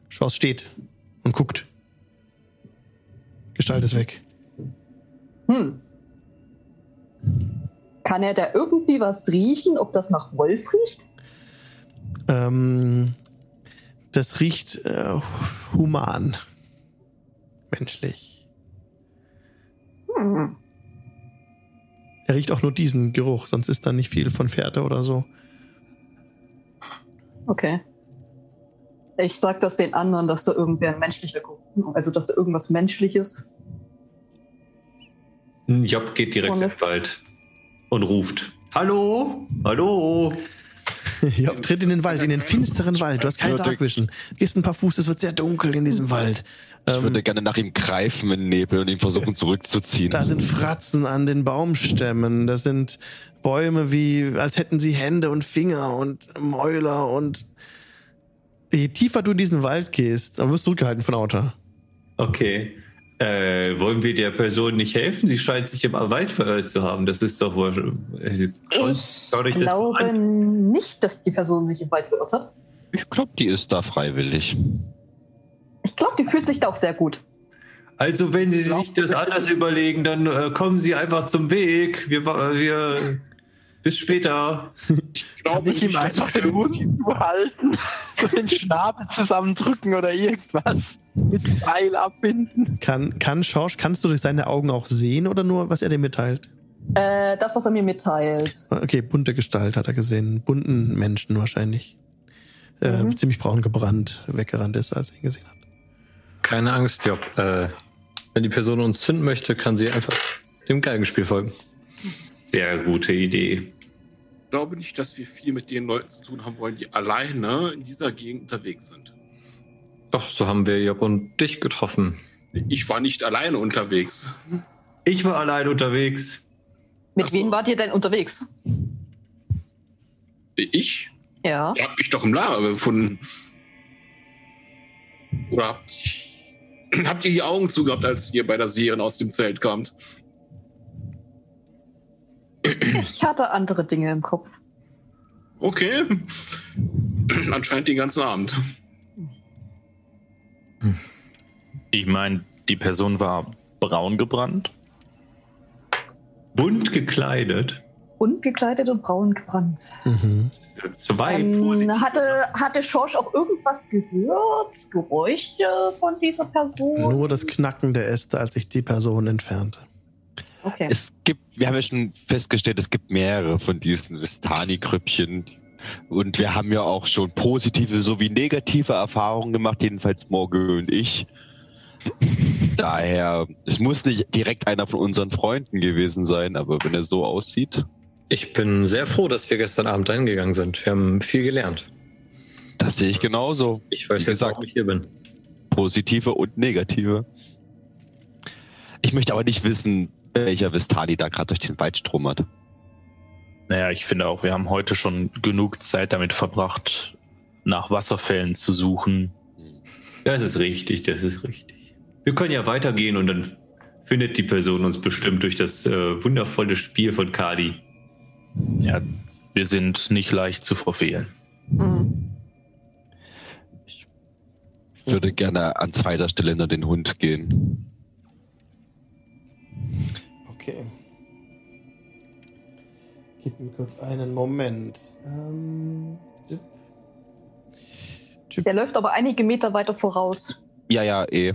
[SPEAKER 1] Schorsch steht und guckt. Gestalt ist weg.
[SPEAKER 9] Hm. Kann er da irgendwie was riechen, ob das nach Wolf riecht?
[SPEAKER 1] Ähm, das riecht äh, human. Menschlich.
[SPEAKER 9] Hm.
[SPEAKER 1] Er riecht auch nur diesen Geruch, sonst ist da nicht viel von Fährte oder so.
[SPEAKER 9] Okay. Ich sag das den anderen, dass da irgendwer ein menschlicher Geruch, also dass da irgendwas Menschliches.
[SPEAKER 10] Job geht direkt ins Wald und ruft. Hallo? Hallo?
[SPEAKER 1] Job tritt in den Wald, in den finsteren Wald. Du hast keine Darkvision. Gehst ein paar Fuß, es wird sehr dunkel in diesem Wald.
[SPEAKER 7] Ich würde gerne nach ihm greifen im Nebel und ihn versuchen zurückzuziehen.
[SPEAKER 1] Da sind Fratzen an den Baumstämmen. Das sind Bäume wie, als hätten sie Hände und Finger und Mäuler und je tiefer du in diesen Wald gehst, dann wirst du zurückgehalten von Auta.
[SPEAKER 10] Okay. Äh, wollen wir der Person nicht helfen? Sie scheint sich im Wald verirrt zu haben. Das ist doch wohl äh, schon.
[SPEAKER 9] Ich
[SPEAKER 10] das mal
[SPEAKER 9] glaube
[SPEAKER 10] an.
[SPEAKER 9] nicht, dass die Person sich im Wald verirrt hat.
[SPEAKER 7] Ich glaube, die ist da freiwillig.
[SPEAKER 9] Ich glaube, die fühlt sich da auch sehr gut.
[SPEAKER 10] Also, wenn Sie sich das anders überlegen, dann äh, kommen Sie einfach zum Weg. Wir, wir Bis später.
[SPEAKER 3] Ich glaube
[SPEAKER 2] ich ihm einfach den Mund zuhalten, so den Schnabel zusammendrücken oder irgendwas mit Pfeil abbinden.
[SPEAKER 1] Kann, kann Schorsch, kannst du durch seine Augen auch sehen oder nur, was er dir mitteilt?
[SPEAKER 9] Äh, das, was er mir mitteilt.
[SPEAKER 1] Okay, bunte Gestalt hat er gesehen. Bunten Menschen wahrscheinlich. Äh,
[SPEAKER 9] Mhm.
[SPEAKER 1] ziemlich braun gebrannt, weggerannt ist, als er ihn gesehen hat.
[SPEAKER 6] Keine Angst, Job. Äh, wenn die Person uns finden möchte, kann sie einfach dem Geigenspiel folgen.
[SPEAKER 10] Sehr gute Idee.
[SPEAKER 3] Ich glaube nicht, dass wir viel mit den Leuten zu tun haben wollen, die alleine in dieser Gegend unterwegs sind.
[SPEAKER 6] Doch, so haben wir Job und dich getroffen.
[SPEAKER 3] Ich war nicht alleine unterwegs.
[SPEAKER 10] Ich war allein unterwegs.
[SPEAKER 9] Mit
[SPEAKER 3] Ach so.
[SPEAKER 9] wem wart ihr denn unterwegs?
[SPEAKER 3] Ich?
[SPEAKER 9] Ja.
[SPEAKER 3] Ihr habt mich doch im Lager gefunden. Oder habt, habt ihr die Augen zugehabt, als ihr bei der Serien aus dem Zelt kamt?
[SPEAKER 9] Ich hatte andere Dinge im Kopf.
[SPEAKER 3] Okay. Anscheinend den ganzen Abend.
[SPEAKER 8] Ich meine, die Person war braun gebrannt.
[SPEAKER 10] Bunt gekleidet.
[SPEAKER 9] Und gekleidet und braun gebrannt.
[SPEAKER 1] Mhm.
[SPEAKER 10] Zwei
[SPEAKER 9] Ähm, hatte, hatte Schorsch auch irgendwas gehört? Geräusche von dieser Person?
[SPEAKER 1] Nur das Knacken der Äste, als sich die Person entfernte.
[SPEAKER 9] Okay.
[SPEAKER 7] Es gibt, wir haben ja schon festgestellt, es gibt mehrere von diesen Vistani-Krüppchen. Und wir haben ja auch schon positive sowie negative Erfahrungen gemacht, jedenfalls Morgul und ich. Daher, es muss nicht direkt einer von unseren Freunden gewesen sein, aber wenn er so aussieht,
[SPEAKER 6] Ich bin sehr froh, dass wir gestern Abend eingegangen sind. Wir haben viel gelernt.
[SPEAKER 7] das sehe ich genauso.
[SPEAKER 6] Ich weiß
[SPEAKER 7] Wie
[SPEAKER 6] jetzt, warum ich hier bin.
[SPEAKER 7] Positive und negative. Ich möchte aber nicht wissen, welcher Vistani da gerade durch den Wald stromert.
[SPEAKER 8] Naja, ich finde auch, wir haben heute schon genug Zeit damit verbracht, nach Wasserfällen zu suchen.
[SPEAKER 10] Das ist richtig, das ist richtig. Wir können ja weitergehen und dann findet die Person uns bestimmt durch das äh, wundervolle Spiel von Kadi.
[SPEAKER 8] Ja, wir sind nicht leicht zu verfehlen.
[SPEAKER 9] Mhm.
[SPEAKER 7] Ich würde gerne an zweiter Stelle hinter den Hund gehen.
[SPEAKER 1] Okay. Gib mir kurz einen Moment. Ähm, tipp. Tipp.
[SPEAKER 9] Der läuft aber einige Meter weiter voraus.
[SPEAKER 7] Ja, ja, eh.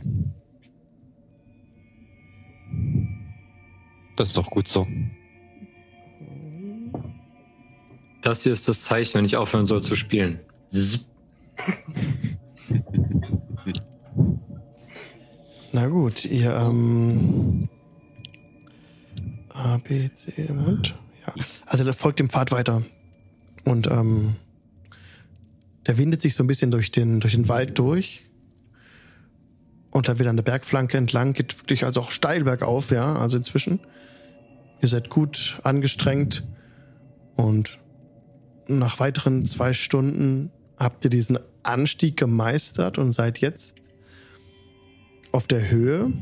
[SPEAKER 7] Das ist doch gut so.
[SPEAKER 6] Das hier ist das Zeichen, wenn ich aufhören soll zu spielen.
[SPEAKER 1] Na gut, ihr ähm, A, B, C, und ja. Also der folgt dem Pfad weiter. Und ähm, der windet sich so ein bisschen durch den, durch den Wald durch. Und dann wieder an der Bergflanke entlang, geht wirklich also auch steil bergauf, ja, also inzwischen. Ihr seid gut angestrengt und nach weiteren zwei Stunden habt ihr diesen Anstieg gemeistert und seid jetzt auf der Höhe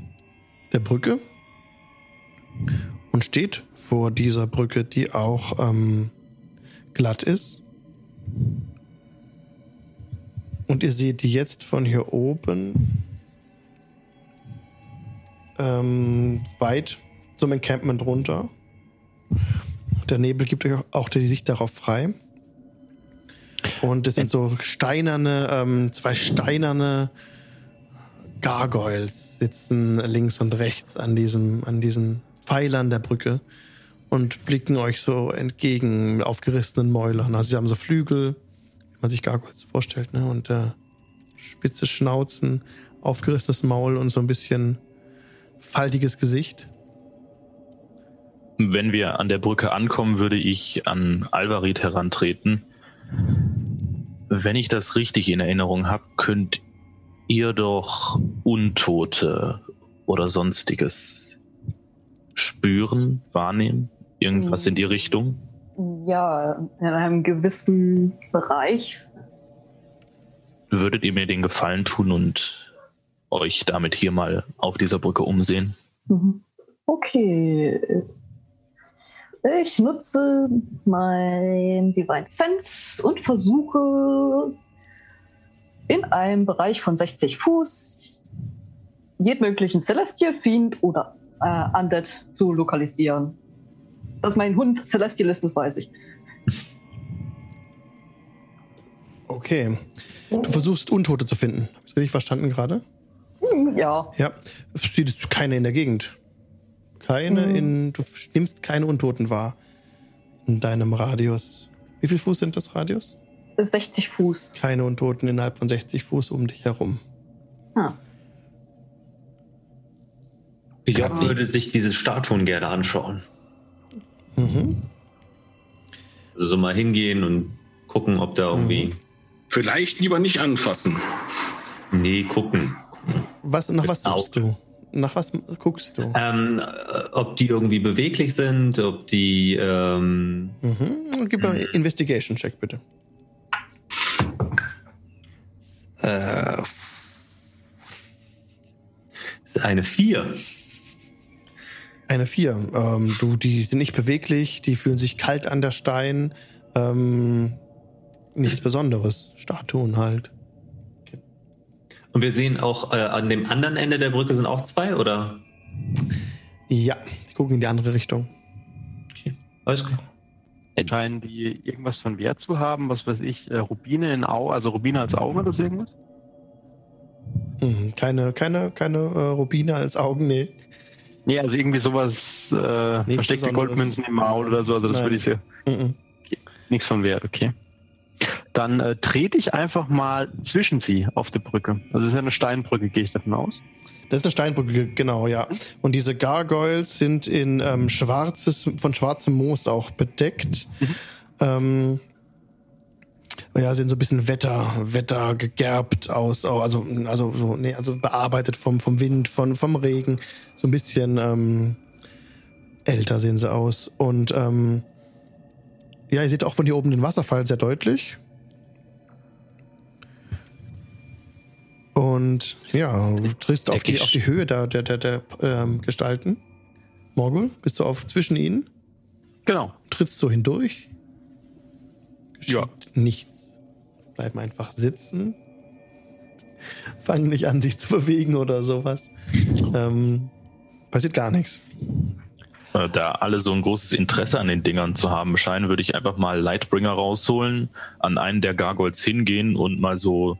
[SPEAKER 1] der Brücke und steht vor dieser Brücke, die auch ähm, glatt ist. Und ihr seht jetzt von hier oben ähm, weit zum Encampment runter. Der Nebel gibt euch auch die Sicht darauf frei. Und es sind so steinerne, ähm, zwei steinerne Gargoyles sitzen links und rechts an diesem, an diesen Pfeilern der Brücke und blicken euch so entgegen mit aufgerissenen Mäulern. Also sie haben so Flügel, wie man sich Gargoyles vorstellt, ne? Und äh, spitze Schnauzen, aufgerissenes Maul und so ein bisschen faltiges Gesicht.
[SPEAKER 8] Wenn wir an der Brücke ankommen, würde ich an Alvarit herantreten. Wenn ich das richtig in Erinnerung habe, könnt ihr doch Untote oder sonstiges spüren, wahrnehmen? Irgendwas in die Richtung?
[SPEAKER 9] Ja, in einem gewissen Bereich.
[SPEAKER 8] Würdet ihr mir den Gefallen tun und euch damit hier mal auf dieser Brücke umsehen?
[SPEAKER 9] Mhm. Okay. Ich nutze mein Divine Sense und versuche in einem Bereich von 60 Fuß jeden möglichen Celestial Fiend oder äh, Undead zu lokalisieren. Dass mein Hund Celestial ist, das weiß ich.
[SPEAKER 1] Okay. Du versuchst Untote zu finden. Hast du richtig verstanden gerade?
[SPEAKER 9] Hm, Ja,
[SPEAKER 1] Ja. Siehst keine in der Gegend. Keine in. Du nimmst keine Untoten wahr. In deinem Radius. Wie viel Fuß sind das Radius?
[SPEAKER 9] 60 Fuß.
[SPEAKER 1] Keine Untoten innerhalb von 60 Fuß um dich herum.
[SPEAKER 9] Ah.
[SPEAKER 10] Job würde sich diese Statuen gerne anschauen.
[SPEAKER 1] Mhm.
[SPEAKER 10] Also so mal hingehen und gucken, ob da irgendwie.
[SPEAKER 3] Vielleicht lieber nicht anfassen.
[SPEAKER 10] Nee, gucken.
[SPEAKER 1] Was, nach was suchst du? Nach was guckst du?
[SPEAKER 10] Ähm, äh, ob die irgendwie beweglich sind, ob die. Ähm,
[SPEAKER 1] Mhm. Gib mal einen Investigation-Check, bitte.
[SPEAKER 10] äh, ist eine 4.
[SPEAKER 1] Eine 4. Ähm, du, die sind nicht beweglich, die fühlen sich kalt an der Stein. Ähm, nichts Besonderes. Statuen halt.
[SPEAKER 10] Und wir sehen auch äh, an dem anderen Ende der Brücke sind auch zwei, oder?
[SPEAKER 1] Ja, die gucken in die andere Richtung.
[SPEAKER 10] Okay, alles klar.
[SPEAKER 2] Scheinen die irgendwas von Wert zu haben, was weiß ich, äh, Rubine in Augen, also Rubine als Augen oder so irgendwas?
[SPEAKER 1] Mhm. Keine, keine, keine äh, Rubine als Augen, nee.
[SPEAKER 2] Nee, also irgendwie sowas, äh,
[SPEAKER 1] Nichts
[SPEAKER 2] versteckte. Goldmünzen im Maul oder so, also das
[SPEAKER 1] Nein.
[SPEAKER 2] würde ich ja
[SPEAKER 1] Mhm.
[SPEAKER 2] nichts von Wert, okay. Dann äh, trete ich einfach mal zwischen sie auf der Brücke. Also das ist ja eine Steinbrücke, gehe ich davon aus.
[SPEAKER 1] Das ist eine Steinbrücke, genau, ja. Und diese Gargoyles sind in ähm, schwarzes, von schwarzem Moos auch bedeckt. Ähm, ja, sehen so ein bisschen Wetter, Wetter gegerbt aus, also, also, so, nee, also bearbeitet vom, vom Wind, von, vom Regen. So ein bisschen ähm, älter sehen sie aus. Und ähm, ja, ihr seht auch von hier oben den Wasserfall sehr deutlich. Und ja, du triffst auf die, auf die Höhe der, der, der, der ähm, Gestalten. Morgul, bist du auf zwischen ihnen?
[SPEAKER 2] Genau.
[SPEAKER 1] Trittst du hindurch?
[SPEAKER 2] Ja.
[SPEAKER 1] nichts. Bleiben einfach sitzen. Fangen nicht an, sich zu bewegen oder sowas. Ähm, passiert gar nichts.
[SPEAKER 8] Äh, Da alle so ein großes Interesse an den Dingern zu haben scheinen, würde ich einfach mal Lightbringer rausholen, an einen der Gargoyles hingehen und mal so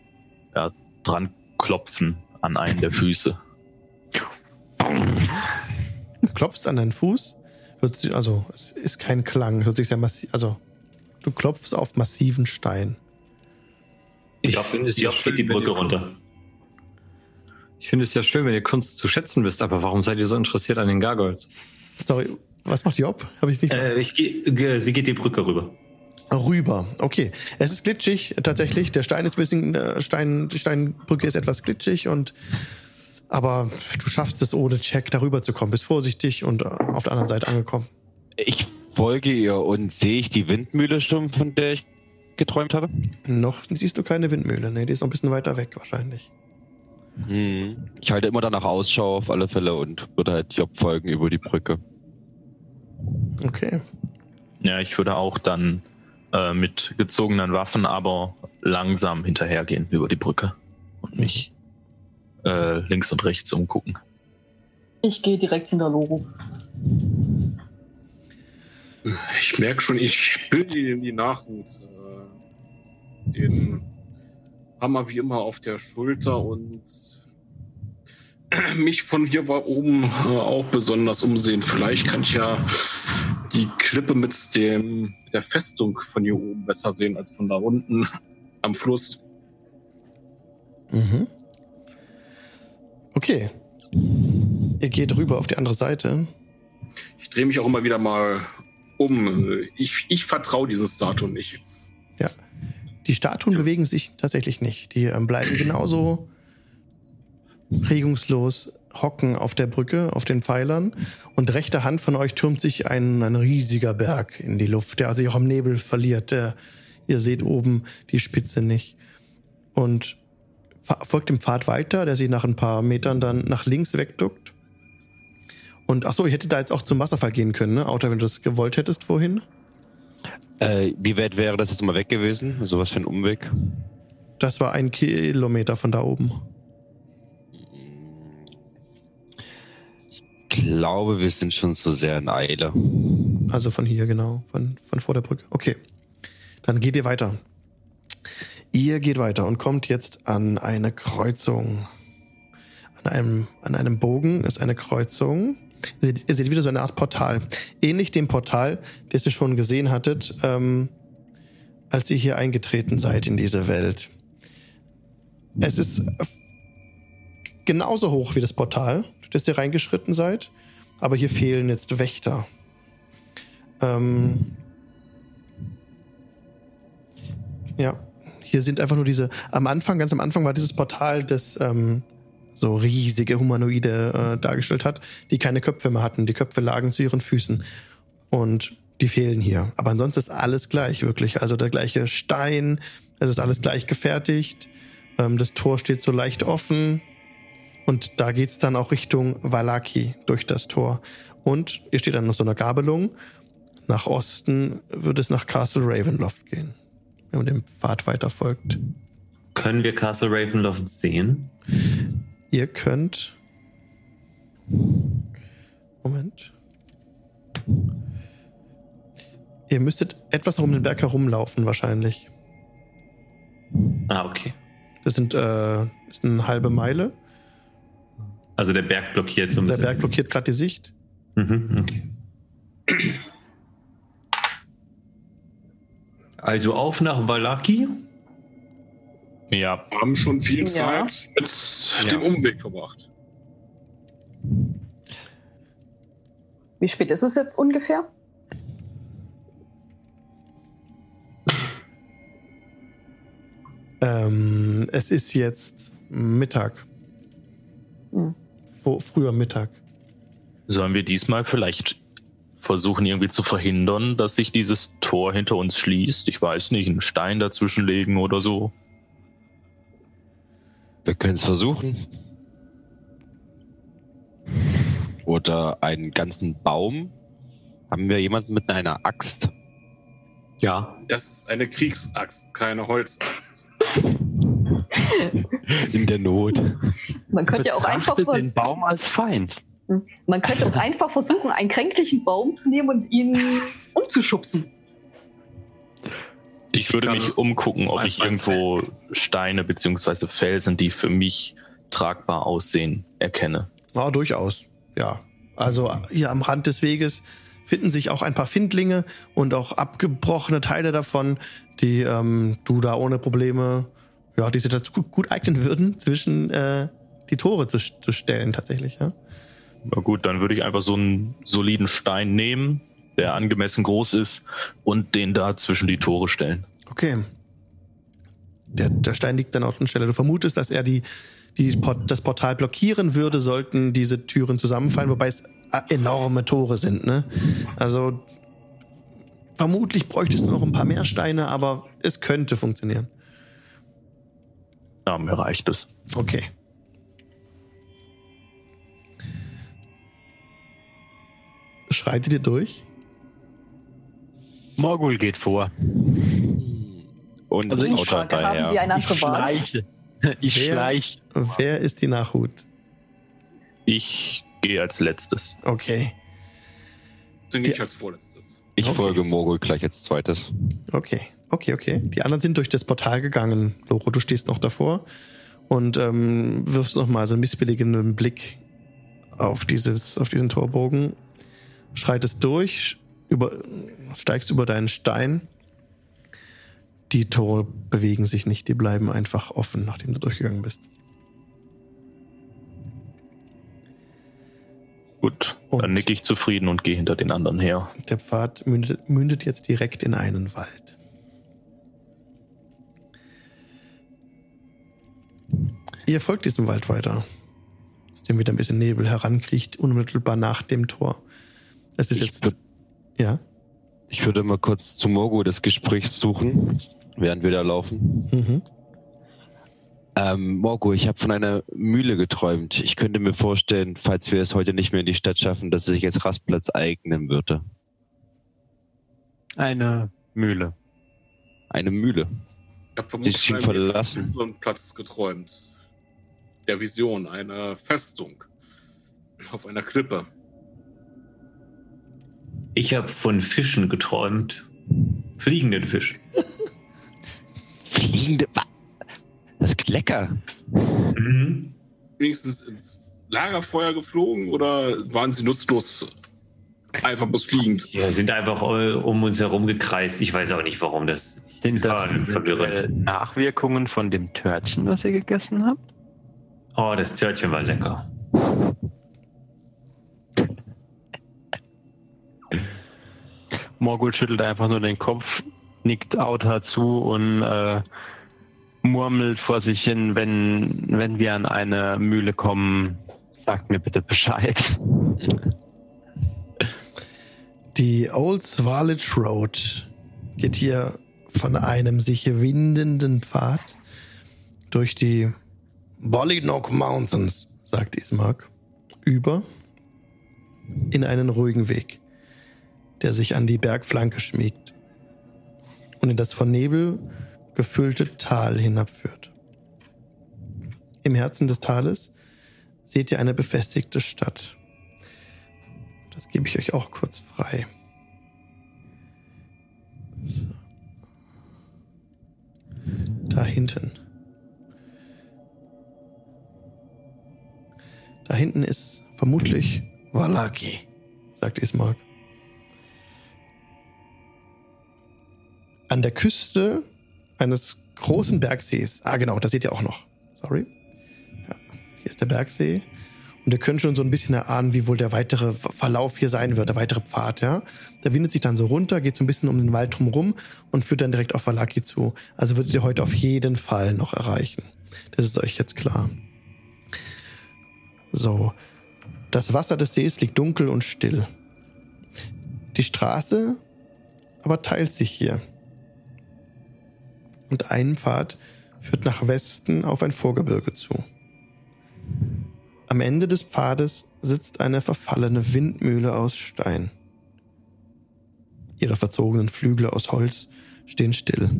[SPEAKER 8] ja, dran klopfen an einen der Füße.
[SPEAKER 1] Du klopfst an deinen Fuß. Hört sich, also, es ist kein Klang. Hört sich sehr massiv. Also, du klopfst auf massiven Stein.
[SPEAKER 6] Ich
[SPEAKER 10] Job,
[SPEAKER 6] finde es ja schön,
[SPEAKER 10] die
[SPEAKER 6] wenn
[SPEAKER 10] Brücke
[SPEAKER 6] ihr-
[SPEAKER 10] runter.
[SPEAKER 6] Ich finde es ja schön, wenn ihr Kunst zu schätzen wisst, aber warum seid ihr so interessiert an den Gargoyles?
[SPEAKER 1] Sorry, was macht Job? Habe ich nicht.
[SPEAKER 10] Äh, ich geh, ge- sie geht die Brücke rüber.
[SPEAKER 1] Rüber. Okay. Es ist glitschig, tatsächlich. Der Stein ist ein bisschen, äh, Stein, die Steinbrücke ist etwas glitschig und, aber du schaffst es ohne Check darüber zu kommen. Bist vorsichtig und äh, auf der anderen Seite angekommen.
[SPEAKER 7] Ich folge ihr und sehe ich die Windmühle schon, von der ich geträumt habe?
[SPEAKER 1] Noch siehst du keine Windmühle. Nee, die ist noch ein bisschen weiter weg wahrscheinlich.
[SPEAKER 7] Hm. Ich halte immer danach Ausschau auf alle Fälle und würde halt Job folgen über die Brücke.
[SPEAKER 1] Okay.
[SPEAKER 8] Ja, ich würde auch dann äh, mit gezogenen Waffen, aber langsam hinterhergehen über die Brücke und mich äh, links und rechts umgucken.
[SPEAKER 9] Ich gehe direkt hinter Loro.
[SPEAKER 3] Ich merke schon, ich bilde ihn in die Nachhut. Äh, den Hammer wie immer auf der Schulter und mich von hier war oben äh, auch besonders umsehen. Vielleicht kann ich ja die Klippe mit dem der Festung von hier oben besser sehen als von da unten am Fluss.
[SPEAKER 1] Mhm. Okay. Ihr geht rüber auf die andere Seite.
[SPEAKER 3] Ich drehe mich auch immer wieder mal um. Äh, Ich, ich vertraue dieses Datum nicht.
[SPEAKER 1] Die Statuen bewegen sich tatsächlich nicht. Die ähm, bleiben genauso regungslos hocken auf der Brücke, auf den Pfeilern. Und rechter Hand von euch türmt sich ein, ein riesiger Berg in die Luft, der sich auch am Nebel verliert. Der, ihr seht oben die Spitze nicht. Und folgt dem Pfad weiter, der sich nach ein paar Metern dann nach links wegduckt. Und ach so, ich hätte da jetzt auch zum Wasserfall gehen können, ne? Auto, wenn du das gewollt hättest vorhin.
[SPEAKER 7] Äh, wie weit wäre das jetzt mal weg gewesen? So was für ein Umweg?
[SPEAKER 1] Das war ein Kilometer von da oben.
[SPEAKER 7] Ich glaube, wir sind schon so sehr in Eile.
[SPEAKER 1] Also von hier, genau, von, von vor der Brücke. Okay. Dann geht ihr weiter. Ihr geht weiter und kommt jetzt an eine Kreuzung. An einem, an einem Bogen ist eine Kreuzung. Ihr seht, ihr seht wieder so eine Art Portal. Ähnlich dem Portal, das ihr schon gesehen hattet, ähm, als ihr hier eingetreten seid in diese Welt. Es ist genauso hoch wie das Portal, durch das ihr reingeschritten seid, aber hier fehlen jetzt Wächter. Ähm, ja, hier sind einfach nur diese. Am Anfang, ganz am Anfang war dieses Portal, das ähm, so riesige Humanoide äh, dargestellt hat, die keine Köpfe mehr hatten. Die Köpfe lagen zu ihren Füßen. Und die fehlen hier. Aber ansonsten ist alles gleich, wirklich. Also der gleiche Stein, es ist alles gleich gefertigt. Ähm, das Tor steht so leicht offen. Und da geht's dann auch Richtung Valaki durch das Tor. Und ihr steht dann noch so einer Gabelung. Nach Osten wird es nach Castle Ravenloft gehen, wenn man dem Pfad weiter folgt.
[SPEAKER 10] Können wir Castle Ravenloft sehen?
[SPEAKER 1] Ihr könnt. Moment. Ihr müsstet etwas noch um den Berg herumlaufen, wahrscheinlich.
[SPEAKER 10] Ah, okay.
[SPEAKER 1] Das sind äh, das ist eine halbe Meile.
[SPEAKER 10] Also der Berg blockiert so ein
[SPEAKER 1] Der
[SPEAKER 10] bisschen.
[SPEAKER 1] Berg blockiert gerade die Sicht.
[SPEAKER 10] Mhm, okay. Also auf nach Valaki.
[SPEAKER 8] Ja,
[SPEAKER 3] Wir haben schon viel
[SPEAKER 9] Ja.
[SPEAKER 3] Zeit mit
[SPEAKER 10] Ja.
[SPEAKER 3] dem Umweg verbracht.
[SPEAKER 9] Wie spät ist es jetzt ungefähr?
[SPEAKER 1] Ähm, es ist jetzt Mittag.
[SPEAKER 9] Hm.
[SPEAKER 1] Früher Mittag.
[SPEAKER 8] sollen wir diesmal vielleicht versuchen, irgendwie zu verhindern, dass sich dieses Tor hinter uns schließt? Ich weiß nicht, einen Stein dazwischen legen oder so.
[SPEAKER 7] Wir können es versuchen. Oder einen ganzen Baum. Haben wir jemanden mit einer Axt?
[SPEAKER 10] Ja.
[SPEAKER 3] Das ist eine Kriegsaxt, keine Holzaxt.
[SPEAKER 7] In der Not.
[SPEAKER 9] Man könnte ja auch einfach
[SPEAKER 2] den Baum als Feind.
[SPEAKER 9] man könnte auch einfach versuchen, einen kränklichen Baum zu nehmen und ihn umzuschubsen.
[SPEAKER 8] Ich würde mich umgucken, ob ich irgendwo Steine beziehungsweise Felsen, die für mich tragbar aussehen, erkenne.
[SPEAKER 1] Ja, durchaus. Ja. Also hier am Rand des Weges finden sich auch ein paar Findlinge und auch abgebrochene Teile davon, die ähm, du da ohne Probleme, ja, die sich dazu gut, gut eignen würden, zwischen äh, die Tore zu, zu stellen tatsächlich. Ja?
[SPEAKER 8] Na gut, dann würde ich einfach so einen soliden Stein nehmen, der angemessen groß ist und den da zwischen die Tore stellen.
[SPEAKER 1] Okay. Der, der Stein liegt dann auf der Stelle. Du vermutest, dass er die, die Port, das Portal blockieren würde, sollten diese Türen zusammenfallen, wobei es äh, enorme Tore sind. Ne? Also vermutlich bräuchtest du noch ein paar mehr Steine, aber es könnte funktionieren.
[SPEAKER 8] Ja, mir reicht es.
[SPEAKER 1] Okay. Schreitet ihr durch?
[SPEAKER 2] Morgul geht vor.
[SPEAKER 7] Und
[SPEAKER 2] Also ich
[SPEAKER 9] Frage, haben wir
[SPEAKER 7] daher.
[SPEAKER 9] eine andere
[SPEAKER 2] Ich
[SPEAKER 9] Wahl?
[SPEAKER 2] schleiche. Ich
[SPEAKER 1] Wer-
[SPEAKER 2] schleiche.
[SPEAKER 1] Wer ist die Nachhut?
[SPEAKER 8] Ich gehe als letztes.
[SPEAKER 1] Okay. Die-
[SPEAKER 3] gehe ich als vorletztes.
[SPEAKER 7] Ich
[SPEAKER 1] Okay.
[SPEAKER 7] folge Morgul gleich als zweites.
[SPEAKER 1] Okay, okay, okay. Die anderen sind durch das Portal gegangen. Loro, du stehst noch davor und ähm, wirfst noch mal so einen missbilligenden Blick auf dieses, auf diesen Torbogen, schreitest durch, über, steigst über deinen Stein. Die Tore bewegen sich nicht, die bleiben einfach offen, nachdem du durchgegangen bist.
[SPEAKER 8] Gut,
[SPEAKER 1] Und-
[SPEAKER 8] dann nicke ich zufrieden und gehe hinter den anderen her.
[SPEAKER 1] Der Pfad mündet, mündet jetzt direkt in einen Wald. Ihr folgt diesem Wald weiter, aus dem wieder ein bisschen Nebel herankriecht, unmittelbar nach dem Tor. Es ist
[SPEAKER 7] Ich
[SPEAKER 1] jetzt. Ja.
[SPEAKER 7] Ich würde mal kurz zu Morgul das Gespräch suchen, während wir da laufen.
[SPEAKER 1] Mhm.
[SPEAKER 7] Ähm, Morgul, ich habe von einer Mühle geträumt. Ich könnte mir vorstellen, falls wir es heute nicht mehr in die Stadt schaffen, dass es sich als Rastplatz eignen würde.
[SPEAKER 2] Eine Mühle.
[SPEAKER 7] Eine Mühle.
[SPEAKER 3] Ich habe vermutlich von einem Platz geträumt. Der Vision einer Festung. Auf einer Klippe.
[SPEAKER 10] Ich habe von Fischen geträumt. Fliegenden Fisch.
[SPEAKER 7] Fliegende. Das ist lecker.
[SPEAKER 10] Mhm.
[SPEAKER 3] Wenigstens ins Lagerfeuer geflogen oder waren sie nutzlos einfach bloß fliegend?
[SPEAKER 10] Ja, sind einfach äh, um uns herum gekreist. Ich weiß auch nicht, warum das.
[SPEAKER 2] Sind das
[SPEAKER 10] verwirrend.
[SPEAKER 2] Nachwirkungen von dem Törtchen, was ihr gegessen habt?
[SPEAKER 10] Oh, das Törtchen war lecker.
[SPEAKER 2] Morgul schüttelt einfach nur den Kopf, nickt Auta zu und äh, murmelt vor sich hin, wenn, wenn wir an eine Mühle kommen, sagt mir bitte Bescheid.
[SPEAKER 1] Die Old Swaledge Road geht hier von einem sich windenden Pfad durch die Bollynock Mountains, sagt Ismark, über in einen ruhigen Weg, der sich an die Bergflanke schmiegt und in das von Nebel gefüllte Tal hinabführt. Im Herzen des Tales seht ihr eine befestigte Stadt. Das gebe ich euch auch kurz frei. So. Da hinten. Da hinten ist vermutlich Valaki, sagt Ismark. An der Küste eines großen Bergsees. Ah, genau, das seht ihr auch noch. Sorry. Ja, hier ist der Bergsee. Und ihr könnt schon so ein bisschen erahnen, wie wohl der weitere Verlauf hier sein wird, der weitere Pfad, ja. Der windet sich dann so runter, geht so ein bisschen um den Wald drumherum und führt dann direkt auf Valaki zu. Also würdet ihr heute auf jeden Fall noch erreichen. Das ist euch jetzt klar. So. Das Wasser des Sees liegt dunkel und still. Die Straße aber teilt sich hier. Und ein Pfad führt nach Westen auf ein Vorgebirge zu. Am Ende des Pfades sitzt eine verfallene Windmühle aus Stein. Ihre verzogenen Flügel aus Holz stehen still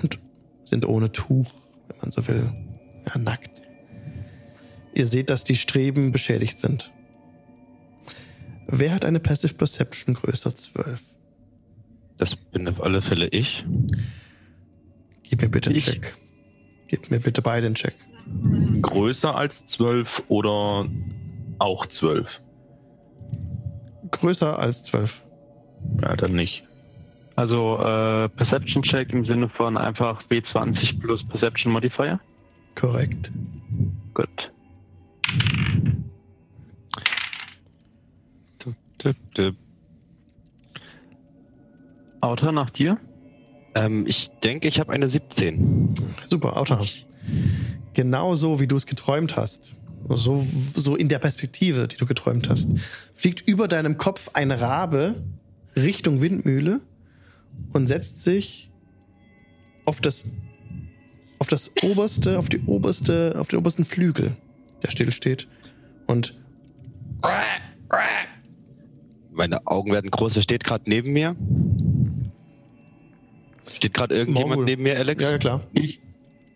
[SPEAKER 1] und sind ohne Tuch, wenn man so will, ja, nackt. Ihr seht, dass die Streben beschädigt sind. Wer hat eine Passive Perception größer 12?
[SPEAKER 7] Das bin auf alle Fälle ich.
[SPEAKER 1] Gib mir bitte einen
[SPEAKER 2] Ich.
[SPEAKER 1] Check. Gib mir bitte beide einen Check.
[SPEAKER 8] Größer als 12 oder auch 12?
[SPEAKER 1] Größer als 12.
[SPEAKER 8] Ja, dann nicht.
[SPEAKER 2] Also äh, Perception Check im Sinne von einfach B20 plus Perception Modifier.
[SPEAKER 1] Korrekt.
[SPEAKER 2] Gut.
[SPEAKER 7] Tipp, tipp.
[SPEAKER 2] Autor nach dir?
[SPEAKER 7] Ähm, ich denke, ich habe eine 17.
[SPEAKER 1] Super, Auto. Genau so, wie du es geträumt hast. So, so in der Perspektive, die du geträumt hast. Fliegt über deinem Kopf ein Rabe Richtung Windmühle und setzt sich auf das, auf das oberste, auf die oberste, auf den obersten Flügel, der still steht. Und
[SPEAKER 7] Meine Augen werden groß. Wer steht gerade neben mir? Steht gerade irgendjemand
[SPEAKER 1] Morgul.
[SPEAKER 7] neben mir, Alex?
[SPEAKER 1] ja, ja klar.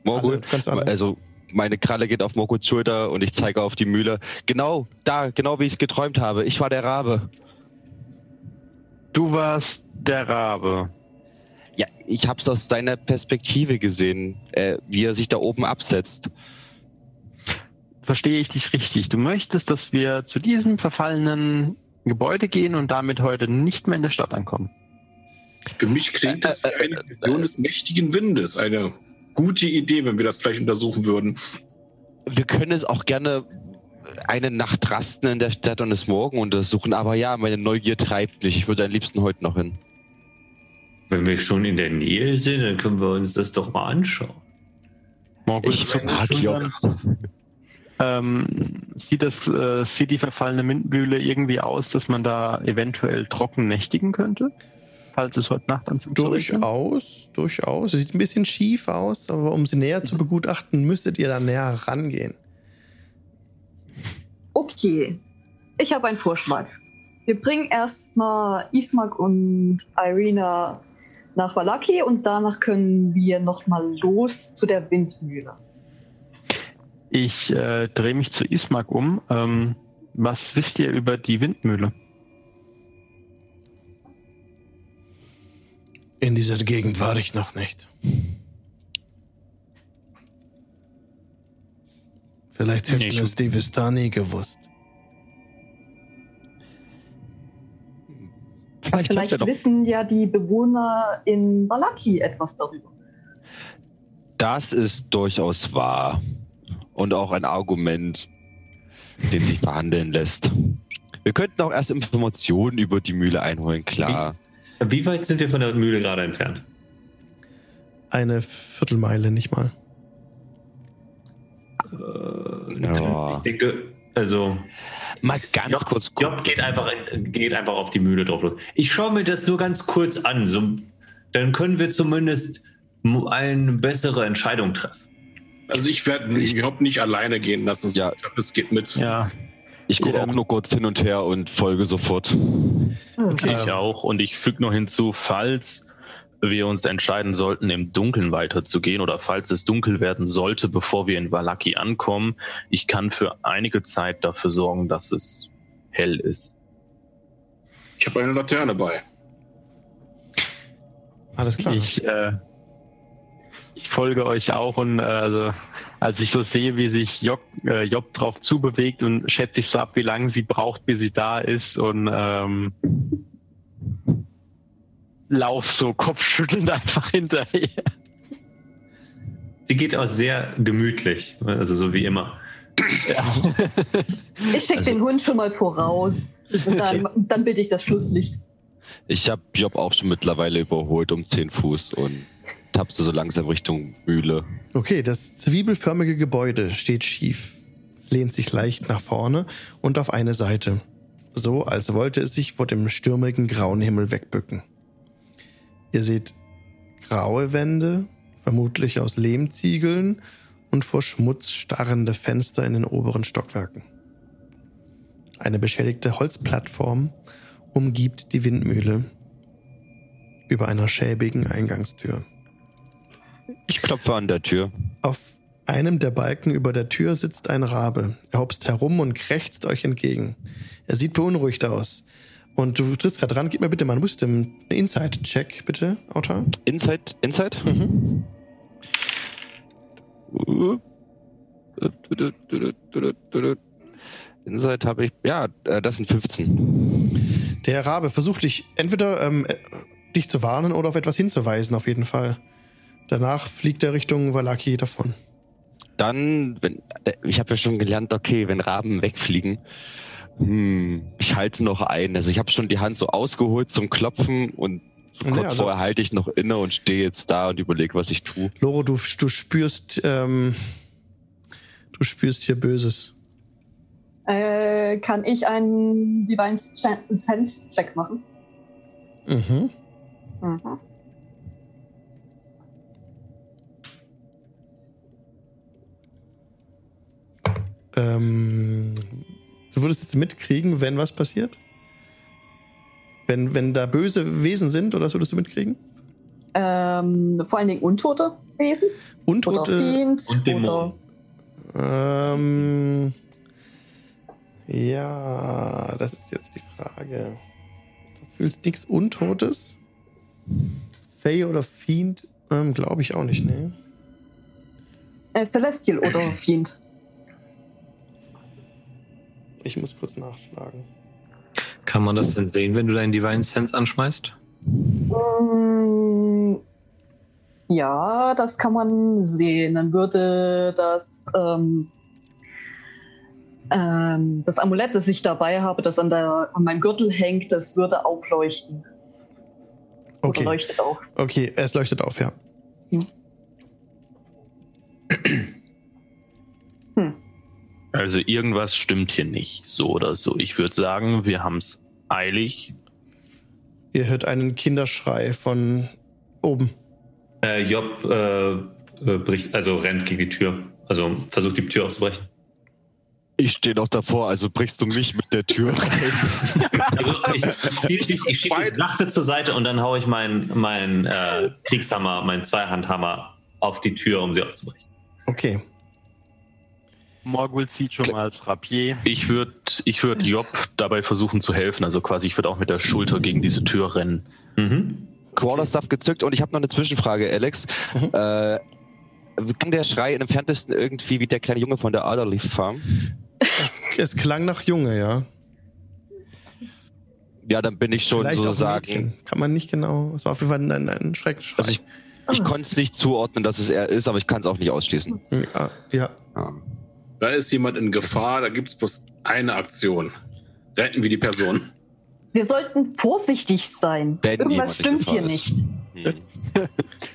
[SPEAKER 7] Morgul.
[SPEAKER 1] Alle, kannst alle.
[SPEAKER 7] Also meine Kralle geht auf Morguls Schulter und ich zeige auf die Mühle. Genau, da, genau wie ich es geträumt habe. Ich war der Rabe.
[SPEAKER 2] Du warst der Rabe.
[SPEAKER 7] Ja, ich habe es aus seiner Perspektive gesehen, äh, wie er sich da oben absetzt.
[SPEAKER 2] Verstehe ich dich richtig? Du möchtest, dass wir zu diesem verfallenen Gebäude gehen und damit heute nicht mehr in der Stadt ankommen.
[SPEAKER 3] Für mich klingt das wie eine Vision des mächtigen Windes. Eine gute Idee, wenn wir das vielleicht untersuchen würden.
[SPEAKER 7] Wir können es auch gerne eine Nacht rasten in der Stadt und es morgen untersuchen, aber ja, meine Neugier treibt mich. Ich würde am liebsten heute noch hin.
[SPEAKER 10] Wenn wir schon in der Nähe sind, dann können wir uns das doch mal anschauen.
[SPEAKER 2] Morgul
[SPEAKER 7] Ich mag.
[SPEAKER 2] Ähm, sieht, das, äh, sieht die verfallene Windmühle irgendwie aus, dass man da eventuell trocken nächtigen könnte? Falls es heute Nacht anfängt regnen?
[SPEAKER 1] Durchaus, durchaus. Es sieht ein bisschen schief aus, aber um sie näher zu begutachten, müsstet ihr da näher rangehen.
[SPEAKER 9] Okay, ich habe einen Vorschlag. Wir bringen erstmal Ismak und Irina nach Valaki und danach können wir nochmal los zu der Windmühle.
[SPEAKER 2] Ich äh, drehe mich zu Ismak um. Ähm, was wisst ihr über die Windmühle?
[SPEAKER 4] In dieser Gegend war ich noch nicht. Vielleicht hätten
[SPEAKER 8] Ich-
[SPEAKER 4] es die Vistani gewusst.
[SPEAKER 9] Aber
[SPEAKER 7] Vielleicht
[SPEAKER 9] vielleicht wissen ja die Bewohner in Valaki etwas darüber.
[SPEAKER 7] Das ist durchaus wahr. Und auch ein Argument, den sich verhandeln lässt. Wir könnten auch erst Informationen über die Mühle einholen, klar.
[SPEAKER 10] Wie weit sind wir von der Mühle gerade entfernt?
[SPEAKER 1] Eine Viertelmeile, nicht mal.
[SPEAKER 10] Äh,
[SPEAKER 7] Ja.
[SPEAKER 10] Ich denke, also
[SPEAKER 7] Mal ganz
[SPEAKER 10] Job,
[SPEAKER 7] kurz
[SPEAKER 10] Job geht einfach, in, geht einfach auf die Mühle drauf los. Ich schaue mir das nur ganz kurz an. So, dann können wir zumindest eine bessere Entscheidung treffen.
[SPEAKER 3] Also ich werde überhaupt nicht alleine gehen lassen.
[SPEAKER 7] Ja.
[SPEAKER 3] Ich hoffe, es geht mit.
[SPEAKER 2] Ja,
[SPEAKER 7] Ich gucke
[SPEAKER 2] Ähm.
[SPEAKER 7] auch nur kurz hin und her und folge sofort.
[SPEAKER 1] Okay.
[SPEAKER 8] Ich auch. Und ich füge noch hinzu, falls wir uns entscheiden sollten, im Dunkeln weiterzugehen oder falls es dunkel werden sollte, bevor wir in Valaki ankommen, ich kann für einige Zeit dafür sorgen, dass es hell ist.
[SPEAKER 3] Ich habe eine Laterne bei.
[SPEAKER 1] Alles klar.
[SPEAKER 2] ich, äh, ich folge euch auch und äh, also als ich so sehe, wie sich Job, äh, Job drauf zubewegt und schätze ich so ab, wie lange sie braucht, bis sie da ist und ähm, lauf so kopfschüttelnd einfach hinterher.
[SPEAKER 10] Sie geht auch sehr gemütlich, also so wie immer.
[SPEAKER 2] Ja.
[SPEAKER 9] Ich schicke
[SPEAKER 7] Also-
[SPEAKER 9] den Hund schon mal voraus. Und dann, dann bilde ich das Schlusslicht.
[SPEAKER 7] Ich habe Job auch schon mittlerweile überholt um 10 Fuß und tapse so langsam Richtung Mühle.
[SPEAKER 1] Okay, das zwiebelförmige Gebäude steht schief. Es lehnt sich leicht nach vorne und auf eine Seite. So, als wollte es sich vor dem stürmigen grauen Himmel wegbücken. Ihr seht graue Wände, vermutlich aus Lehmziegeln und vor Schmutz starrende Fenster in den oberen Stockwerken. Eine beschädigte Holzplattform umgibt die Windmühle über einer schäbigen Eingangstür.
[SPEAKER 7] Ich klopfe an der Tür.
[SPEAKER 1] Auf einem der Balken über der Tür sitzt ein Rabe. Er hopst herum und krächzt euch entgegen. Er sieht beunruhigt aus. Und du trittst gerade ran. Gib mir bitte mal einen Wisdom Inside-Check, bitte, Autor.
[SPEAKER 7] Inside? Inside?
[SPEAKER 1] Mhm.
[SPEAKER 7] Inside habe ich. Ja, äh, das sind 15.
[SPEAKER 1] Der Rabe versucht dich entweder ähm, äh, dich zu warnen oder auf etwas hinzuweisen, auf jeden Fall. Danach fliegt er Richtung Valaki davon.
[SPEAKER 7] Dann, wenn, äh, ich habe ja schon gelernt, okay, wenn Raben wegfliegen, hm, ich halte noch ein. Also ich habe schon die Hand so ausgeholt zum Klopfen und so kurz
[SPEAKER 1] also-
[SPEAKER 7] vorher halte ich noch inne und stehe jetzt da und überlege, was ich tue.
[SPEAKER 1] Loro, du, du spürst, ähm, du spürst hier Böses.
[SPEAKER 9] Äh, kann ich einen Divine Sense Check machen?
[SPEAKER 1] Mhm.
[SPEAKER 9] Mhm.
[SPEAKER 1] Ähm, du würdest jetzt mitkriegen, wenn was passiert? Wenn, wenn da böse Wesen sind, oder das würdest du mitkriegen?
[SPEAKER 9] Ähm, vor allen Dingen untote Wesen? Oder
[SPEAKER 1] Untote.
[SPEAKER 9] Fiend?
[SPEAKER 10] Und Dämonen.
[SPEAKER 9] Oder
[SPEAKER 1] Ähm, ja, das ist jetzt die Frage. Du fühlst nichts Untotes? Fey oder Fiend? Ähm, Glaube ich auch nicht, ne?
[SPEAKER 9] äh, Celestial oder Fiend?
[SPEAKER 1] Ich muss kurz nachschlagen.
[SPEAKER 6] Kann man das denn sehen, wenn du deinen Divine Sense anschmeißt?
[SPEAKER 9] Mm, Ja, das kann man sehen. Dann würde das, ähm, ähm, das Amulett, das ich dabei habe, das an, der, an meinem Gürtel hängt, das würde aufleuchten. Oder
[SPEAKER 1] Okay,
[SPEAKER 9] leuchtet auf.
[SPEAKER 1] okay, es leuchtet auf, ja.
[SPEAKER 8] Also irgendwas stimmt hier nicht, so oder so. Ich würde sagen, wir haben es eilig.
[SPEAKER 1] Ihr hört einen Kinderschrei von oben.
[SPEAKER 10] Äh, Job äh, äh, bricht, also rennt gegen die Tür. Also versucht die Tür aufzubrechen.
[SPEAKER 7] Ich stehe noch davor, also brichst du mich mit der Tür rein.
[SPEAKER 10] Also ich schiebe ich, ich schieb die Sachte zur Seite und dann haue ich meinen mein, äh, Kriegshammer, meinen Zweihandhammer auf die Tür, um sie aufzubrechen.
[SPEAKER 1] Okay.
[SPEAKER 2] Morgul zieht schon mal das Rapier.
[SPEAKER 8] Ich würde ich würd Job dabei versuchen zu helfen. Also quasi, ich würde auch mit der Schulter gegen diese Tür rennen.
[SPEAKER 10] Mhm.
[SPEAKER 7] Quarter-Stuff gezückt und ich habe noch eine Zwischenfrage, Alex.
[SPEAKER 1] Mhm.
[SPEAKER 7] Äh, klang der Schrei im entferntesten irgendwie wie der kleine Junge von der Alderleaf Farm?
[SPEAKER 1] Es, es klang nach Junge, ja.
[SPEAKER 7] Ja, dann bin ich schon
[SPEAKER 1] Vielleicht
[SPEAKER 7] so
[SPEAKER 1] auch ein
[SPEAKER 7] sagen.
[SPEAKER 1] Mädchen. Kann man nicht genau. Es war auf jeden Fall ein, ein Schreckensschrei.
[SPEAKER 7] Also ich, ich konnte es nicht zuordnen, dass es er ist, aber ich kann es auch nicht ausschließen.
[SPEAKER 1] ja, ja.
[SPEAKER 7] Ja.
[SPEAKER 3] Da ist jemand in Gefahr, da gibt es bloß eine Aktion. Retten wir die Person.
[SPEAKER 9] Wir sollten vorsichtig sein.
[SPEAKER 7] Wenn
[SPEAKER 9] Irgendwas stimmt hier
[SPEAKER 7] ist.
[SPEAKER 9] nicht.
[SPEAKER 7] Hm.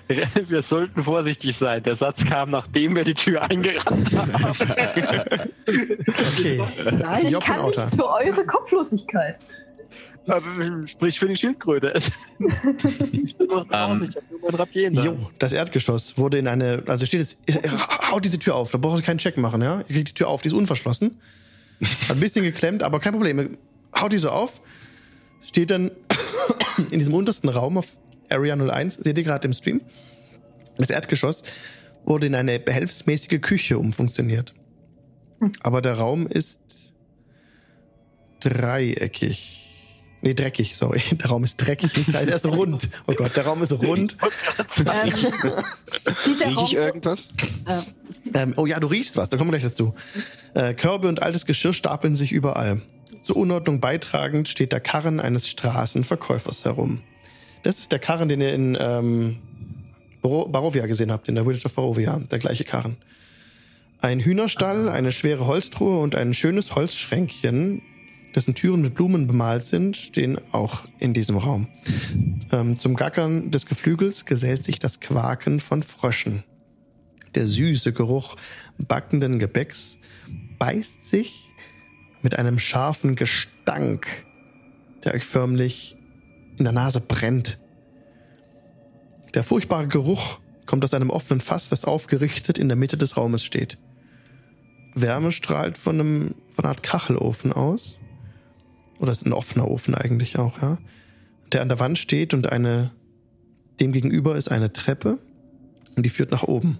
[SPEAKER 2] Wir sollten vorsichtig sein. Der Satz kam, nachdem wir die Tür eingerannt haben.
[SPEAKER 1] Okay.
[SPEAKER 9] Nein, ich kann nichts für eure Kopflosigkeit.
[SPEAKER 2] Aber Sprich für die Schildkröte. Ich bin noch
[SPEAKER 10] Ähm,
[SPEAKER 2] ich hab nur mein Rapier
[SPEAKER 1] Jo, das Erdgeschoss wurde in eine. Also steht jetzt. Haut diese Tür auf. Da braucht ihr keinen Check machen, ja? Ihr kriegt die Tür auf, die ist unverschlossen. Hat ein bisschen geklemmt, aber kein Problem. Haut die so auf. Steht dann in diesem untersten Raum auf Area 01, seht ihr gerade im Stream. Das Erdgeschoss wurde in eine behelfsmäßige Küche umfunktioniert. Aber der Raum ist dreieckig. Nee, dreckig, sorry. Der Raum ist dreckig, nicht der ist rund. Oh Gott, der Raum ist rund.
[SPEAKER 9] Ähm,
[SPEAKER 7] Riech ich irgendwas?
[SPEAKER 1] Ähm, oh ja, du riechst was, da kommen wir gleich dazu. Äh, Körbe und altes Geschirr stapeln sich überall. Zur Unordnung beitragend steht der Karren eines Straßenverkäufers herum. Das ist der Karren, den ihr in ähm, Baro Barovia gesehen habt, in der Village of Barovia, der gleiche Karren. Ein Hühnerstall, eine schwere Holztruhe und ein schönes Holzschränkchen, dessen Türen mit Blumen bemalt sind, stehen auch in diesem Raum. Ähm, zum Gackern des Geflügels gesellt sich das Quaken von Fröschen. Der süße Geruch backenden Gebäcks beißt sich mit einem scharfen Gestank, der euch förmlich in der Nase brennt. Der furchtbare Geruch kommt aus einem offenen Fass, das aufgerichtet in der Mitte des Raumes steht. Wärme strahlt von, einem, von einer Art Kachelofen aus. Oder ist ein offener Ofen eigentlich auch, ja. Der an der Wand steht und eine, dem gegenüber ist eine Treppe und die führt nach oben.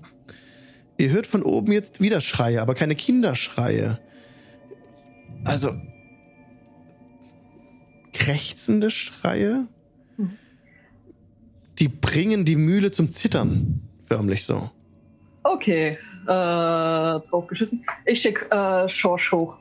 [SPEAKER 1] Ihr hört von oben jetzt wieder Schreie, aber keine Kinderschreie. Also krächzende Schreie, die bringen die Mühle zum Zittern, förmlich so.
[SPEAKER 9] Okay, äh, drauf geschissen. Ich schick äh, Schorsch hoch.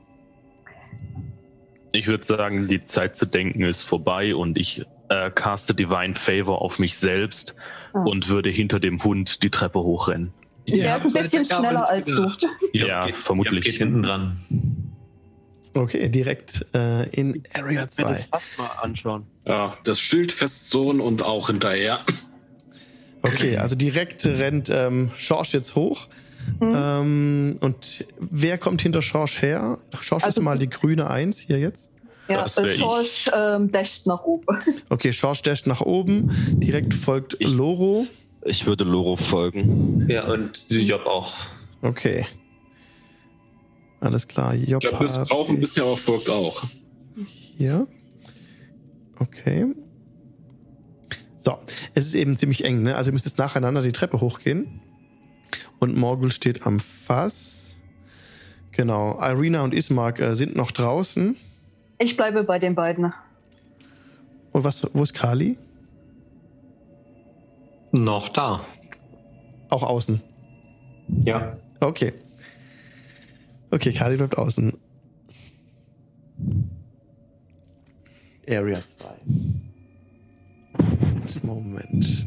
[SPEAKER 8] Ich würde sagen, die Zeit zu denken ist vorbei und ich äh, caste Divine Favor auf mich selbst
[SPEAKER 9] Ah.
[SPEAKER 8] und würde hinter dem Hund die Treppe hochrennen.
[SPEAKER 9] Der ist ein bisschen schneller als du.
[SPEAKER 8] Ja,
[SPEAKER 10] geht,
[SPEAKER 8] vermutlich.
[SPEAKER 10] Geht hinten dran.
[SPEAKER 1] Okay, direkt äh, in Area 2.
[SPEAKER 2] Das mal anschauen.
[SPEAKER 3] Ja, das Schild festzonen und auch hinterher.
[SPEAKER 1] Okay, also direkt rennt ähm, Schorsch jetzt hoch. Ähm, und wer kommt hinter Schorsch her? Schorsch ist
[SPEAKER 9] Also-
[SPEAKER 1] mal die grüne Eins hier jetzt.
[SPEAKER 9] Ja, äh. Schorsch ähm, dasht nach oben.
[SPEAKER 1] Okay, Schorsch dasht nach oben. Direkt folgt
[SPEAKER 7] Ich-
[SPEAKER 1] Loro.
[SPEAKER 7] Ich würde Loro folgen.
[SPEAKER 10] Ja, und Job auch.
[SPEAKER 1] Okay. Alles klar. Job
[SPEAKER 3] Ich glaube, wir brauchen ein bisschen, aber folgt auch.
[SPEAKER 1] hier. Okay. So, es ist eben ziemlich eng, ne? Also ihr müsst jetzt nacheinander die Treppe hochgehen. Und Morgul steht am Fass. Genau. Irina und Ismark äh, sind noch draußen.
[SPEAKER 9] Ich bleibe bei den beiden.
[SPEAKER 1] Und was, wo ist Kali?
[SPEAKER 10] Noch da.
[SPEAKER 1] Auch außen.
[SPEAKER 10] Ja.
[SPEAKER 1] Okay. Okay, Kali bleibt außen. Area 2. Moment.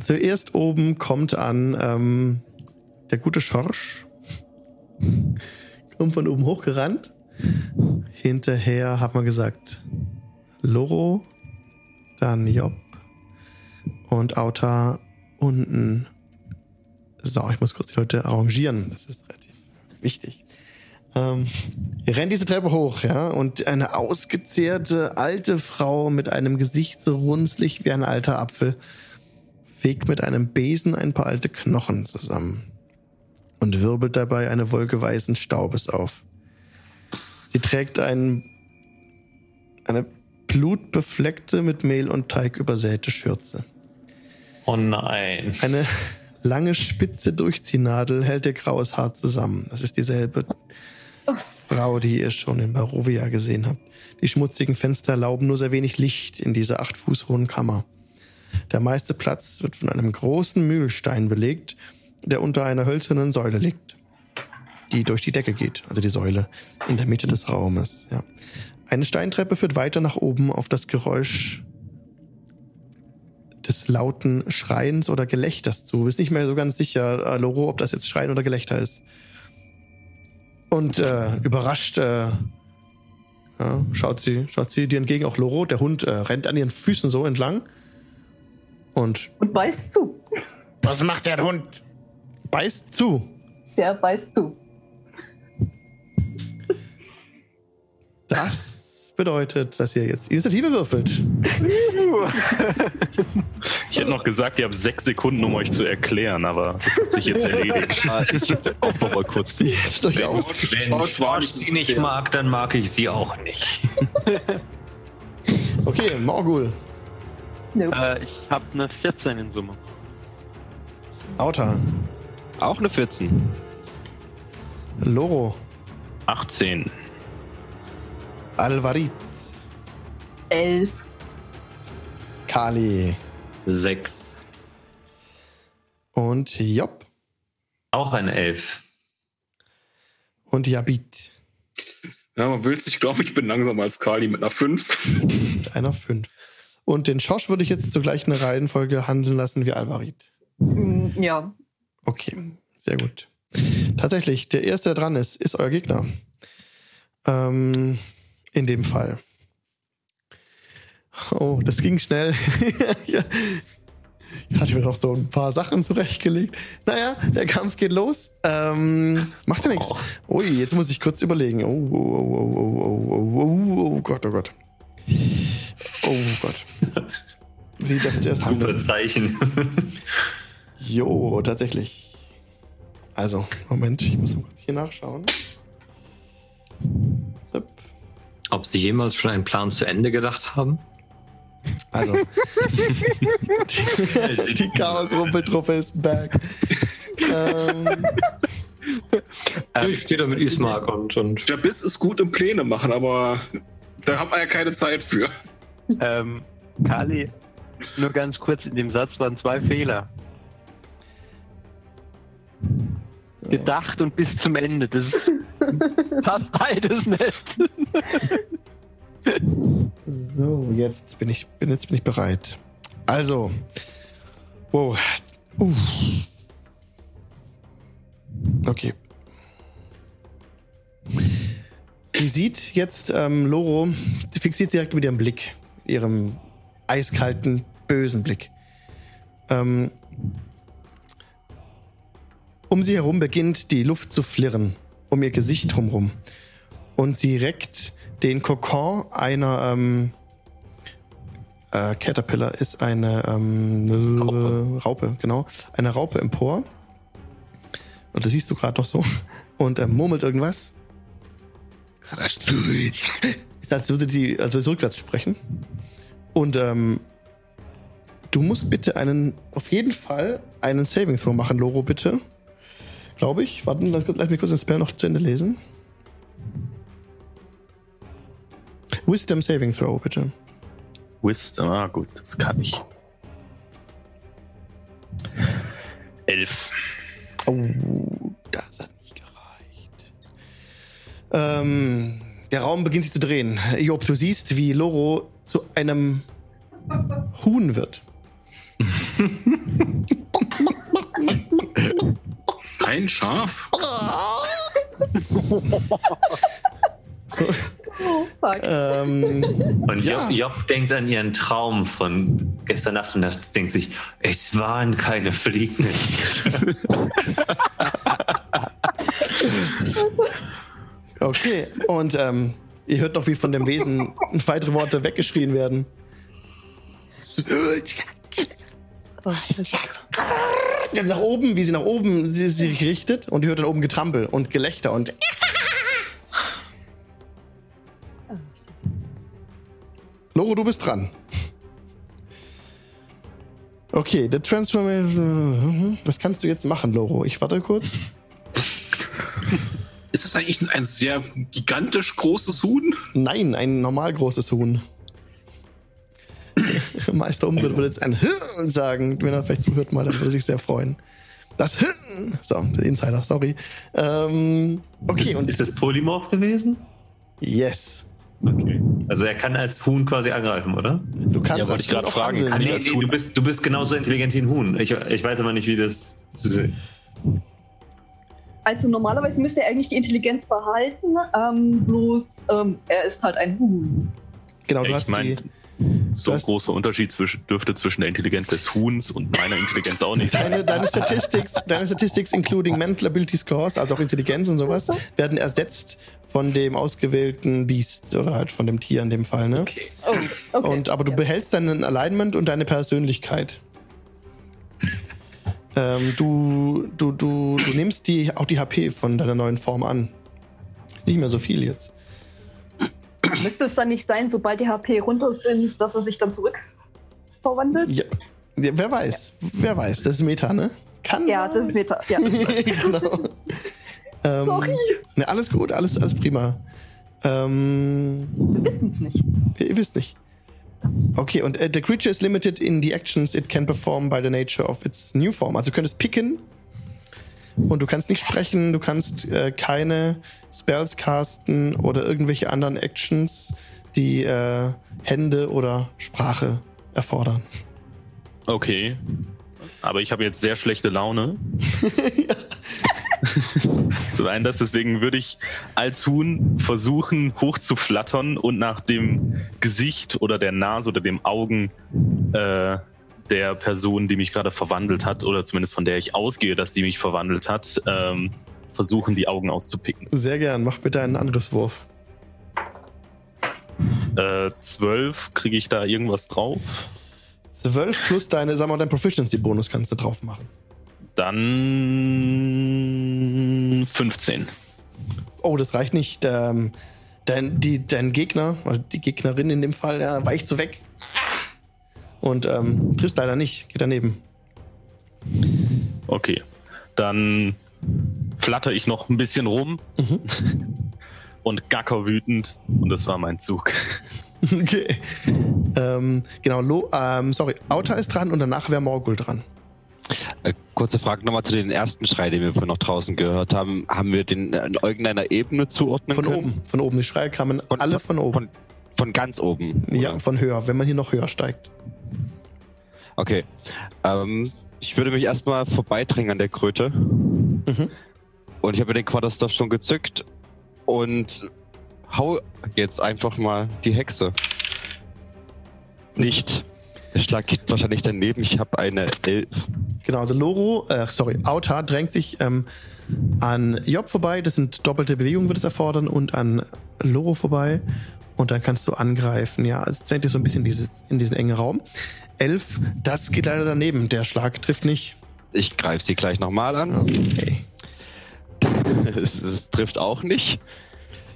[SPEAKER 1] Zuerst oben kommt an ähm, der gute Schorsch. kommt von oben hochgerannt. Hinterher hat man gesagt Loro, dann Job und Auta unten. So, ich muss kurz die Leute arrangieren. Das ist relativ wichtig. Ähm, ihr rennt diese Treppe hoch, ja, und eine ausgezehrte alte Frau mit einem Gesicht so runzlig wie ein alter Apfel fegt mit einem Besen ein paar alte Knochen zusammen und wirbelt dabei eine Wolke weißen Staubes auf. Sie trägt ein, eine blutbefleckte, mit Mehl und Teig übersäte Schürze.
[SPEAKER 10] Oh nein.
[SPEAKER 1] Eine lange spitze Durchziehnadel hält ihr graues Haar zusammen. Das ist dieselbe, Frau, die ihr schon in Barovia gesehen habt. Die schmutzigen Fenster erlauben nur sehr wenig Licht in dieser acht Fuß hohen Kammer. Der meiste Platz wird von einem großen Mühlstein belegt, der unter einer hölzernen Säule liegt, die durch die Decke geht, also die Säule in der Mitte des Raumes. Ja. Eine Steintreppe führt weiter nach oben auf das Geräusch des lauten Schreiens oder Gelächters zu. Bist nicht mehr so ganz sicher, äh, Loro, ob das jetzt Schreien oder Gelächter ist. Und äh, überrascht äh, ja, schaut, sie, schaut sie dir entgegen, auch Loro. Der Hund äh, rennt an ihren Füßen so entlang. Und
[SPEAKER 9] Und beißt zu.
[SPEAKER 1] was macht der Hund? Beißt zu.
[SPEAKER 9] Der beißt zu.
[SPEAKER 1] Das bedeutet, dass ihr jetzt Initiative würfelt.
[SPEAKER 8] Ich hätte noch gesagt, ihr habt sechs Sekunden, um euch zu erklären, aber das hat sich jetzt erledigt.
[SPEAKER 7] Ich hätte auch noch mal kurz.
[SPEAKER 1] Sie hättet euch aus.
[SPEAKER 10] Wenn ich sie nicht mag, dann mag ich sie auch nicht.
[SPEAKER 1] Okay, Morgul.
[SPEAKER 9] Nope.
[SPEAKER 2] Äh, ich habe eine 14 in Summe.
[SPEAKER 1] Auta.
[SPEAKER 7] Auch eine 14.
[SPEAKER 1] Loro.
[SPEAKER 8] 18.
[SPEAKER 1] Alvarit.
[SPEAKER 9] Elf.
[SPEAKER 1] Kali.
[SPEAKER 6] Sechs.
[SPEAKER 1] Und Job.
[SPEAKER 10] Auch eine Elf.
[SPEAKER 1] Und Yabit.
[SPEAKER 3] Ja, man will sich, glaube ich, bin langsamer als Kali mit einer 5.
[SPEAKER 1] Mit einer 5. Und den Schosch würde ich jetzt zur gleichen Reihenfolge handeln lassen wie Alvarit.
[SPEAKER 9] Mm, Ja.
[SPEAKER 1] Okay, sehr gut. Tatsächlich, der erste, der dran ist, ist euer Gegner. Ähm, in dem Fall. Oh, das ging schnell. ja. Ich hatte mir noch so ein paar Sachen zurechtgelegt. Naja, der Kampf geht los. Ähm, macht ja nichts. Ui, jetzt muss ich kurz überlegen. Oh, oh, oh, oh, oh, oh, oh, oh, oh Gott, oh Gott. Oh Gott. Sie darf zuerst
[SPEAKER 10] Super
[SPEAKER 1] handeln.
[SPEAKER 10] Zeichen.
[SPEAKER 1] Jo, tatsächlich. Also, Moment, ich muss mal kurz hier nachschauen. Zip.
[SPEAKER 6] Ob sie jemals schon einen Plan zu Ende gedacht haben?
[SPEAKER 1] Also, die, die Chaos-Rumpeltruppe ist back. ähm,
[SPEAKER 6] ich stehe da mit Ismark und, und
[SPEAKER 3] Der Biss ist gut im Pläne machen, aber da hat man ja keine Zeit für.
[SPEAKER 2] Ähm, Kali, nur ganz kurz, in dem Satz waren zwei Fehler. Gedacht und bis zum Ende. Das passt beides nicht.
[SPEAKER 1] so, jetzt bin ich, bin, jetzt bin ich bereit. Also, wow. Uh. Okay. Sie sieht jetzt ähm, Loro, fixiert sie direkt mit ihrem Blick, ihrem eiskalten, bösen Blick. Ähm, um sie herum beginnt die Luft zu flirren, um ihr Gesicht drumherum. Und sie reckt den Kokon einer ähm, äh, Caterpillar ist eine ähm, Raupe. Raupe, genau. Eine Raupe empor. Und das siehst du gerade noch so. Und er murmelt irgendwas. Ist, als würde sie, als würde sie rückwärts sprechen. Und ähm, du musst bitte einen, auf jeden Fall einen Saving Throw machen, Loro, bitte. Glaube ich. Warte, lass, lass mich kurz den Spell noch zu Ende lesen. Wisdom Saving Throw, bitte.
[SPEAKER 8] Wisdom, ah gut, das kann ich. Elf.
[SPEAKER 1] Oh, das hat. Ähm, der Raum beginnt sich zu drehen. Job, du siehst, wie Loro zu einem Huhn wird.
[SPEAKER 3] Ein Schaf?
[SPEAKER 9] Oh, fuck.
[SPEAKER 1] Ähm,
[SPEAKER 10] Und
[SPEAKER 1] Ja.
[SPEAKER 10] Job, Job denkt an ihren Traum von gestern Nacht und denkt sich, es waren keine Fliegen.
[SPEAKER 1] okay, und ähm, ihr hört noch, wie von dem Wesen weitere Worte weggeschrien werden. Nach oben, wie sie nach oben sie sich richtet und ihr hört dann oben Getrampel und Gelächter und Loro, du bist dran. Okay, der Transformation. Was kannst du jetzt machen, Loro? Ich warte kurz.
[SPEAKER 3] Ist das eigentlich ein sehr gigantisch großes Huhn?
[SPEAKER 1] Nein, ein normal großes Huhn. Meister Umdritt würde jetzt ein Hirn sagen, wenn er vielleicht zuhört mal, dann würde er sich sehr freuen. Das Hirn! So, der Insider, sorry. Ähm, okay,
[SPEAKER 10] ist,
[SPEAKER 1] und
[SPEAKER 10] ist das Polymorph gewesen?
[SPEAKER 1] yes.
[SPEAKER 10] Okay. Also er kann als Huhn quasi angreifen, oder?
[SPEAKER 1] Du kannst
[SPEAKER 8] Ja, wollte ich gerade fragen,
[SPEAKER 1] handeln.
[SPEAKER 8] kann
[SPEAKER 10] Nee, nee, du, bist, du bist genauso intelligent wie ein Huhn. Ich, ich weiß aber nicht, wie das.
[SPEAKER 9] Also normalerweise müsste er eigentlich die Intelligenz behalten, ähm, bloß ähm, er ist halt ein Huhn.
[SPEAKER 1] Genau, du
[SPEAKER 8] ich
[SPEAKER 1] hast
[SPEAKER 8] meine,
[SPEAKER 1] die.
[SPEAKER 8] so ein
[SPEAKER 1] hast-
[SPEAKER 8] großer Unterschied zwischen, dürfte zwischen der Intelligenz des Huhns und meiner Intelligenz auch nicht sein.
[SPEAKER 1] Deine, deine Statistics, deine Statistics, including Mental Ability Scores, also auch Intelligenz und sowas, werden ersetzt von dem ausgewählten Beast oder halt von dem Tier in dem Fall, ne?
[SPEAKER 9] Oh, okay.
[SPEAKER 1] Und, aber du
[SPEAKER 9] Ja.
[SPEAKER 1] behältst deinen Alignment und deine Persönlichkeit. Ähm, du, du, du, du nimmst die, auch die HP von deiner neuen Form an. Ist nicht mehr so viel jetzt.
[SPEAKER 9] Müsste es dann nicht sein, sobald die HP runter sind, dass er sich dann zurück verwandelt?
[SPEAKER 1] Ja, ja, wer weiß, wer weiß, das ist Meta, ne? Kann
[SPEAKER 9] Ja, das ist Meta. Ja.
[SPEAKER 1] genau. Ähm,
[SPEAKER 9] Sorry.
[SPEAKER 1] Ne, alles gut, alles, alles prima. Ähm,
[SPEAKER 9] Wir wissen es nicht.
[SPEAKER 1] ihr wisst nicht. Okay, und äh, the creature is limited in the actions it can perform by the nature of its new form. Also du könntest picken und du kannst nicht sprechen, du kannst äh, keine Spells casten oder irgendwelche anderen Actions, die äh, Hände oder Sprache erfordern.
[SPEAKER 8] Okay. Aber ich habe jetzt sehr schlechte Laune. Zum einen das, deswegen würde ich als Huhn versuchen, hochzuflattern und nach dem Gesicht oder der Nase oder dem Augen äh, der Person, die mich gerade verwandelt hat, oder zumindest von der ich ausgehe, dass die mich verwandelt hat, ähm, versuchen, die Augen auszupicken.
[SPEAKER 1] Sehr gern, mach bitte einen Angriffswurf.
[SPEAKER 8] Äh, zwölf, kriege ich da irgendwas drauf?
[SPEAKER 1] 12 plus deine, sag mal, dein Proficiency-Bonus kannst du drauf machen.
[SPEAKER 8] Dann 15.
[SPEAKER 1] Oh, das reicht nicht. Ähm, dein, die, dein Gegner, also die Gegnerin in dem Fall, ja, weicht so weg. Und ähm, triffst leider nicht, geht daneben.
[SPEAKER 8] Okay. Dann flatter ich noch ein bisschen rum und gacker wütend. Und das war mein Zug.
[SPEAKER 1] Okay. ähm, genau, Lo, ähm, sorry, Auta ist dran und danach wäre Morgul dran.
[SPEAKER 7] Äh, kurze Frage nochmal zu den ersten Schrei, den wir von noch draußen gehört haben. Haben wir den in irgendeiner Ebene zuordnen
[SPEAKER 1] Von
[SPEAKER 7] können?
[SPEAKER 1] oben, von oben. Die Schreie kamen
[SPEAKER 7] Von-
[SPEAKER 1] alle von oben.
[SPEAKER 7] Von, von ganz oben.
[SPEAKER 1] ja,
[SPEAKER 7] oder?
[SPEAKER 1] von höher, wenn man hier noch höher steigt.
[SPEAKER 7] Okay. Ähm, ich würde mich erstmal vorbeidrängen an der Kröte.
[SPEAKER 1] Mhm.
[SPEAKER 7] Und ich habe den Quarterstaff schon gezückt und hau jetzt einfach mal die Hexe. Nicht. Der Schlag geht wahrscheinlich daneben. Ich habe eine Elf.
[SPEAKER 1] Genau, also Loro, äh, sorry, Auta drängt sich ähm, an Job vorbei. Das sind doppelte Bewegungen, wird es erfordern, und an Loro vorbei. Und dann kannst du angreifen. Ja, also zwängt dir so ein bisschen dieses, in diesen engen Raum. Elf, das geht leider daneben. Der Schlag trifft nicht.
[SPEAKER 7] Ich greife sie gleich nochmal an.
[SPEAKER 1] Okay.
[SPEAKER 7] es, es trifft auch nicht.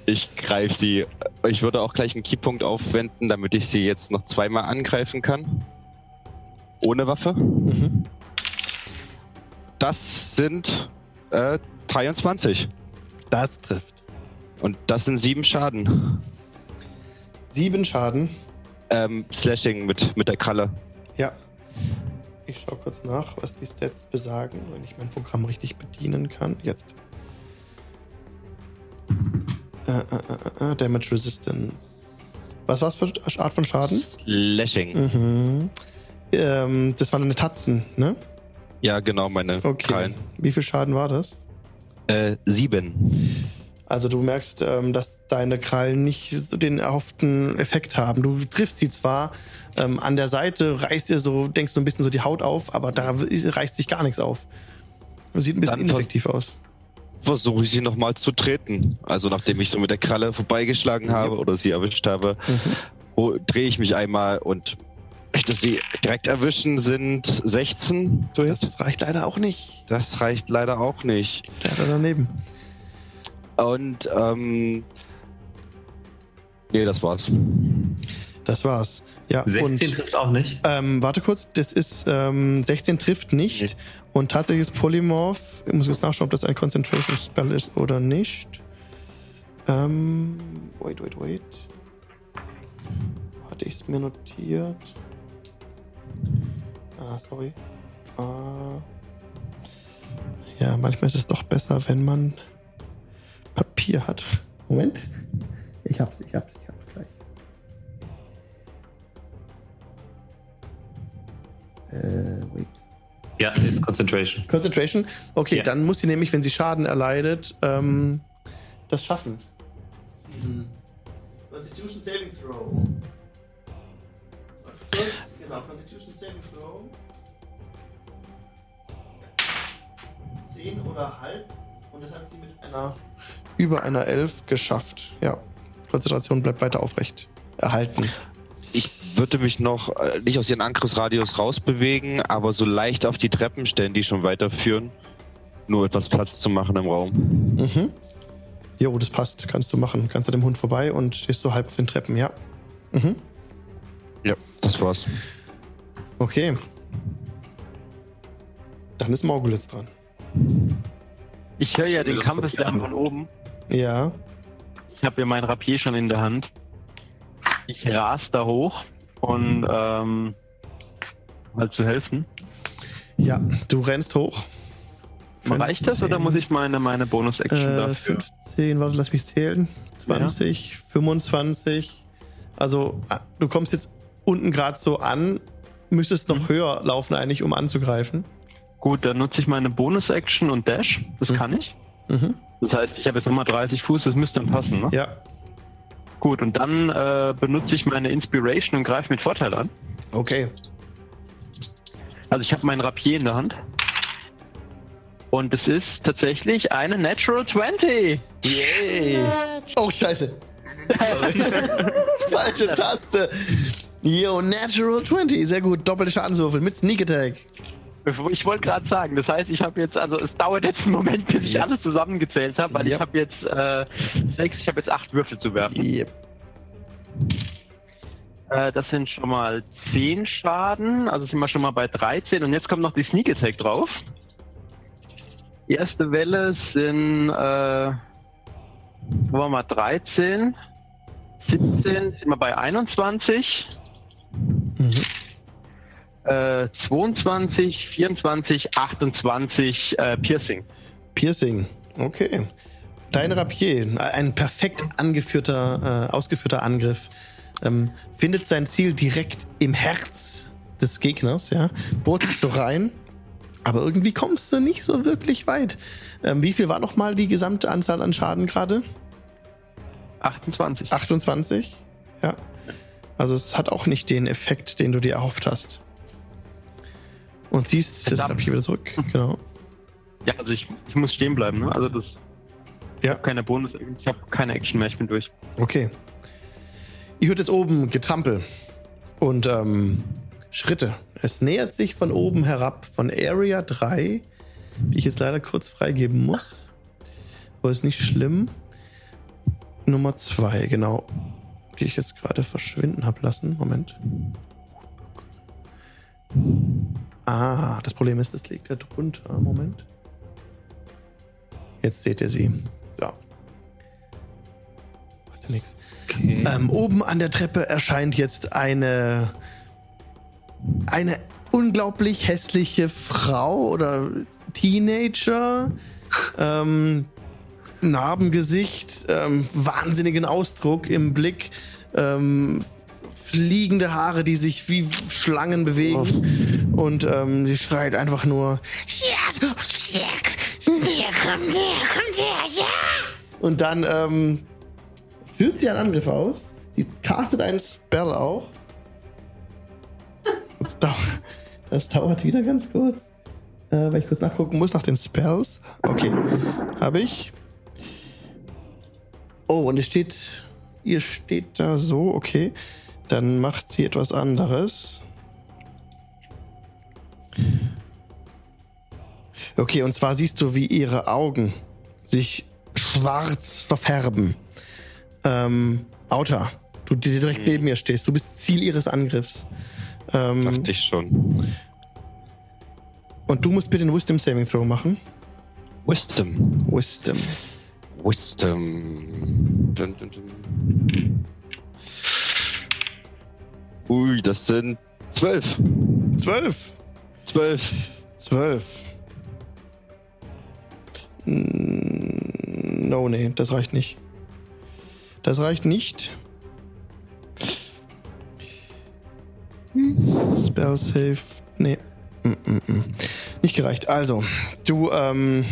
[SPEAKER 7] Ich greife sie. Ich würde auch gleich einen Keypunkt aufwenden, damit ich sie jetzt noch zweimal angreifen kann. Ohne Waffe.
[SPEAKER 1] Mhm.
[SPEAKER 7] Das sind äh, 23.
[SPEAKER 1] Das trifft.
[SPEAKER 7] Und das sind sieben Schaden.
[SPEAKER 1] Sieben Schaden.
[SPEAKER 7] Ähm, Slashing mit, mit der Kralle.
[SPEAKER 1] Ja. Ich schaue kurz nach, was die Stats besagen, wenn ich mein Programm richtig bedienen kann. Jetzt. Äh, äh, äh, äh, Damage Resistance. Was war's für Art von Schaden?
[SPEAKER 7] Slashing.
[SPEAKER 1] Mhm. Ähm, das waren eine Tatzen, ne?
[SPEAKER 7] Ja, genau, meine
[SPEAKER 1] Okay.
[SPEAKER 7] Krallen.
[SPEAKER 1] Wie viel Schaden war das?
[SPEAKER 7] Äh, sieben.
[SPEAKER 1] Also du merkst, ähm, dass deine Krallen nicht den erhofften Effekt haben. Du triffst sie zwar ähm, an der Seite, reißt dir so, denkst so ein bisschen so die Haut auf, aber da reißt sich gar nichts auf. Sieht ein bisschen
[SPEAKER 7] Dann
[SPEAKER 1] ineffektiv aus.
[SPEAKER 7] Versuche ich sie nochmal zu treten. Also nachdem ich so mit der Kralle vorbeigeschlagen habe oder sie erwischt habe,
[SPEAKER 1] Mhm.
[SPEAKER 7] drehe ich mich einmal und möchte sie direkt erwischen, sind 16 durch.
[SPEAKER 1] Das reicht leider auch nicht.
[SPEAKER 7] Das reicht leider auch nicht.
[SPEAKER 1] Leider daneben.
[SPEAKER 7] Und, ähm. Nee, das war's.
[SPEAKER 1] Das war's. Ja,
[SPEAKER 10] 16
[SPEAKER 1] und
[SPEAKER 10] trifft auch nicht.
[SPEAKER 1] ähm, warte kurz, das ist ähm, 16 trifft nicht. Und tatsächlich ist Polymorph, ich muss jetzt nachschauen, ob das ein Concentration Spell ist oder nicht. Ähm, wait, wait, wait. Hatte ich es mir notiert? Ah, sorry. Ah. Ja, manchmal ist es doch besser, wenn man Papier hat. Moment. Ich hab's, ich hab's, ich hab's gleich. Äh, wait.
[SPEAKER 10] Ja, ist Concentration.
[SPEAKER 1] Concentration? Okay,
[SPEAKER 10] Ja.
[SPEAKER 1] dann muss sie nämlich, wenn sie Schaden erleidet, ähm, das schaffen. Diesen Constitution Saving Throw. Genau, Constitution Saving Throw. 10 oder halb. Und das hat sie mit einer über einer 11 geschafft. Ja. Konzentration bleibt weiter aufrecht erhalten.
[SPEAKER 7] Ich würde mich noch äh, nicht aus ihren Angriffsradius rausbewegen, aber so leicht auf die Treppen stellen, die schon weiterführen. Nur etwas Platz zu machen im Raum.
[SPEAKER 1] Mhm. Jo, das passt. Kannst du machen. Kannst du dem Hund vorbei und stehst so halb auf den Treppen, ja. Mhm.
[SPEAKER 7] Ja, das war's.
[SPEAKER 1] Okay. Dann ist Morgul jetzt dran.
[SPEAKER 2] Ich höre ja den Kampfeslärm von oben.
[SPEAKER 1] Ja.
[SPEAKER 2] Ich habe ja mein Rapier schon in der Hand. Ich ras da hoch und ähm, mal zu helfen.
[SPEAKER 1] Ja, du rennst hoch.
[SPEAKER 2] Reicht das oder muss ich meine, meine Bonus-Action
[SPEAKER 1] Äh,
[SPEAKER 2] dafür?
[SPEAKER 1] 15, warte, lass mich zählen. 20, 25. Also, ah, du kommst jetzt unten gerade so an, müsstest
[SPEAKER 2] Mhm.
[SPEAKER 1] noch höher laufen eigentlich, um anzugreifen.
[SPEAKER 2] Gut, dann nutze ich meine Bonus-Action und Dash. Das kann ich.
[SPEAKER 1] Mhm.
[SPEAKER 2] Das heißt, ich habe jetzt nochmal 30 Fuß, das müsste dann passen, ne?
[SPEAKER 1] Ja,
[SPEAKER 2] Gut, und dann äh, benutze ich meine Inspiration und greife mit Vorteil an.
[SPEAKER 1] okay.
[SPEAKER 2] Also ich habe mein Rapier in der Hand. Und es ist tatsächlich eine Natural 20.
[SPEAKER 1] Yay! Oh, scheiße. Sorry. Falsche Taste. Yo, Natural 20. Sehr gut. Doppelte Schadenswürfel mit Sneak Attack.
[SPEAKER 2] Ich wollte gerade sagen, das heißt, ich habe jetzt, also es dauert jetzt einen Moment, bis ich
[SPEAKER 1] Ja.
[SPEAKER 2] alles zusammengezählt habe, weil
[SPEAKER 1] Ja.
[SPEAKER 2] ich habe jetzt äh, sechs, ich habe jetzt acht Würfel zu werfen.
[SPEAKER 1] Yep.
[SPEAKER 2] Äh, das sind schon mal zehn Schaden, also sind wir schon mal bei 13 und jetzt kommt noch die Sneak Attack drauf. Die erste Welle sind, äh, sagen wir mal 13, 17 sind wir bei 21.
[SPEAKER 1] Mhm.
[SPEAKER 2] Äh, 22, 24, 28 äh, Piercing.
[SPEAKER 1] Piercing. Okay. Dein Rapier, ein perfekt angeführter, äh, ausgeführter Angriff, ähm, findet sein Ziel direkt im Herz des Gegners, ja, bohrt sich so rein, aber irgendwie kommst du nicht so wirklich weit. Ähm, wie viel war nochmal die gesamte Anzahl an Schaden gerade?
[SPEAKER 2] 28.
[SPEAKER 1] 28? Ja. Also es hat auch nicht den Effekt, den du dir erhofft hast. Und siehst das. Rapier wieder zurück, genau.
[SPEAKER 2] Ja, also ich, ich muss stehen bleiben, ne? Also das. Ich
[SPEAKER 1] Ja.
[SPEAKER 2] habe keine Bonus, ich habe keine Action mehr, ich bin durch.
[SPEAKER 1] Okay. Ihr hört jetzt oben Getrampel und ähm, Schritte. Es nähert sich von oben herab, von Area 3, die ich jetzt leider kurz freigeben muss. Aber ist nicht schlimm. Nummer 2, genau. Die ich jetzt gerade verschwinden habe lassen. Moment. Ah, das Problem ist, es liegt da drunter. Moment. Jetzt seht ihr sie. So. Macht ja nichts.
[SPEAKER 10] Okay.
[SPEAKER 1] Ähm, oben an der Treppe erscheint jetzt eine eine unglaublich hässliche Frau oder Teenager. Ähm, Narbengesicht, ähm, wahnsinnigen Ausdruck im Blick, ähm, fliegende Haare, die sich wie Schlangen bewegen. Und ähm, sie schreit einfach nur. Und dann ähm, führt sie einen Angriff aus. Sie castet einen Spell auch. Das, dau das dauert wieder ganz kurz. Äh, weil ich kurz nachgucken muss nach den Spells. Okay, habe ich. Oh, und es steht, ihr steht da so, okay. Dann macht sie etwas anderes. Okay, und zwar siehst du, wie ihre Augen sich schwarz verfärben. Ähm, Auta, du die direkt neben ihr stehst. Du bist Ziel ihres Angriffs. Ähm,
[SPEAKER 7] Dachte ich schon.
[SPEAKER 1] und du musst bitte einen Wisdom Saving Throw machen.
[SPEAKER 7] Wisdom.
[SPEAKER 1] Wisdom.
[SPEAKER 7] Wisdom. dun, dun, dun. Ui, das sind zwölf.
[SPEAKER 1] Zwölf.
[SPEAKER 7] Zwölf.
[SPEAKER 1] Zwölf. Mm, No, nee, das reicht nicht. Das reicht nicht. Spell Save. Nee. Mm, mm, mm. Nicht gereicht. Also, du, ähm.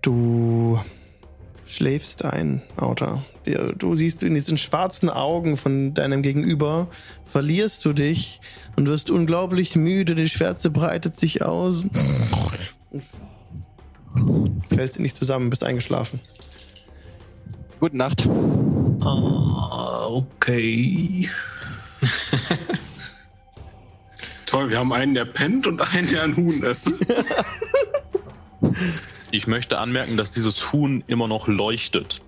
[SPEAKER 1] Du schläfst ein, Autor. Der- Du siehst in diesen schwarzen Augen von deinem Gegenüber, verlierst du dich und wirst unglaublich müde, die Schwärze breitet sich aus. Fällst in dich zusammen, bist eingeschlafen.
[SPEAKER 7] Gute Nacht.
[SPEAKER 10] Ah, okay.
[SPEAKER 3] Toll, wir haben einen, der pennt und einen, der ein Huhn ist.
[SPEAKER 8] Ich möchte anmerken, dass dieses Huhn immer noch leuchtet.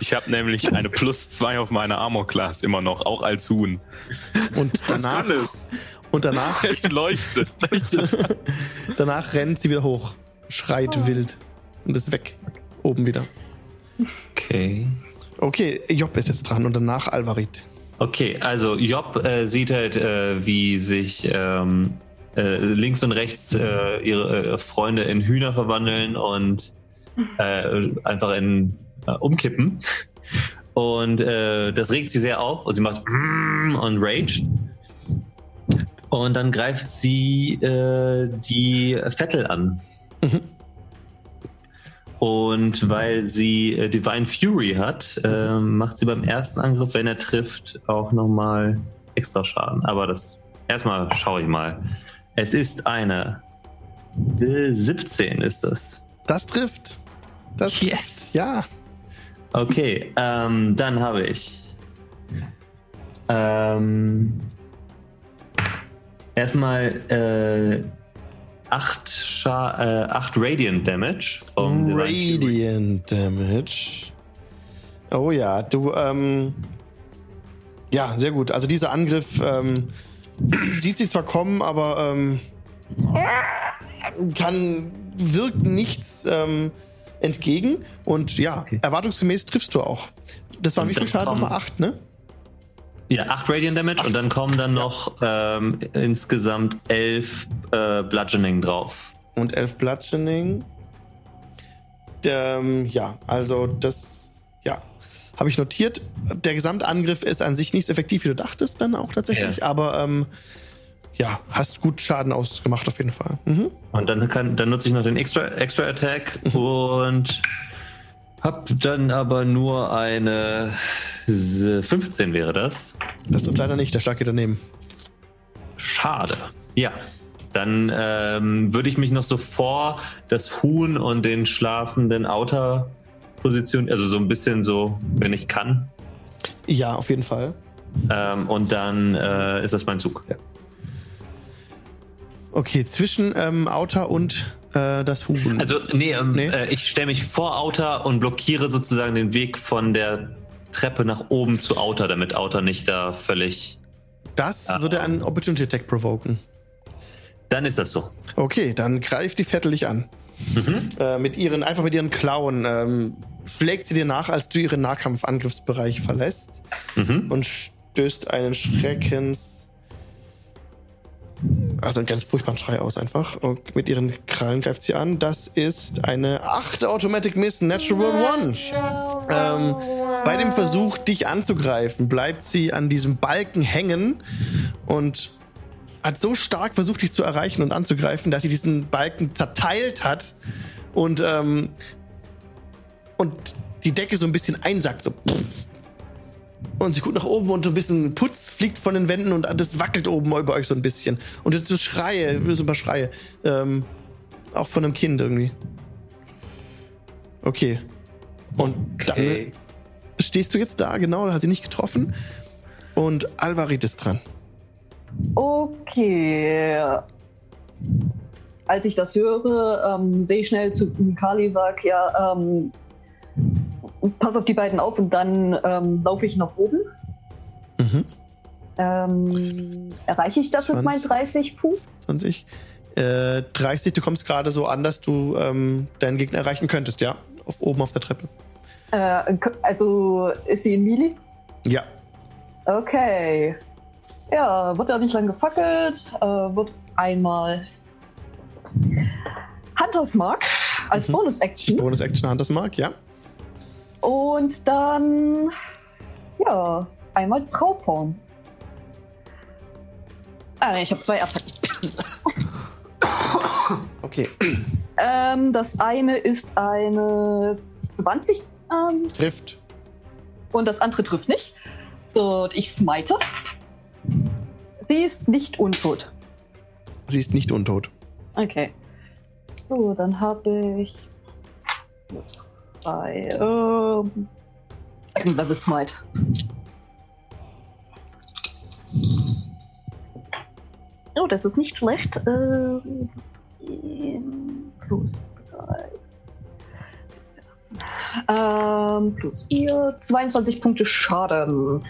[SPEAKER 8] Ich habe nämlich eine plus zwei auf meiner Armor Class immer noch, auch als Huhn.
[SPEAKER 1] Und danach,
[SPEAKER 3] kann es?
[SPEAKER 1] und danach,
[SPEAKER 8] Es leuchtet.
[SPEAKER 1] danach rennt sie wieder hoch, schreit wild und ist weg. Oben wieder.
[SPEAKER 10] Okay.
[SPEAKER 1] Okay, Job ist jetzt dran und danach Alvarit.
[SPEAKER 10] Okay, also Job äh, sieht halt, äh, wie sich ähm, äh, links und rechts äh, ihre äh, Freunde in Hühner verwandeln und äh, einfach in äh, umkippen. Und das regt sie sehr auf und sie macht und rage. Und dann greift sie die Vettel an. Und weil sie äh, Divine Fury hat, äh, macht sie beim ersten Angriff, wenn er trifft, auch nochmal extra Schaden. Aber das erstmal schaue ich mal. Es ist eine äh, 17 ist das.
[SPEAKER 1] Das trifft. Das
[SPEAKER 10] Yes.
[SPEAKER 1] trifft. Ja.
[SPEAKER 10] Okay, ähm, dann habe ich ähm, erstmal äh, 8, Scha äh, acht Radiant Damage.
[SPEAKER 1] Radiant Damage. Oh ja, du, ähm. Ja, sehr gut. Also dieser Angriff ähm, sieht sie zwar kommen, aber ähm, kann wirkt nichts ähm, entgegen. Und ja, erwartungsgemäß triffst du auch. Das waren
[SPEAKER 10] Und
[SPEAKER 1] wie viel Schaden nochmal? Acht, ne?
[SPEAKER 10] Ja, 8 Radiant Damage und dann kommen dann noch ähm, insgesamt 11 äh, Bludgeoning drauf.
[SPEAKER 1] Und elf Bludgeoning. Ähm, ja, also das, ja, habe ich notiert. Der Gesamtangriff ist an sich nicht so effektiv, wie du dachtest, dann auch tatsächlich.
[SPEAKER 10] Ja.
[SPEAKER 1] Aber ähm, ja, hast gut Schaden ausgemacht auf jeden Fall. Mhm.
[SPEAKER 10] Und dann, kann, dann nutze ich noch den Extra, Extra Attack und hab dann aber nur eine s- 15 wäre das.
[SPEAKER 1] Das trifft leider nicht, der Schlag geht daneben.
[SPEAKER 10] Schade. Ja. Dann ähm, würde ich mich noch so vor das Huhn und den schlafenden Outer positionieren, also so ein bisschen so, wenn ich kann.
[SPEAKER 1] Ja, auf jeden Fall.
[SPEAKER 10] Ähm, und dann äh, ist das mein Zug. Ja.
[SPEAKER 1] Okay, zwischen ähm, Outer und äh, das Huhn.
[SPEAKER 10] Also, nee, ähm,
[SPEAKER 1] Nee.
[SPEAKER 10] Äh, ich stelle mich vor Outer und blockiere sozusagen den Weg von der Treppe nach oben zu Outer, damit Outer nicht da völlig.
[SPEAKER 1] das
[SPEAKER 10] ah.
[SPEAKER 1] würde einen Opportunity Attack provoken.
[SPEAKER 10] Dann ist das so.
[SPEAKER 1] Okay, dann greift die Vettel dich an.
[SPEAKER 10] Mhm.
[SPEAKER 1] Äh, mit ihren, einfach mit ihren Klauen ähm, schlägt sie dir nach, als du ihren Nahkampfangriffsbereich verlässt
[SPEAKER 10] Mhm.
[SPEAKER 1] und stößt einen Schreckens. Also einen ganz furchtbaren Schrei aus einfach. Und mit ihren Krallen greift sie an. Das ist eine 8 Automatic Miss Natural One. Ähm, bei dem Versuch, dich anzugreifen, bleibt sie an diesem Balken hängen und hat so stark versucht, dich zu erreichen und anzugreifen, dass sie diesen Balken zerteilt hat und, ähm, und die Decke so ein bisschen einsackt. So. Und sie guckt nach oben und so ein bisschen Putz fliegt von den Wänden und das wackelt oben über euch so ein bisschen. Und jetzt so Schreie, so ein paar Schreie. Ähm, auch von einem Kind irgendwie. Okay. Und
[SPEAKER 10] Okay.
[SPEAKER 1] dann stehst du jetzt da, genau, da hat sie nicht getroffen. Und Alvarit ist dran.
[SPEAKER 9] Okay. Als ich das höre, ähm, sehe ich schnell zu Kali, sag ja, ähm, pass auf die beiden auf und dann ähm, laufe ich nach oben.
[SPEAKER 1] Mhm.
[SPEAKER 9] Ähm, erreiche ich das mit meinen
[SPEAKER 1] 20.
[SPEAKER 9] 30 Fuß?
[SPEAKER 1] 20. Äh, 30, du kommst gerade so an, dass du ähm, deinen Gegner erreichen könntest, ja. auf, oben auf der Treppe.
[SPEAKER 9] Äh, also ist sie in Mili?
[SPEAKER 1] Ja.
[SPEAKER 9] Okay. Ja, wird ja nicht lang gefackelt. Äh, wird einmal Hunters Mark als
[SPEAKER 1] Mhm.
[SPEAKER 9] Bonus-Action.
[SPEAKER 1] Bonus-Action Hunters Mark, ja.
[SPEAKER 9] Und dann, ja, einmal draufhauen. Ah, ich habe zwei Attacken.
[SPEAKER 1] Okay.
[SPEAKER 9] Ähm, das eine ist eine 20 ähm,
[SPEAKER 1] Trifft.
[SPEAKER 9] und das andere trifft nicht. So, und ich smite. Sie ist nicht untot.
[SPEAKER 1] Sie ist nicht untot.
[SPEAKER 9] Okay. So, dann habe ich bei ähm, Second Level Smite. Oh, das ist nicht schlecht. Ähm, plus 3. Ähm, plus 4. 22 Punkte Schaden.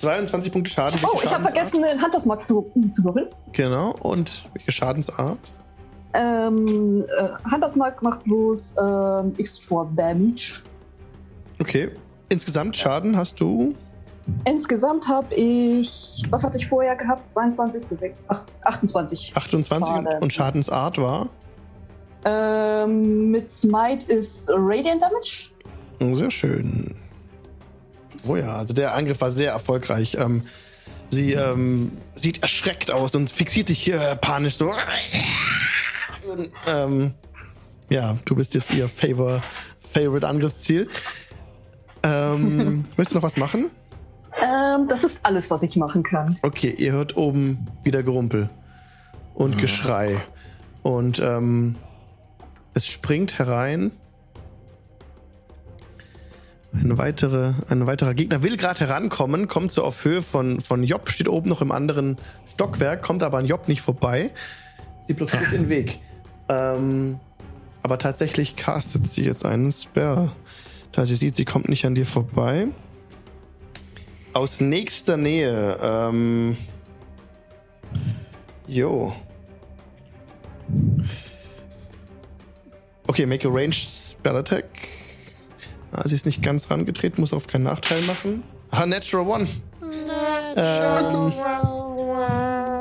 [SPEAKER 1] 22 Punkte Schaden.
[SPEAKER 9] Oh, ich habe vergessen, den Hunters Mark zu, zu würfeln.
[SPEAKER 1] Genau. Und welche Schadensart?
[SPEAKER 9] Ähm, äh, Hunters Mark macht bloß ähm, extra Damage.
[SPEAKER 1] Okay. Insgesamt Schaden hast du.
[SPEAKER 9] Insgesamt habe ich, was hatte ich vorher gehabt? 22 plus 6, ach, 28.
[SPEAKER 1] 28 und-
[SPEAKER 9] Schaden.
[SPEAKER 1] und Schadensart war.
[SPEAKER 9] Ähm, mit Smite ist Radiant Damage.
[SPEAKER 1] Sehr schön. Oh ja, also der Angriff war sehr erfolgreich. Ähm, sie ähm, sieht erschreckt aus und fixiert dich äh, panisch so. Und, ähm, ja, du bist jetzt ihr Favor, Favorite Angriffsziel. Ähm, möchtest du noch was machen?
[SPEAKER 9] Ähm, das ist alles, was ich machen kann.
[SPEAKER 1] Okay, ihr hört oben wieder Gerumpel und Geschrei. Und ähm, es springt herein. Eine weitere, ein weiterer Gegner will gerade herankommen, kommt so auf Höhe von, von Job, steht oben noch im anderen Stockwerk, kommt aber an Job nicht vorbei. Sie blockiert den Weg. Ähm, aber tatsächlich castet sie jetzt einen Spell. Da sie sieht, sie kommt nicht an dir vorbei. Aus nächster Nähe. Ähm. Jo. Okay, make a ranged spell attack. Ah, sie ist nicht ganz rangetreten, muss auf keinen Nachteil machen. Ah, Natural One. Ähm,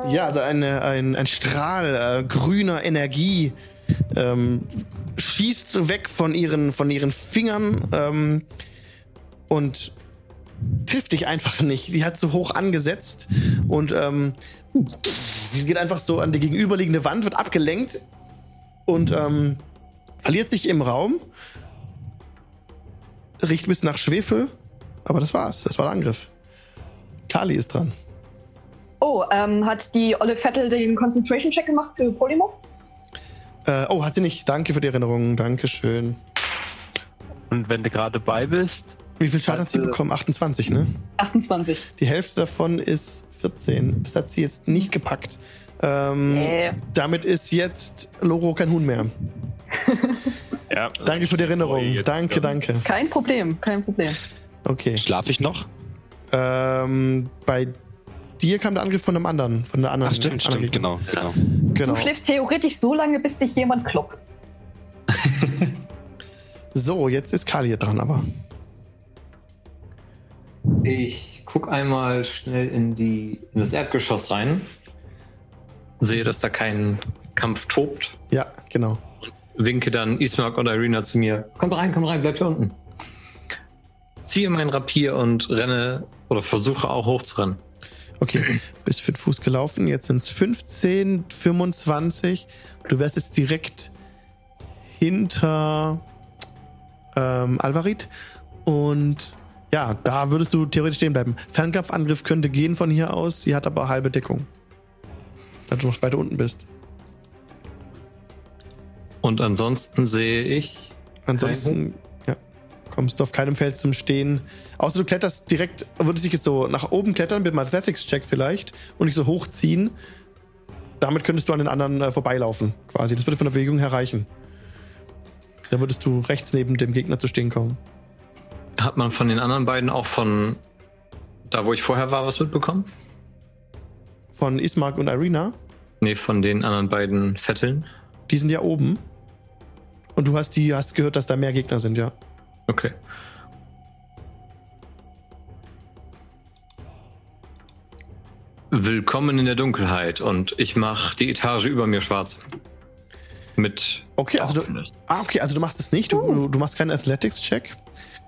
[SPEAKER 1] ja, also eine, ein, ein Strahl äh, grüner Energie ähm, schießt weg von ihren, von ihren Fingern ähm, und trifft dich einfach nicht. Die hat so hoch angesetzt und ähm, sie geht einfach so an die gegenüberliegende Wand, wird abgelenkt und ähm, verliert sich im Raum. Riecht ein bisschen nach Schwefel, aber das war's. Das war der Angriff. Kali ist dran.
[SPEAKER 9] Oh, ähm, hat die Olle Vettel den Concentration Check gemacht für Polymorph?
[SPEAKER 1] Äh, oh, hat sie nicht. Danke für die Erinnerung. Dankeschön.
[SPEAKER 2] Und wenn du gerade bei bist,
[SPEAKER 1] Wie viel Schaden hat sie bekommen? 28, ne?
[SPEAKER 9] 28.
[SPEAKER 1] Die Hälfte davon ist 14. Das hat sie jetzt nicht gepackt. Ähm,
[SPEAKER 9] Äh.
[SPEAKER 1] Damit ist jetzt Loro kein Huhn mehr.
[SPEAKER 8] Ja,
[SPEAKER 1] Danke für die Erinnerung.
[SPEAKER 8] Oh,
[SPEAKER 1] danke, danke.
[SPEAKER 9] Kein Problem, kein Problem.
[SPEAKER 1] Okay.
[SPEAKER 7] Schlafe ich noch?
[SPEAKER 1] Ähm, bei dir kam der Angriff von einem anderen, von der anderen.
[SPEAKER 7] Ach, stimmt,
[SPEAKER 1] anderen
[SPEAKER 7] stimmt, genau, genau.
[SPEAKER 1] genau.
[SPEAKER 9] Du schläfst theoretisch so lange, bis dich jemand kloppt.
[SPEAKER 1] So, jetzt ist Kali dran, aber.
[SPEAKER 6] Ich guck einmal schnell in, die, in das Erdgeschoss rein. Sehe, dass da kein Kampf tobt.
[SPEAKER 1] Ja, genau.
[SPEAKER 6] Winke dann Ismark und Irina zu mir. Kommt rein, kommt rein, bleibt hier unten. Ziehe mein Rapier und renne oder versuche auch hochzurennen.
[SPEAKER 1] Okay, bist fünf Fuß gelaufen. Jetzt sind es 15, 25. Du wärst jetzt direkt hinter ähm, Alvarit. Und ja, da würdest du theoretisch stehen bleiben. Fernkampfangriff könnte gehen von hier aus. Sie hat aber halbe Deckung. Weil du noch weiter unten bist.
[SPEAKER 6] Und ansonsten sehe ich.
[SPEAKER 1] Ansonsten ja, kommst du auf keinem Feld zum Stehen. Außer du kletterst direkt, würdest dich jetzt so nach oben klettern mit einem Athletics-Check vielleicht und dich so hochziehen. Damit könntest du an den anderen äh, vorbeilaufen, quasi. Das würde von der Bewegung her reichen. Da würdest du rechts neben dem Gegner zu stehen kommen.
[SPEAKER 6] Hat man von den anderen beiden auch von da, wo ich vorher war, was mitbekommen?
[SPEAKER 1] Von Ismark und Irina,
[SPEAKER 6] Nee, von den anderen beiden Vetteln.
[SPEAKER 1] die sind ja oben. Und du hast die, hast gehört, dass da mehr Gegner sind, ja.
[SPEAKER 6] Okay. Willkommen in der Dunkelheit und ich mache die Etage über mir schwarz. Mit.
[SPEAKER 1] Okay, also du, ah, okay, also du machst es nicht. Du, du, du machst keinen Athletics-Check.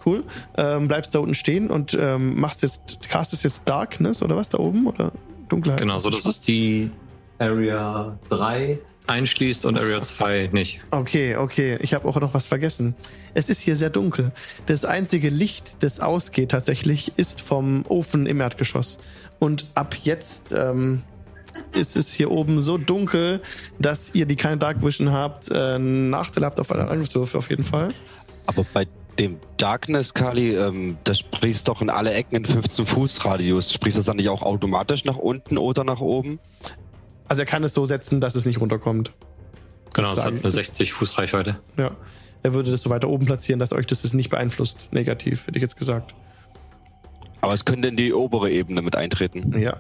[SPEAKER 1] Cool. Ähm, bleibst da unten stehen und ähm, machst jetzt, castest jetzt Darkness oder was da oben? Oder Dunkelheit?
[SPEAKER 6] Genau, so dass es die Area 3 einschließt und Area 2 nicht.
[SPEAKER 1] Okay, okay. Ich habe auch noch was vergessen. Es ist hier sehr dunkel. Das einzige Licht, das ausgeht tatsächlich, ist vom Ofen im Erdgeschoss. Und ab jetzt ähm, ist es hier oben so dunkel, dass ihr, die keine Dark Vision habt, äh, einen Nachteil habt auf eure Angriffswürfe auf jeden Fall.
[SPEAKER 7] Aber bei dem Darkness, Kali, ähm, das sprichst doch in alle Ecken in 15 Fuß Radius. Sprichst du das dann nicht auch automatisch nach unten oder nach oben?
[SPEAKER 1] Also er kann es so setzen, dass es nicht runterkommt.
[SPEAKER 6] Genau, es
[SPEAKER 1] Das
[SPEAKER 6] hat eine
[SPEAKER 1] ich-
[SPEAKER 6] 60 Fuß Reichweite.
[SPEAKER 1] Ja. Er würde das so weiter oben platzieren, dass euch das nicht beeinflusst. Negativ, hätte ich jetzt gesagt.
[SPEAKER 7] Aber es könnte in die obere Ebene mit eintreten.
[SPEAKER 1] Ja.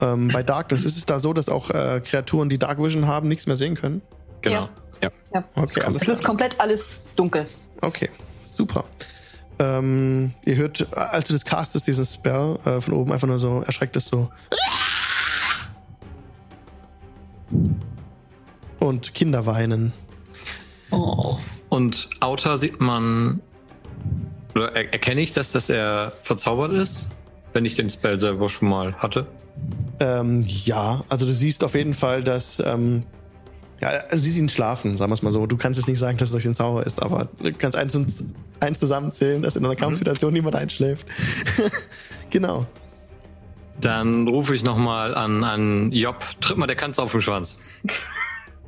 [SPEAKER 1] Ähm, bei Darkness ist es da so, dass auch äh, Kreaturen, die Dark Vision haben, nichts mehr sehen können.
[SPEAKER 6] Genau.
[SPEAKER 9] Ja.
[SPEAKER 1] Okay, alles
[SPEAKER 9] Es ist komplett alles dunkel.
[SPEAKER 1] Okay, super. Ähm, ihr hört, als du das castest, diesen Spell, äh, von oben einfach nur so, erschreckt es so. Und Kinder weinen.
[SPEAKER 6] Oh. Und Outer sieht man. Oder er, erkenne ich das, dass er verzaubert ist? Wenn ich den Spell selber schon mal hatte.
[SPEAKER 1] Ähm, ja, also du siehst auf jeden Fall, dass. Ähm, ja, also sie sind schlafen, sagen wir es mal so. Du kannst jetzt nicht sagen, dass es durch den Zauber ist, aber du kannst eins, und, eins zusammenzählen, dass in einer Kampfsituation niemand einschläft. genau.
[SPEAKER 6] Dann rufe ich nochmal an, an Job. Tritt mal der Kanzler auf den Schwanz.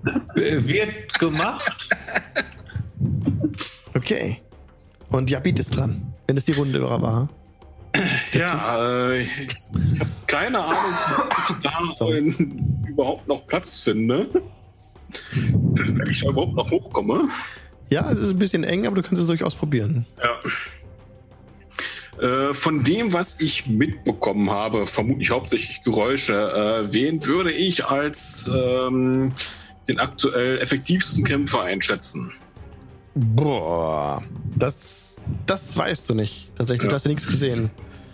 [SPEAKER 10] Wird gemacht.
[SPEAKER 1] Okay. Und Jabit ist dran, wenn es die Runde war.
[SPEAKER 3] Ja, äh, ich habe keine Ahnung, ob ich da
[SPEAKER 1] Sorry.
[SPEAKER 3] in, überhaupt noch Platz finde. Wenn ich da überhaupt noch hochkomme.
[SPEAKER 1] Ja, es ist ein bisschen eng, aber du kannst es durchaus probieren.
[SPEAKER 3] Ja. Äh, von dem, was ich mitbekommen habe, vermutlich hauptsächlich Geräusche, äh, wen würde ich als ähm, den aktuell effektivsten Kämpfer einschätzen?
[SPEAKER 1] Boah, das, das weißt du nicht. Tatsächlich,
[SPEAKER 3] Ja.
[SPEAKER 1] du hast ja nichts gesehen.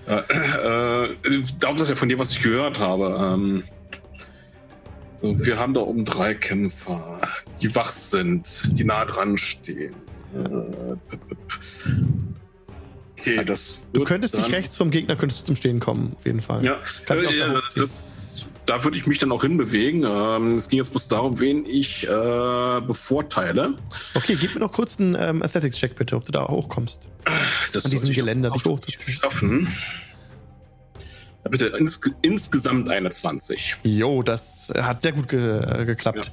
[SPEAKER 3] Äh, äh, darum das ja von dem, was ich gehört habe. Ähm, so, wir haben da oben drei Kämpfer, die wach sind, die nah dran stehen. Äh. Okay, das.
[SPEAKER 1] Du könntest dich rechts vom Gegner könntest du zum Stehen kommen, auf jeden Fall.
[SPEAKER 3] Ja,
[SPEAKER 1] Kannst
[SPEAKER 3] äh,
[SPEAKER 1] auch da
[SPEAKER 3] ja, das, da würde ich mich dann auch hinbewegen. Ähm, es ging jetzt bloß darum, wen ich äh, bevorteile.
[SPEAKER 1] Okay, gib mir noch kurz einen ähm, Athletics-Check bitte, ob du da hochkommst.
[SPEAKER 3] Das
[SPEAKER 1] An diesem Geländer dich hochzuziehen.
[SPEAKER 3] Schaffen. Ja, bitte ins, insgesamt eine 20.
[SPEAKER 1] Jo, das hat sehr gut ge äh, geklappt.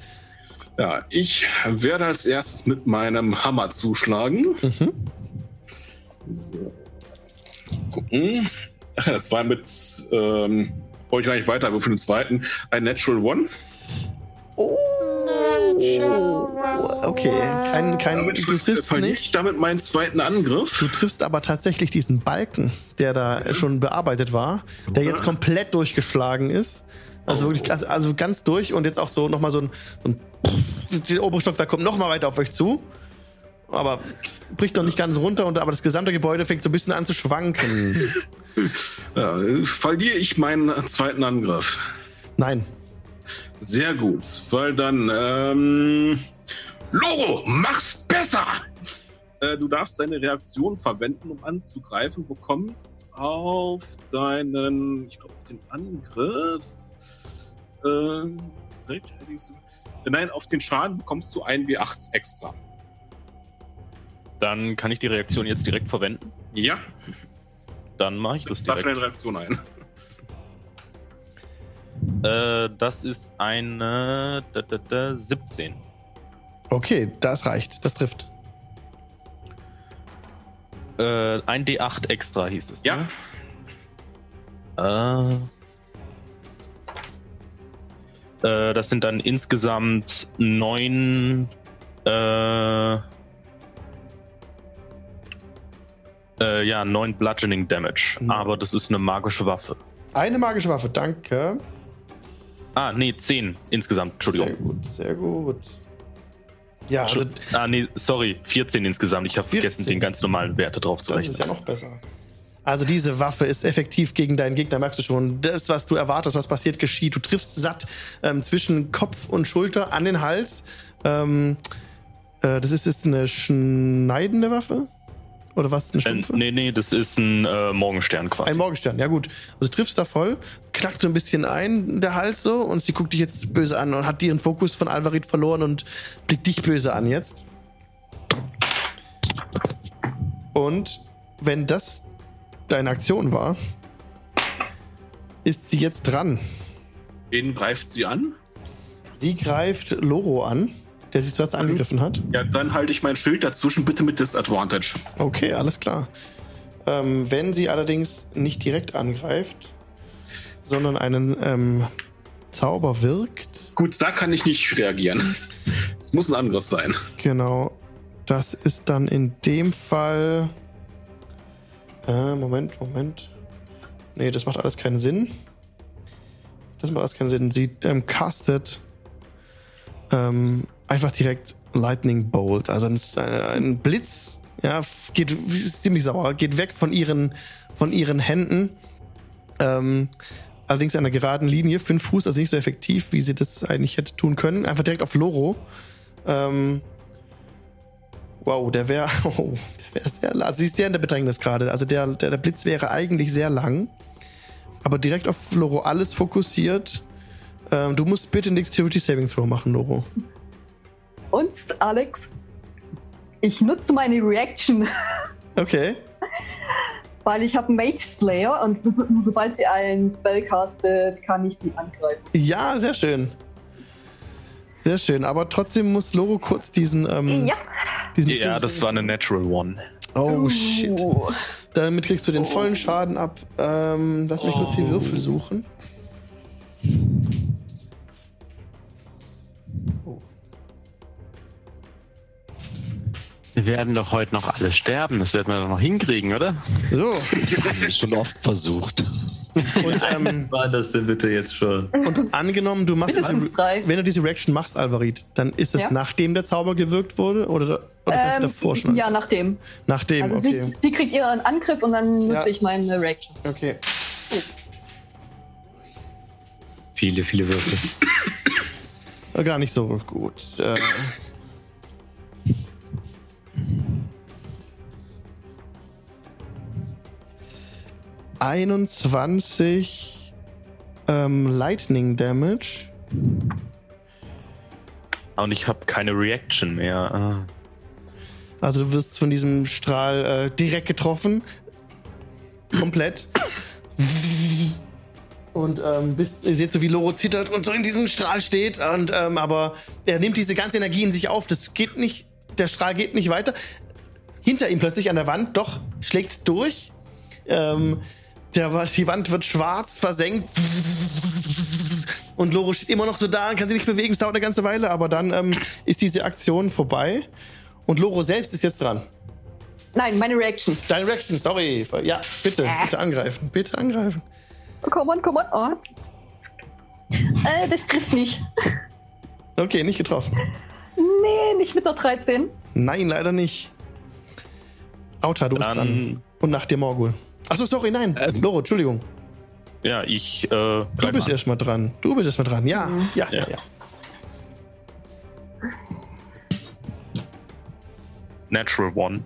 [SPEAKER 3] Ja, ich werde als erstes mit meinem Hammer zuschlagen.
[SPEAKER 1] Mhm.
[SPEAKER 3] So. Gucken. Ach ja, das war mit, ähm, brauche ich gar nicht weiter, aber für den zweiten ein Natural One.
[SPEAKER 1] Oh, okay, kein, kein,
[SPEAKER 3] Damit
[SPEAKER 1] du triffst nicht.
[SPEAKER 3] ich damit meinen zweiten Angriff.
[SPEAKER 1] Du triffst aber tatsächlich diesen Balken, der da schon bearbeitet war, der jetzt komplett durchgeschlagen ist. Also wirklich, also, also ganz durch und jetzt auch so nochmal so ein, so ein der obere Stockwerk kommt nochmal weiter auf euch zu. Aber bricht noch nicht ganz runter, und, aber das gesamte Gebäude fängt so ein bisschen an zu schwanken.
[SPEAKER 3] Ja, verliere ich meinen zweiten Angriff.
[SPEAKER 1] Nein.
[SPEAKER 3] Sehr gut, weil dann, ähm, Loro, mach's besser! Äh, du darfst deine Reaktion verwenden, um anzugreifen, bekommst auf deinen, ich glaube, auf den Angriff, äh, nein, auf den Schaden bekommst du ein W8 extra.
[SPEAKER 8] Dann kann ich die Reaktion jetzt direkt verwenden.
[SPEAKER 3] Ja,
[SPEAKER 8] Dann mache ich das
[SPEAKER 3] das darf
[SPEAKER 8] direkt.
[SPEAKER 3] deine Reaktion ein.
[SPEAKER 8] Äh, das ist eine da, da, da, 17.
[SPEAKER 1] Okay, das reicht. Das trifft.
[SPEAKER 8] Äh, ein D8 extra hieß es.
[SPEAKER 3] Ja.
[SPEAKER 8] Ne? Äh, äh, das sind dann insgesamt neun. Äh, äh, ja, neun Bludgeoning Damage.
[SPEAKER 1] Mhm.
[SPEAKER 8] Aber das ist eine magische Waffe.
[SPEAKER 1] Eine magische Waffe, danke.
[SPEAKER 8] Ah, nee, zehn insgesamt. Entschuldigung.
[SPEAKER 1] Sehr gut, sehr gut. Ja, also
[SPEAKER 8] Ah, nee, sorry, 14 insgesamt. Ich habe
[SPEAKER 1] 14.
[SPEAKER 8] vergessen, den ganz normalen Werte drauf zu
[SPEAKER 1] das
[SPEAKER 8] rechnen.
[SPEAKER 1] ist ja noch besser. Also diese Waffe ist effektiv gegen deinen Gegner, merkst du schon. Das, was du erwartest, was passiert, geschieht. Du triffst satt ähm, zwischen Kopf und Schulter an den Hals. Ähm, äh, das ist jetzt eine schneidende Waffe? Oder was? Eine
[SPEAKER 8] Äh,
[SPEAKER 1] stumpfe?
[SPEAKER 8] nee, nee, das ist ein äh, Morgenstern quasi.
[SPEAKER 1] Ein Morgenstern, ja gut. Also du triffst da voll, knackt so ein bisschen ein, der Hals so, und sie guckt dich jetzt böse an und hat ihren Fokus von Alvarit verloren und blickt dich böse an jetzt. Und wenn das deine Aktion war, ist sie jetzt dran.
[SPEAKER 3] Wen greift sie an?
[SPEAKER 1] Sie greift Loro an, der sie zuerst angegriffen hat.
[SPEAKER 3] Ja, dann halte ich mein Schild dazwischen, bitte mit Disadvantage.
[SPEAKER 1] Okay, alles klar. Ähm, wenn sie allerdings nicht direkt angreift, sondern einen ähm, Zauber wirkt,
[SPEAKER 3] Gut, da kann ich nicht reagieren. Es muss ein Angriff sein.
[SPEAKER 1] Genau. Das ist dann in dem Fall. Äh, Moment, Moment. Nee, das macht alles keinen Sinn. Das macht alles keinen Sinn. Sie ähm, castet ähm, einfach direkt Lightning Bolt. Also ein, ein Blitz, ja, geht ziemlich sauer, geht weg von ihren, von ihren Händen. Ähm, allerdings in einer geraden Linie, fünf Fuß, also nicht so effektiv, wie sie das eigentlich hätte tun können. Einfach direkt auf Loro. Ähm, wow, der wäre oh, der wär sehr lang. Sie ist sehr in der Bedrängnis gerade. Also der, der, der Blitz wäre eigentlich sehr lang. Aber direkt auf Loro alles fokussiert. Ähm, du musst bitte einen Dexterity Saving Throw machen, Loro.
[SPEAKER 9] Und Alex, ich nutze meine Reaction,
[SPEAKER 1] Okay.
[SPEAKER 9] weil ich habe Mage Slayer und so, sobald sie einen Spell castet, kann ich sie angreifen.
[SPEAKER 1] Ja, sehr schön. Sehr schön. Aber trotzdem muss Loro kurz diesen. Ähm,
[SPEAKER 9] Ja.
[SPEAKER 1] diesen
[SPEAKER 8] Ja, das war eine Natural One.
[SPEAKER 1] Oh, shit.
[SPEAKER 9] Uh.
[SPEAKER 1] Damit kriegst du den vollen Schaden ab. Ähm, lass mich kurz die Würfel suchen.
[SPEAKER 2] Wir werden doch heute noch alle sterben. Das werden wir doch noch hinkriegen, oder?
[SPEAKER 1] So.
[SPEAKER 7] Haben wir schon oft versucht.
[SPEAKER 1] Und, ähm,
[SPEAKER 10] War das denn bitte jetzt schon?
[SPEAKER 1] und angenommen, du machst diese, wenn du diese Reaction machst, Alvarit, dann ist es
[SPEAKER 9] Ja.
[SPEAKER 1] nachdem der Zauber gewirkt wurde oder, oder kannst du
[SPEAKER 9] Ähm,
[SPEAKER 1] davor schon?
[SPEAKER 9] ja, nachdem.
[SPEAKER 1] Nachdem,
[SPEAKER 9] Also
[SPEAKER 1] okay.
[SPEAKER 9] sie, sie kriegt ihren Angriff und dann nutze
[SPEAKER 1] Ja.
[SPEAKER 9] ich meine Reaction.
[SPEAKER 1] Okay.
[SPEAKER 6] Viele, viele Würfel.
[SPEAKER 1] Gar nicht so gut. Äh, Einundzwanzig ähm, Lightning Damage.
[SPEAKER 8] Und ich habe keine Reaction mehr. Ah.
[SPEAKER 1] Also du wirst von diesem Strahl äh, direkt getroffen. Komplett. Und ähm, bist, ihr seht so, wie Loro zittert und so in diesem Strahl steht. Und, ähm, aber er nimmt diese ganze Energie in sich auf. Das geht nicht, der Strahl geht nicht weiter. Hinter ihm plötzlich an der Wand, doch, schlägt durch. Ähm, der, die Wand wird schwarz, versenkt. Und Loro steht immer noch so da und kann sich nicht bewegen. Es dauert eine ganze Weile, aber dann ähm, ist diese Aktion vorbei. Und Loro selbst ist jetzt dran.
[SPEAKER 9] Nein, meine Reaction.
[SPEAKER 1] Deine Reaction, sorry. Ja, bitte, bitte angreifen. Bitte angreifen.
[SPEAKER 9] Komm on, komm on. Oh. Äh, das trifft nicht.
[SPEAKER 1] Okay, nicht getroffen.
[SPEAKER 9] Nee, nicht mit der 13.
[SPEAKER 1] Nein, leider nicht. Auta, du bist dran. Und nach dir Morgul. Achso, sorry, nein. Loro, Entschuldigung.
[SPEAKER 8] Ja, ich äh,
[SPEAKER 1] Du bist erstmal dran. Du bist erstmal dran. Ja, ja, ja,
[SPEAKER 8] Ja.
[SPEAKER 1] ja.
[SPEAKER 8] Natural One.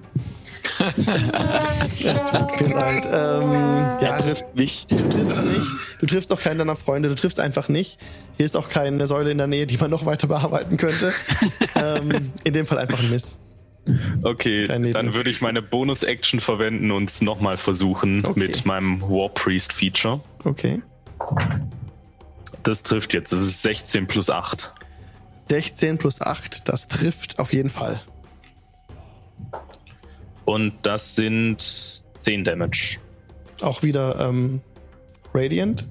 [SPEAKER 1] Es tut mir leid. Ähm, ja,
[SPEAKER 7] Er trifft mich.
[SPEAKER 1] du triffst nicht. Du triffst auch keinen deiner Freunde. Du triffst einfach nicht. Hier ist auch keine Säule in der Nähe, die man noch weiter bearbeiten könnte. ähm, in dem Fall einfach ein Miss.
[SPEAKER 8] Okay, dann würde ich meine Bonus-Action verwenden und es nochmal versuchen
[SPEAKER 1] Okay.
[SPEAKER 8] mit meinem War Priest-Feature.
[SPEAKER 1] Okay.
[SPEAKER 8] Das trifft jetzt. Das ist 16 plus 8.
[SPEAKER 1] 16 plus 8, das trifft auf jeden Fall.
[SPEAKER 8] Und das sind 10 Damage.
[SPEAKER 1] Auch wieder ähm, Radiant.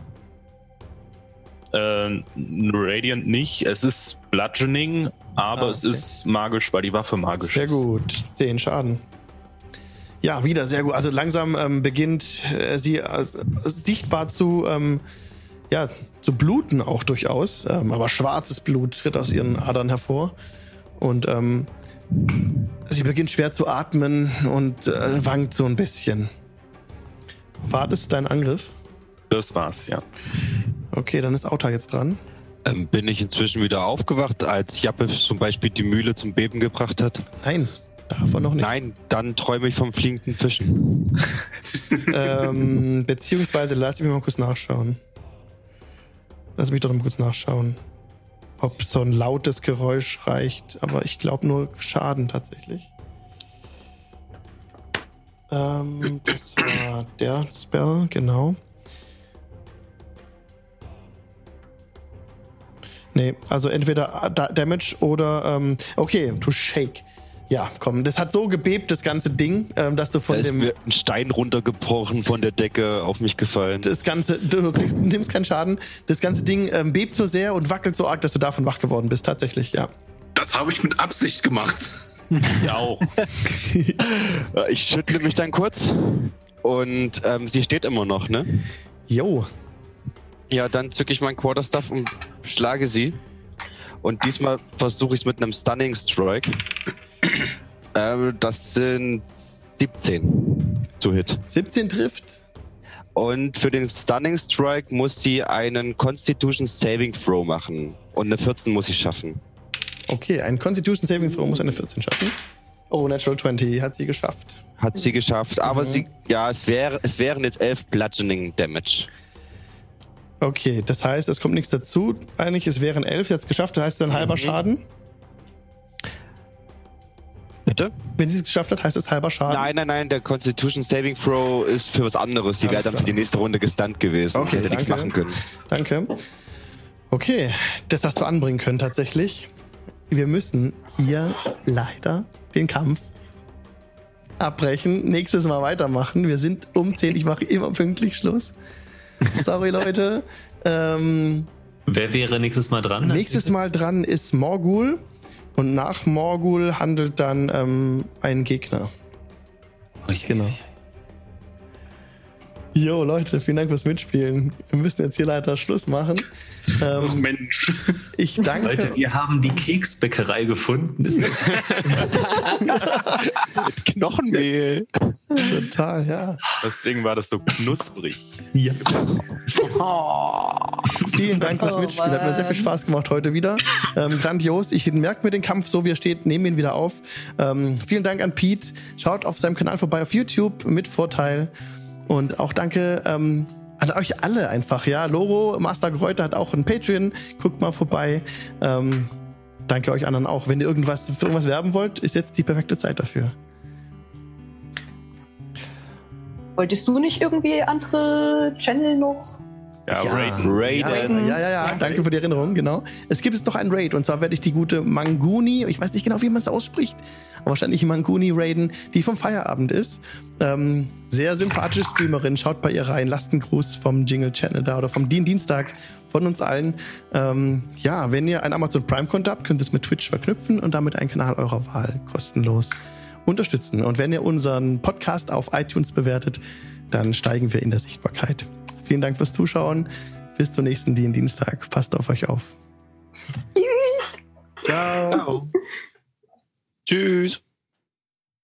[SPEAKER 8] Äh, Radiant nicht. Es ist Bludgeoning, aber
[SPEAKER 1] Ah,
[SPEAKER 8] es
[SPEAKER 1] okay.
[SPEAKER 8] ist magisch, weil die Waffe magisch
[SPEAKER 1] Sehr
[SPEAKER 8] ist.
[SPEAKER 1] gut. 10 Schaden. Ja, wieder sehr gut. Also langsam ähm, beginnt äh, sie äh, sichtbar zu, ähm, ja, zu bluten auch durchaus. Ähm, aber schwarzes Blut tritt aus ihren Adern hervor. und ähm, sie beginnt schwer zu atmen und äh, wankt so ein bisschen. War das dein Angriff?
[SPEAKER 8] Das war's, ja.
[SPEAKER 1] Okay, dann ist Auta jetzt dran.
[SPEAKER 7] Ähm, bin ich inzwischen wieder aufgewacht, als Jappe zum Beispiel die Mühle zum Beben gebracht hat?
[SPEAKER 1] Nein, er noch nicht.
[SPEAKER 7] Nein, dann träume ich vom fliegenden Fischen.
[SPEAKER 1] ähm, beziehungsweise lass mich mal kurz nachschauen. Lass mich doch mal kurz nachschauen. Ob so ein lautes Geräusch reicht, aber ich glaube nur Schaden tatsächlich. Ähm, das war der Spell, genau. Nee, also entweder Da- Damage oder ähm, okay, to shake. Ja, komm, das hat so gebebt, das ganze Ding, ähm, dass du
[SPEAKER 7] Da
[SPEAKER 1] von
[SPEAKER 7] ist
[SPEAKER 1] dem
[SPEAKER 7] mir ein Stein runtergebrochen, von der Decke auf mich gefallen.
[SPEAKER 1] das ganze, du kriegst, nimmst keinen Schaden. Das ganze Ding ähm, bebt so sehr und wackelt so arg, dass du davon wach geworden bist. Tatsächlich, ja.
[SPEAKER 3] Das habe ich mit Absicht gemacht.
[SPEAKER 8] Ja auch.
[SPEAKER 7] Ich schüttle mich dann kurz und ähm, sie steht immer noch, ne?
[SPEAKER 1] Jo.
[SPEAKER 7] Ja, dann zücke ich meinen Quarterstaff und schlage sie. Und diesmal versuche ich es mit einem Stunning Strike. Ähm, das sind 17 zu Hit.
[SPEAKER 1] 17 trifft.
[SPEAKER 7] Und für den Stunning Strike muss sie einen Constitution Saving Throw machen. Und eine 14 muss sie schaffen.
[SPEAKER 1] Okay, ein Constitution Saving Throw muss eine 14 schaffen. Oh, Natural 20 hat sie geschafft.
[SPEAKER 7] Hat sie geschafft. Aber sie, ja, es, wäre, es wären jetzt 11 Bludgeoning Damage.
[SPEAKER 1] Okay, das heißt, es kommt nichts dazu. Eigentlich, es wären 11, sie hat es geschafft, das heißt dann halber Schaden.
[SPEAKER 7] Bitte?
[SPEAKER 1] Wenn sie es geschafft hat, heißt es halber Schaden.
[SPEAKER 7] Nein, nein, nein, der Constitution Saving Throw ist für was anderes. Die wäre dann für die nächste Runde gestunt gewesen.
[SPEAKER 1] Okay,
[SPEAKER 7] hätte nichts
[SPEAKER 1] danke.
[SPEAKER 7] machen können.
[SPEAKER 1] Danke. Okay, das hast du anbringen können tatsächlich. Wir müssen hier leider den Kampf abbrechen. Nächstes Mal weitermachen. Wir sind um 10. Ich mache immer pünktlich Schluss. Sorry, Leute. Ähm,
[SPEAKER 10] Wer wäre nächstes Mal dran?
[SPEAKER 1] nächstes Mal dran ist Morgul. Und nach Morgul handelt dann ähm, ein Gegner.
[SPEAKER 10] Ui.
[SPEAKER 1] Genau. Jo, Leute, vielen Dank fürs Mitspielen. Wir müssen jetzt hier leider Schluss machen.
[SPEAKER 3] Ach
[SPEAKER 1] Ähm,
[SPEAKER 3] Mensch.
[SPEAKER 1] ich danke.
[SPEAKER 10] Leute, wir haben die Keksbäckerei gefunden. Das
[SPEAKER 7] Knochenmehl.
[SPEAKER 1] Total, ja.
[SPEAKER 8] Deswegen war das so knusprig.
[SPEAKER 10] ja.
[SPEAKER 1] Vielen Dank fürs
[SPEAKER 9] Oh,
[SPEAKER 1] Mitspielen. Hat mir sehr viel. Spaß gemacht heute wieder. Ähm, grandios. Ich merke mir den Kampf so, wie er steht, nehme ihn wieder auf. Ähm, vielen Dank an Pete. Schaut auf seinem Kanal vorbei auf YouTube mit Vorteil. Und auch danke ähm, an euch alle einfach. Ja, Loro, Master Gräuter hat auch ein Patreon. Guckt mal vorbei. Ähm, danke euch anderen auch. Wenn ihr irgendwas für irgendwas werben wollt, ist jetzt die perfekte Zeit dafür.
[SPEAKER 9] Wolltest du nicht irgendwie andere Channel noch?
[SPEAKER 8] Ja,
[SPEAKER 1] Ja.
[SPEAKER 8] Raiden.
[SPEAKER 7] Raiden.
[SPEAKER 1] Ja, ja, ja, ja. Danke für die Erinnerung, genau. Es gibt jetzt noch ein Raid und zwar werde ich die gute Manguni, ich weiß nicht genau, wie man es ausspricht, aber wahrscheinlich Manguni raiden, die vom Feierabend ist. Ähm, sehr sympathische Streamerin, schaut bei ihr rein, lasst einen Gruß vom Jingle Channel da oder vom Dien Dienstag von uns allen. Ähm, ja, wenn ihr ein Amazon Prime Konto habt, könnt ihr es mit Twitch verknüpfen und damit einen Kanal eurer Wahl kostenlos unterstützen. Und wenn ihr unseren Podcast auf iTunes bewertet, dann steigen wir in der Sichtbarkeit. Vielen Dank fürs Zuschauen. Bis zum nächsten Dien Dienstag. Passt auf euch auf.
[SPEAKER 7] Tschüss.